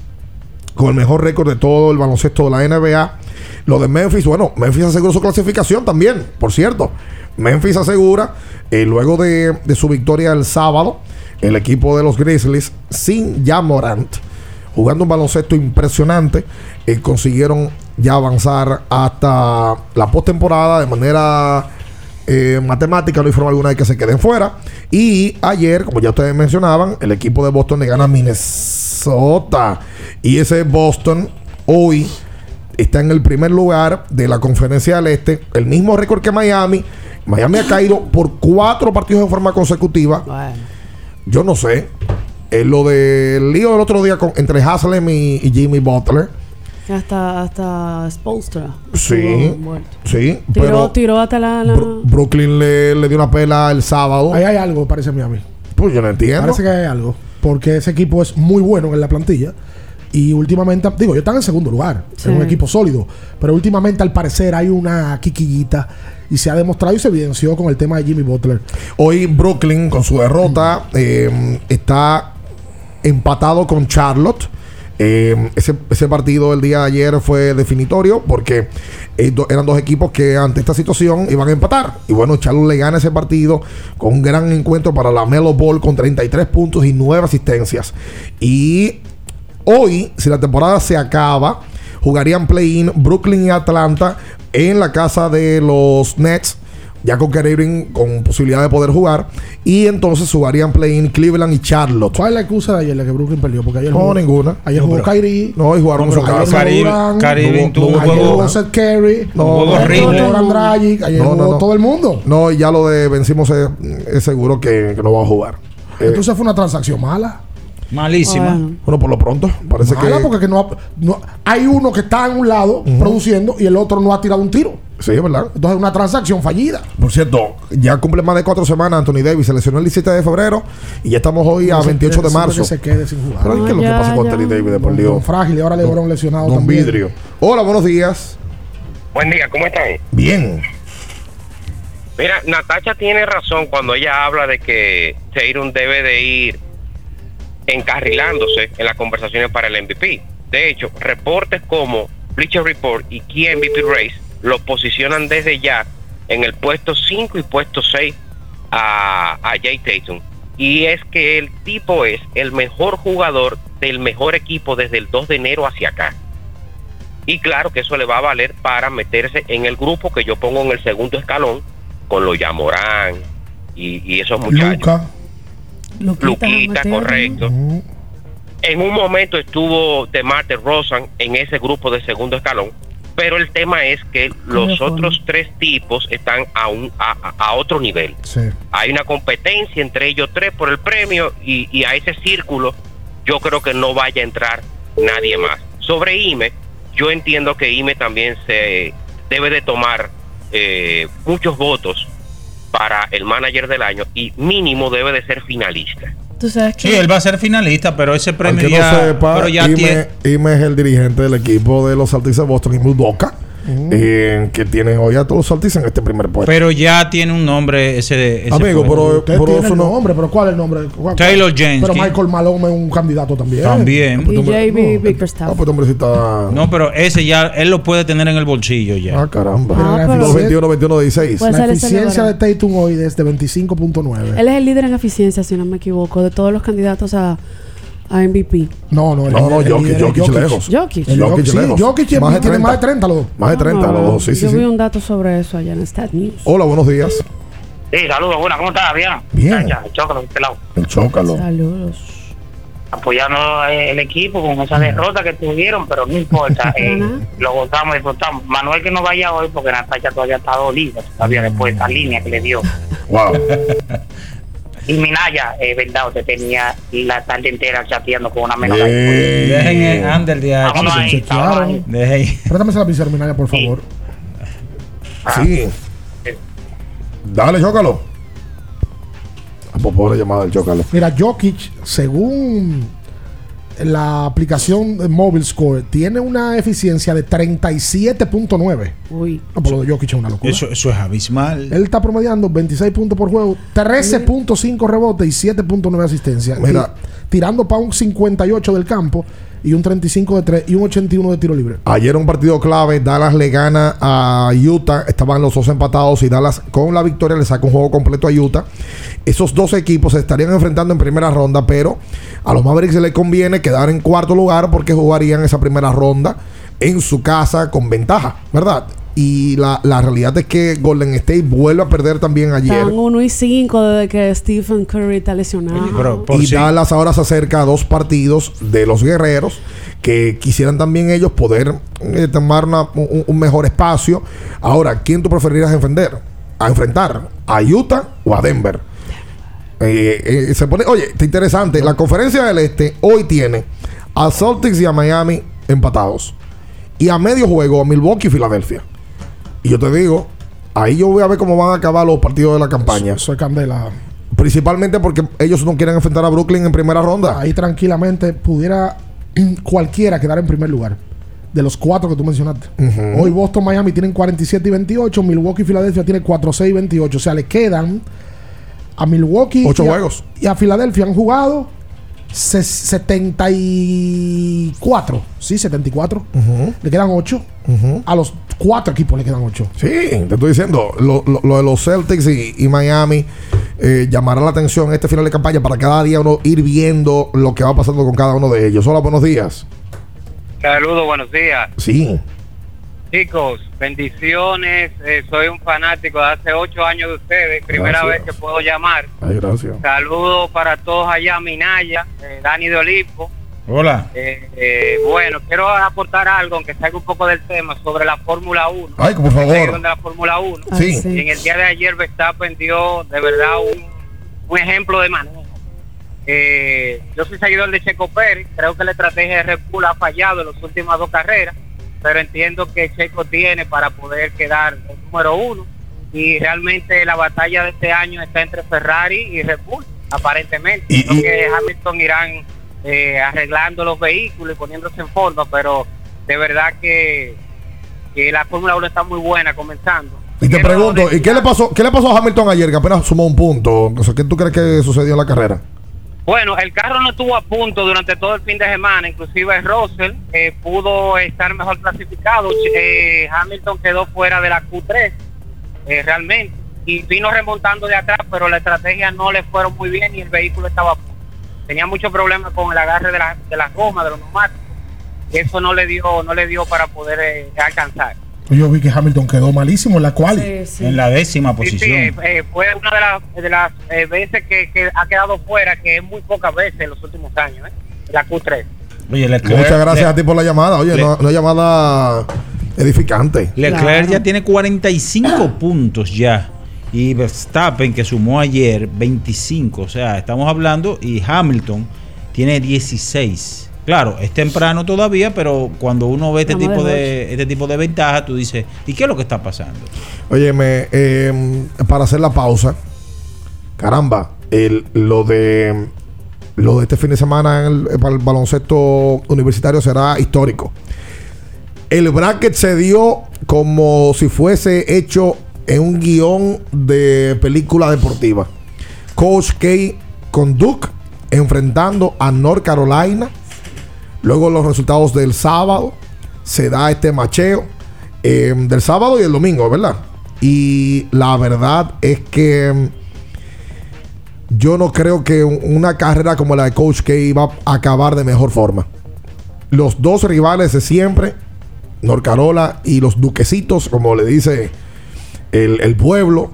con el mejor récord de todo el baloncesto de la NBA. Lo de Memphis, bueno, Memphis aseguró su clasificación también, por cierto. Memphis asegura, eh, luego de, de su victoria el sábado, el equipo de los Grizzlies, sin ya Morant, jugando un baloncesto impresionante, eh, consiguieron ya avanzar hasta la postemporada de manera eh, matemática, no hay alguna de que se queden fuera. Y ayer, como ya ustedes mencionaban, el equipo de Boston le gana a Minnesota. Y ese Boston hoy está en el primer lugar de la conferencia del Este, el mismo récord que Miami. Miami ha caído por cuatro partidos de forma consecutiva. Yo no sé. Eh, lo del lío del otro día con- entre Haslem y, y Jimmy Butler. Hasta, hasta Spolstra. Sí, sí. Tiró, pero tiró hasta la. la- Brooklyn le, le dio una pela el sábado. Ahí hay algo, parece a mí a mí. Pues yo no entiendo. Parece que hay algo. Porque ese equipo es muy bueno en la plantilla. Y últimamente, digo, yo están en segundo lugar. Sí. Es un equipo sólido. Pero últimamente, al parecer, hay una quiquillita. Y se ha demostrado y se evidenció con el tema de Jimmy Butler. Hoy Brooklyn, con su derrota, eh, está empatado con Charlotte. Eh, ese, ese partido el día de ayer fue definitorio porque eh, do- eran dos equipos que ante esta situación iban a empatar. Y bueno, Charlotte le gana ese partido con un gran encuentro para la Melo Ball con 33 puntos y 9 asistencias. Y hoy, si la temporada se acaba, jugarían play-in Brooklyn y Atlanta en la casa de los Nets. Ya con Irving con posibilidad de poder jugar. Y entonces jugarían play-in Cleveland y Charlotte. ¿Cuál es la excusa de ayer de que Brooklyn perdió? Porque ayer No, jugó, ninguna. Ayer No, jugó Kyrie. No, y jugaron en su casa. Kyrie- tuvo ayer jugó Seth Curry. No, jugó Dragic. Ayer jugó todo el mundo. No, y ya lo de vencimos es, es seguro que, que no va a jugar. Eh, Entonces fue una transacción mala. Malísima. Bueno. bueno, por lo pronto, parece Mala que. porque que no, ha- no- hay uno que está en un lado produciendo y el otro no ha tirado un tiro. Sí, es verdad. Entonces es una transacción fallida. Por cierto, ya cumple más de cuatro semanas Anthony Davis. Se lesionó el 17 de febrero y ya estamos hoy a No se 28 de marzo. que se quede sin jugar. Pero ¿y ¿qué es lo que Ya, pasa con ya. Anthony Davis de por Dios? don frágil y ahora LeBron lesionado Don también. Vidrio. Hola, buenos días. Buen día, ¿cómo están? Bien. Mira, Natacha tiene razón cuando ella habla de que Tatum debe de ir encarrilándose en las conversaciones para el MVP. De hecho, reportes como Bleacher Report y Key MVP Race lo posicionan desde ya en el puesto 5 y puesto 6 a, a Jay Tatum. Y es que el tipo es el mejor jugador del mejor equipo desde el 2 de enero hacia acá. Y claro que eso le va a valer para meterse en el grupo que yo pongo en el segundo escalón con los Yamorán y, y esos muchachos. Luca. Luquita, correcto. En un momento estuvo Demarte Rosan en ese grupo de segundo escalón, pero el tema es que los otros tres tipos están a, un, a, a- a otro nivel. Sí. Hay una competencia entre ellos tres por el premio y, y a ese círculo yo creo que no vaya a entrar nadie más. Sobre IME, yo entiendo que IME también se debe de tomar eh, muchos votos para el manager del año y mínimo debe de ser finalista. Tú sabes que. Sí, él va a ser finalista, pero ese premio que ya, no sepa, pero ya Ime, tiene. Ime es el dirigente del equipo de los Celtics de Boston y Mudoka. eh, que tiene hoy a todos los Celtics en este primer puesto. Pero ya tiene un nombre ese. ese Amigo, pero- pero no- nombre, pero ¿cuál es el nombre? ¿Cuál- Taylor Jenkins. Pero Michael Malone es un candidato también. También. Y JB Bickerstaff. Ah, pues hombre está. No, pero ese ya él lo puede tener en el bolsillo ya. Ah, caramba. Pero la pero- eficiencia- 21, 21, 16. Puede La ser ese eficiencia de. Tatum hoy es de 25.9. Él es el líder en eficiencia, si no me equivoco, de todos los candidatos a, a MVP. No, no, el No, no, el Jokic, Jokic lejos. Jokic. El Jokic sí, lejos. Jokic tiene Más de tiene 30. más de 30 los dos. Más de 30 Ah, los dos, sí, sí, Yo vi un dato sobre eso allá en Stat News. Hola, buenos días. Sí, saludos, buenas, ¿cómo estás? Bien. Bien. Ya, chócalo, este lado. El Chócalo. Saludos. Apoyando el equipo con esa derrota que tuvieron, pero no importa. <laughs> eh, lo gozamos, disfrutamos. Manuel que no vaya hoy porque Natacha todavía está dolida, todavía después de esa línea que le dio. Wow. <laughs> Y Minaya, eh, verdad, usted tenía la tarde entera chateando con una menor. Dejen el Ander de ahí. Ahí, ahí. Dejen. Préstame esa lapicera, Minaya, por favor. Sí. Dale, Chócalo. Ah, pues pobre llamada del Chócalo. Mira, Jokic, según la aplicación de Mobile Score, tiene una eficiencia de 37.9. Uy. No, por lo de Jokic es una locura. Eso, eso es abismal. Él está promediando 26 puntos por juego, 13.5 rebotes y 7.9 asistencia. Mira. Ti- tirando para un 58 del campo y un 35 de 3 y un 81 de tiro libre. Ayer un partido clave, Dallas le gana a Utah, estaban los dos empatados y Dallas con la victoria le saca un juego completo a Utah. Esos dos equipos se estarían enfrentando en primera ronda, pero a los Mavericks les conviene quedar en cuarto lugar porque jugarían esa primera ronda en su casa con ventaja, ¿verdad? Y la, la realidad es que Golden State vuelve a perder también ayer. Están 1 y 5 desde que Stephen Curry está lesionado. y Dallas ahora se acerca a dos partidos de los guerreros que quisieran también ellos poder eh, tomar una- un, un mejor espacio. Ahora, ¿quién tú preferirías enfrentar? A enfrentar a Utah o a Denver. Eh, eh, se pone, oye, está interesante. La conferencia del Este hoy tiene a Celtics y a Miami empatados. Y a medio juego a Milwaukee y Filadelfia. Y yo te digo, ahí yo voy a ver cómo van a acabar los partidos de la campaña. Es candela. Principalmente porque ellos no quieren enfrentar a Brooklyn en primera ronda. Ahí tranquilamente pudiera cualquiera quedar en primer lugar. De los cuatro que tú mencionaste. Hoy Boston, Miami tienen 47 y 28. Milwaukee y Filadelfia tienen 4, 6 y 28. O sea, le quedan a Milwaukee. Ocho y a- juegos. Y a Filadelfia han jugado 74. Sí, 74. Le quedan 8. A los cuatro equipos le quedan 8. Sí, te estoy diciendo, lo, lo- lo de los Celtics y, y Miami eh, llamará la atención este final de campaña para cada día uno ir viendo lo que va pasando con cada uno de ellos. Hola, buenos días. Saludos, buenos días. Sí. Chicos, bendiciones. eh, soy un fanático de hace ocho años de ustedes. Primera Gracias. vez que puedo llamar. Ay, gracias. Saludos para todos allá, Minaya, eh, Dani de Olimpo. Hola. Eh, eh, bueno, quiero aportar algo, aunque salga un poco del tema, sobre la Fórmula 1. Ay, por favor. De la Fórmula 1. Sí. Y en el día de ayer Verstappen dio de verdad un, un ejemplo de manejo. Eh, yo soy seguidor de Checo Pérez, creo que la estrategia de Red Bull ha fallado en las últimas dos carreras, pero entiendo que Checo tiene para poder quedar el número uno y realmente la batalla de este año está entre Ferrari y Red Bull, aparentemente. Creo que Hamilton irán eh, arreglando los vehículos y poniéndose en forma, pero de verdad que, que la Fórmula 1 está muy buena comenzando. Y te pregunto, ¿y qué le pasó qué le pasó a Hamilton ayer que apenas sumó un punto? O sea, ¿Qué tú crees que sucedió en la carrera? Bueno, el carro no estuvo a punto durante todo el fin de semana, inclusive Russell eh, pudo estar mejor clasificado, eh, Hamilton quedó fuera de la Q3 eh, realmente y vino remontando de atrás, pero la estrategia no le fueron muy bien y el vehículo estaba a punto. Tenía muchos problemas con el agarre de la, de las gomas, de los neumáticos, eso no le dio, no le dio para poder eh, alcanzar. Yo vi que Hamilton quedó malísimo en la cual. En la décima Sí, sí, posición. eh, eh, fue una de las, de las eh, veces que, que ha quedado fuera, que es muy pocas veces en los últimos años, ¿eh? la Q3. Oye, Leclerc, Muchas gracias Le- a ti por la llamada. Oye, Le- no, no llamada edificante. Leclerc ya tiene 45 <clears throat> puntos ya. Y Verstappen, que sumó ayer 25. O sea, estamos hablando. Y Hamilton tiene 16. Claro, es temprano todavía, pero cuando uno ve este tipo de de este tipo de ventajas, tú dices, ¿y qué es lo que está pasando? Óyeme, eh, para hacer la pausa, caramba, el, lo de lo de este fin de semana en el, para el baloncesto universitario será histórico. El bracket se dio como si fuese hecho en un guion de película deportiva. Coach K con Duke enfrentando a North Carolina. Luego los resultados del sábado. Se da este macheo eh, del sábado y el domingo, ¿verdad? Y la verdad es que mm, yo no creo que un- una carrera como la de Coach K iba a acabar de mejor forma. Los dos rivales de siempre, North Carolina y los duquesitos, como le dice el, el pueblo,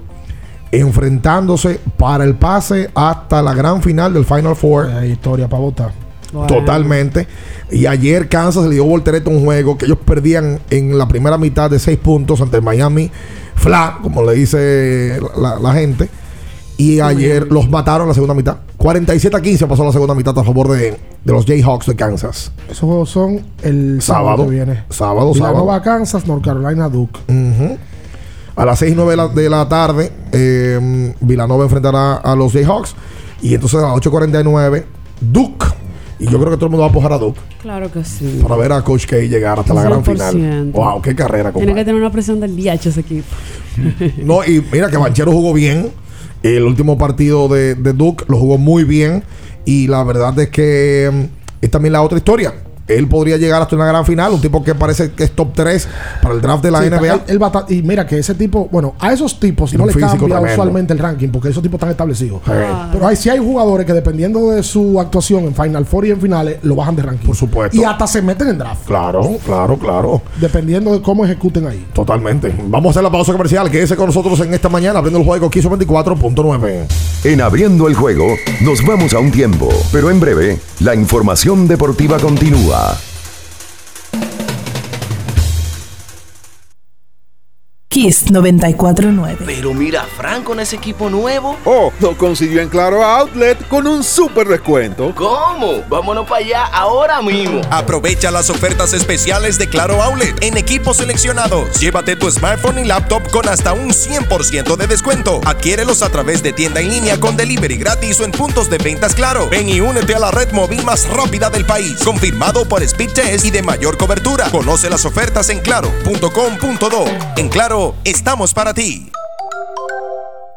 enfrentándose para el pase hasta la gran final del Final Four. Hay historia para votar. Totalmente. Y ayer Kansas le dio voltereta a un juego que ellos perdían en la primera mitad de seis puntos ante el Miami Fla, como le dice la, la gente. Y ayer los mataron en la segunda mitad. 47 a 15 pasó la segunda mitad a favor de, de los Jayhawks de Kansas. Esos juegos son el sábado, Sábado. que viene. Sábado, Villanova, sábado. Kansas, North Carolina, Duke. A las 6 y 9 de la, de la tarde, eh, Villanova enfrentará a los Jayhawks. Y entonces a las 8.49, Duke. Y yo creo que todo el mundo va a apoyar a Duke Claro que sí. para ver a Coach K llegar hasta la gran final. 100%. Wow, qué carrera, Tiene compadre. que tener una presión del DH ese equipo. No, y mira que Banchero jugó bien. El último partido de, de Duke lo jugó muy bien. Y la verdad es que mm, es también la otra historia. Él podría llegar hasta una gran final. Un tipo que parece que es top 3 para el draft de la Sí, NBA. él- él va a ta- y mira que ese tipo, bueno, a esos tipos no le cambia tremendo. usualmente el ranking porque esos tipos están establecidos. Sí. Pero hay, sí hay jugadores que dependiendo de su actuación en Final Four y en finales, lo bajan de ranking. Por supuesto. Y hasta se meten en draft. Claro, claro, claro. Dependiendo de cómo ejecuten ahí. Totalmente. Vamos a hacer la pausa comercial. Quédese con nosotros en esta mañana abriendo el juego 1524.9. En Abriendo el Juego nos vamos a un tiempo, pero en breve la información deportiva continúa. Bella. Kiss 949. Pero mira, Frank con ese equipo nuevo. Oh, lo consiguió en Claro Outlet con un super descuento. ¿Cómo? Vámonos para allá ahora mismo. Aprovecha las ofertas especiales de Claro Outlet en equipos seleccionados. Llévate tu smartphone y laptop con hasta un 100% de descuento. Adquiérelos a través de tienda en línea con delivery gratis o en puntos de ventas Claro. Ven y únete a la red móvil más rápida del país. Confirmado por Speed Test y de mayor cobertura. Conoce las ofertas en claro.com.do. En Claro, estamos para ti.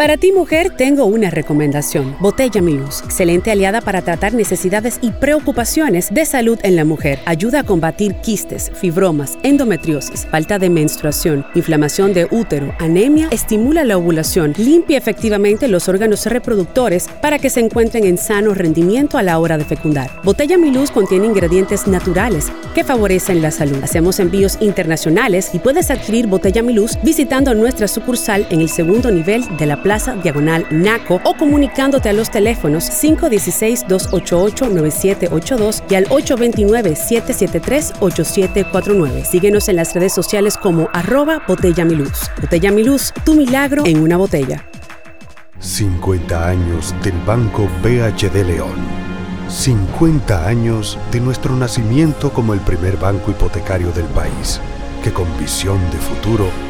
Para ti mujer tengo una recomendación, Botella Milus, excelente aliada para tratar necesidades y preocupaciones de salud en la mujer. Ayuda a combatir quistes, fibromas, endometriosis, falta de menstruación, inflamación de útero, anemia, estimula la ovulación, limpia efectivamente los órganos reproductores para que se encuentren en sano rendimiento a la hora de fecundar. Botella Milus contiene ingredientes naturales que favorecen la salud. Hacemos envíos internacionales y puedes adquirir Botella Milus visitando nuestra sucursal en el segundo nivel de la Plaza Diagonal Naco o comunicándote a los teléfonos 516-288-9782 y al 829-773-8749. Síguenos en las redes sociales como arroba Botella Milus. Botella Milus, tu milagro en una botella. 50 años del Banco BHD León. 50 años de nuestro nacimiento como el primer banco hipotecario del país, que con visión de futuro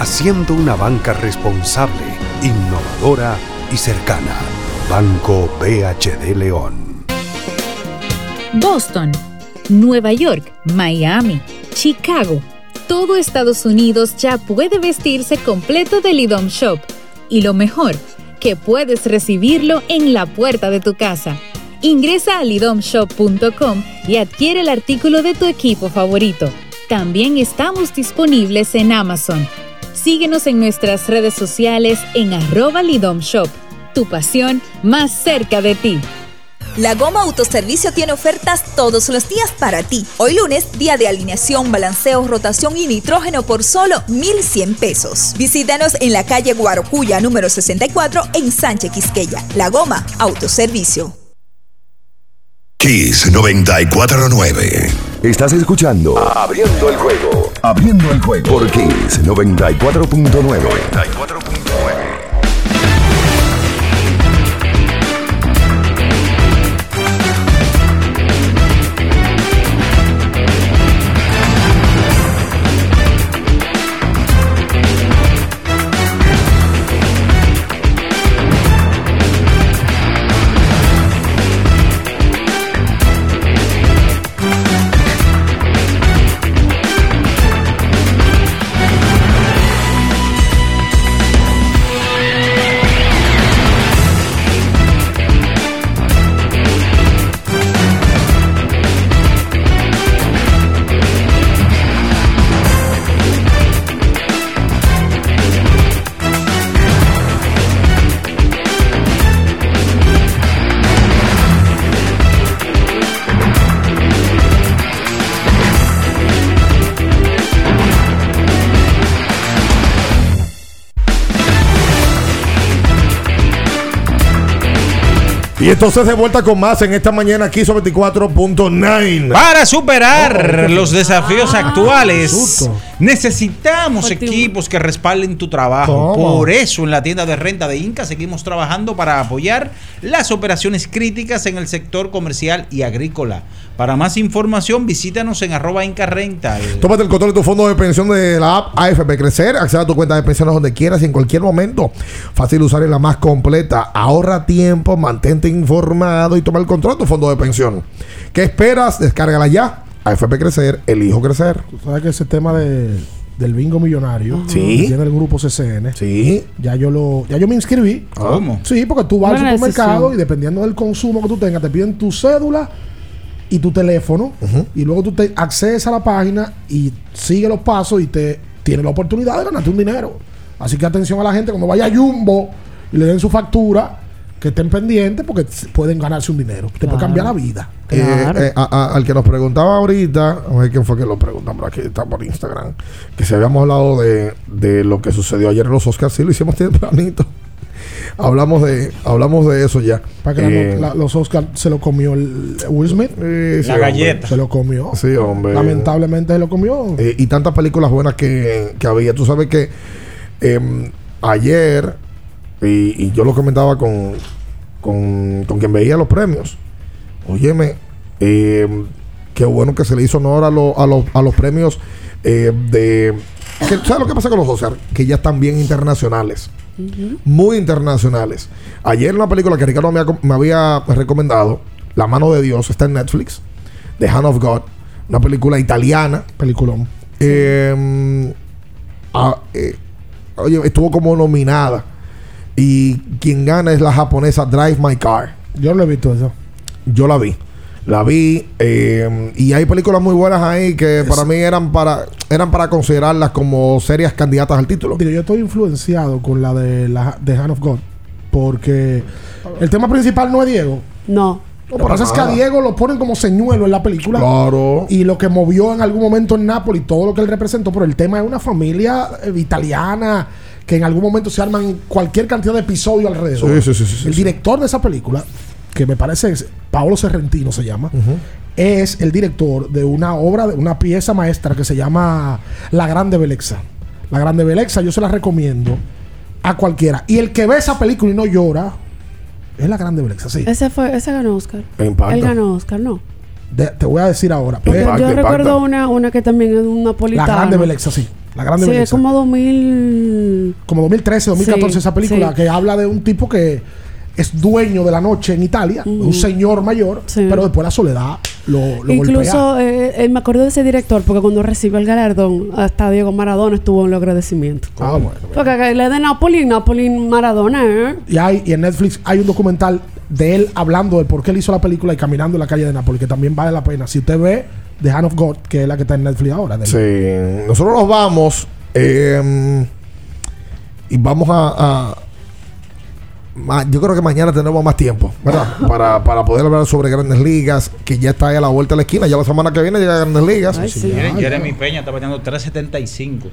haciendo una banca responsable, innovadora y cercana. Banco BHD León. Boston, Nueva York, Miami, Chicago. Todo Estados Unidos ya puede vestirse completo del IDOM Shop. Y lo mejor, que puedes recibirlo en la puerta de tu casa. Ingresa a lidomshop.com y adquiere el artículo de tu equipo favorito. También estamos disponibles en Amazon. Síguenos en nuestras redes sociales en arroba lidomshop. Tu pasión más cerca de ti. La Goma Autoservicio tiene ofertas todos los días para ti. Hoy lunes, día de alineación, balanceo, rotación y nitrógeno por solo 1,100 pesos. Visítanos en la calle Guarocuya, número 64, en Sánchez Quisqueya. La Goma Autoservicio. Kiss 949. Estás escuchando Abriendo el juego. Abriendo el juego por Kiss 94.9. 94.9. entonces de vuelta con más en esta mañana aquí sobre 24.9. Para superar Oh, los desafíos Ah, actuales, necesitamos equipos que respalden tu trabajo. ¿Cómo? Por eso en la tienda de renta de Inca seguimos trabajando para apoyar las operaciones críticas en el sector comercial y agrícola. Para más información, visítanos en arroba Inca Rental. Tómate el control de tu fondo de pensión de la app AFP Crecer. Acceda a tu cuenta de pensiones donde quieras y en cualquier momento. Fácil de usar y la más completa. Ahorra tiempo, mantente informado y toma el control de tu fondo de pensión. ¿Qué esperas? Descárgala ya. AFP Crecer, elijo crecer. Tú sabes que ese tema de, del bingo millonario Sí. que tiene el grupo CCN. Sí. Ya yo lo, ya yo me inscribí. ¿Cómo? Sí, porque tú vas al supermercado decisión. y dependiendo del consumo que tú tengas, te piden tu cédula y tu teléfono. Y luego tú te accedes a la página y sigue los pasos y te tienes la oportunidad de ganarte un dinero. Así que atención a la gente cuando vaya a Jumbo y le den su factura, que estén pendientes porque pueden ganarse un dinero. Te puede cambiar la vida. Eh, eh, a- a- al que nos preguntaba ahorita, a ver quién fue que lo preguntamos aquí, está por Instagram, que si habíamos hablado de, de lo que sucedió ayer en los Oscars, sí lo hicimos tempranito. <laughs> hablamos de hablamos de eso ya. Para que Eh, la- los Oscars se lo comió el Will Smith. sí, La hombre. galleta. Se lo comió. Sí, hombre. Lamentablemente se lo comió. eh, y tantas películas buenas que, que había. Tú sabes que em, ayer, y, y yo lo comentaba con, con, con quien veía los premios, óyeme, em, qué bueno que se le hizo honor a, lo- a, los- a los premios eh, de... que- ¿Sabes lo que pasa con los Oscar? Que ya están bien internacionales. Muy internacionales. Ayer una película que Ricardo me, ha- me había recomendado, La mano de Dios, está en Netflix. The Hand of God. Una película italiana. Peliculón. Eh, ah, eh, oye, estuvo como nominada. Y quien gana es la japonesa Drive My Car. Yo no he visto eso. Yo la vi. La vi. eh, y hay películas muy buenas ahí que para mí eran para eran para considerarlas como serias candidatas al título. Digo, yo estoy influenciado con la de la de Hand of God. Porque el tema principal no es Diego. No. Lo que pasa es que a Diego lo ponen como señuelo en la película. Claro. Y lo que movió en algún momento en Nápoles, todo lo que él representó, pero el tema es una familia eh, italiana que en algún momento se arman cualquier cantidad de episodios alrededor. Sí, sí, sí, el sí. director de esa película, que me parece es Paolo Serrentino se llama, es el director de una obra, de una pieza maestra que se llama La Grande Belexa. La Grande Belexa yo se la recomiendo a cualquiera. Y el que ve esa película y no llora, es La Grande Belexa, sí. Ese fue, ese ganó Oscar. Impacta. Él ganó Oscar, no. De- te voy a decir ahora. Yo recuerdo una, una que también es un La napolitano. Grande Belexa, sí. La Grande sí, es como 2000. como 2013, 2014 Sí, esa película sí. que habla de un tipo que es dueño de la noche en Italia, un señor mayor, pero después la soledad lo, lo Incluso eh, eh, me acuerdo de ese director porque cuando recibió el galardón, hasta Diego Maradona estuvo en los agradecimientos. Ah, bueno. Porque él es de Napoli, Napoli, Maradona, ¿eh? Y, hay, y en Netflix hay un documental de él hablando de por qué él hizo la película y caminando en la calle de Nápoles, que también vale la pena. Si usted ve The Hand of God, que es la que está en Netflix ahora. Sí, nosotros nos vamos eh, y vamos a, yo creo que mañana tenemos más tiempo, ¿verdad? <laughs> para, para poder hablar sobre grandes ligas, que ya está ahí a la vuelta de la esquina. Ya la semana que viene llega a grandes ligas. Jeremy Peña está bateando 375.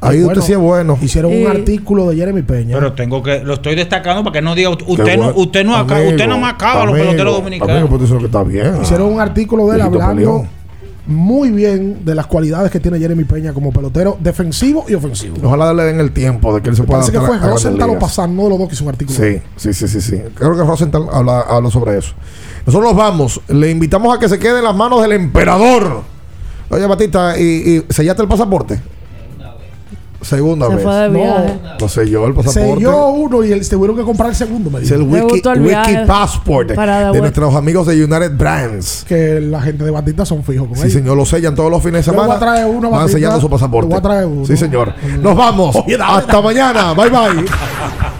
Ahí usted sí es bueno. Hicieron un artículo de Jeremy Peña. Pero tengo que, lo estoy destacando para que no diga, usted Qué no, usted no acaba, usted no me acaba los Amigo, peloteros amigo, dominicanos. pues eso es lo que está bien. Hicieron un artículo de él hablando peleón. Muy bien de las cualidades que tiene Jeremy Peña como pelotero defensivo y ofensivo. Ojalá le den el tiempo de que él se pueda Parece que fue a Rosenthal o ligas. Pasan, uno de los dos que hizo un artículo. Sí, sí, sí, sí, sí. Creo que Rosenthal habla, habla sobre eso. Nosotros nos vamos. Le invitamos a que se quede en las manos del emperador. Oye, Batista, ¿y, y sellaste el pasaporte? Segunda Se vez. fue de viaje. Lo selló el pasaporte. Selló uno y él se tuvieron que comprar el segundo. Me Es dijo. el Le Wiki, gustó el Wiki Passport de nuestros amigos de United Brands. Que la gente de Batista son fijos con Sí, ellos. señor, lo sellan todos los fines de Yo voy semana. a traer uno, Van Batista. sellando su pasaporte. Voy a traer uno. Sí, señor. Nos vamos. Oye, dale, Hasta dale. mañana. Bye, bye. <laughs>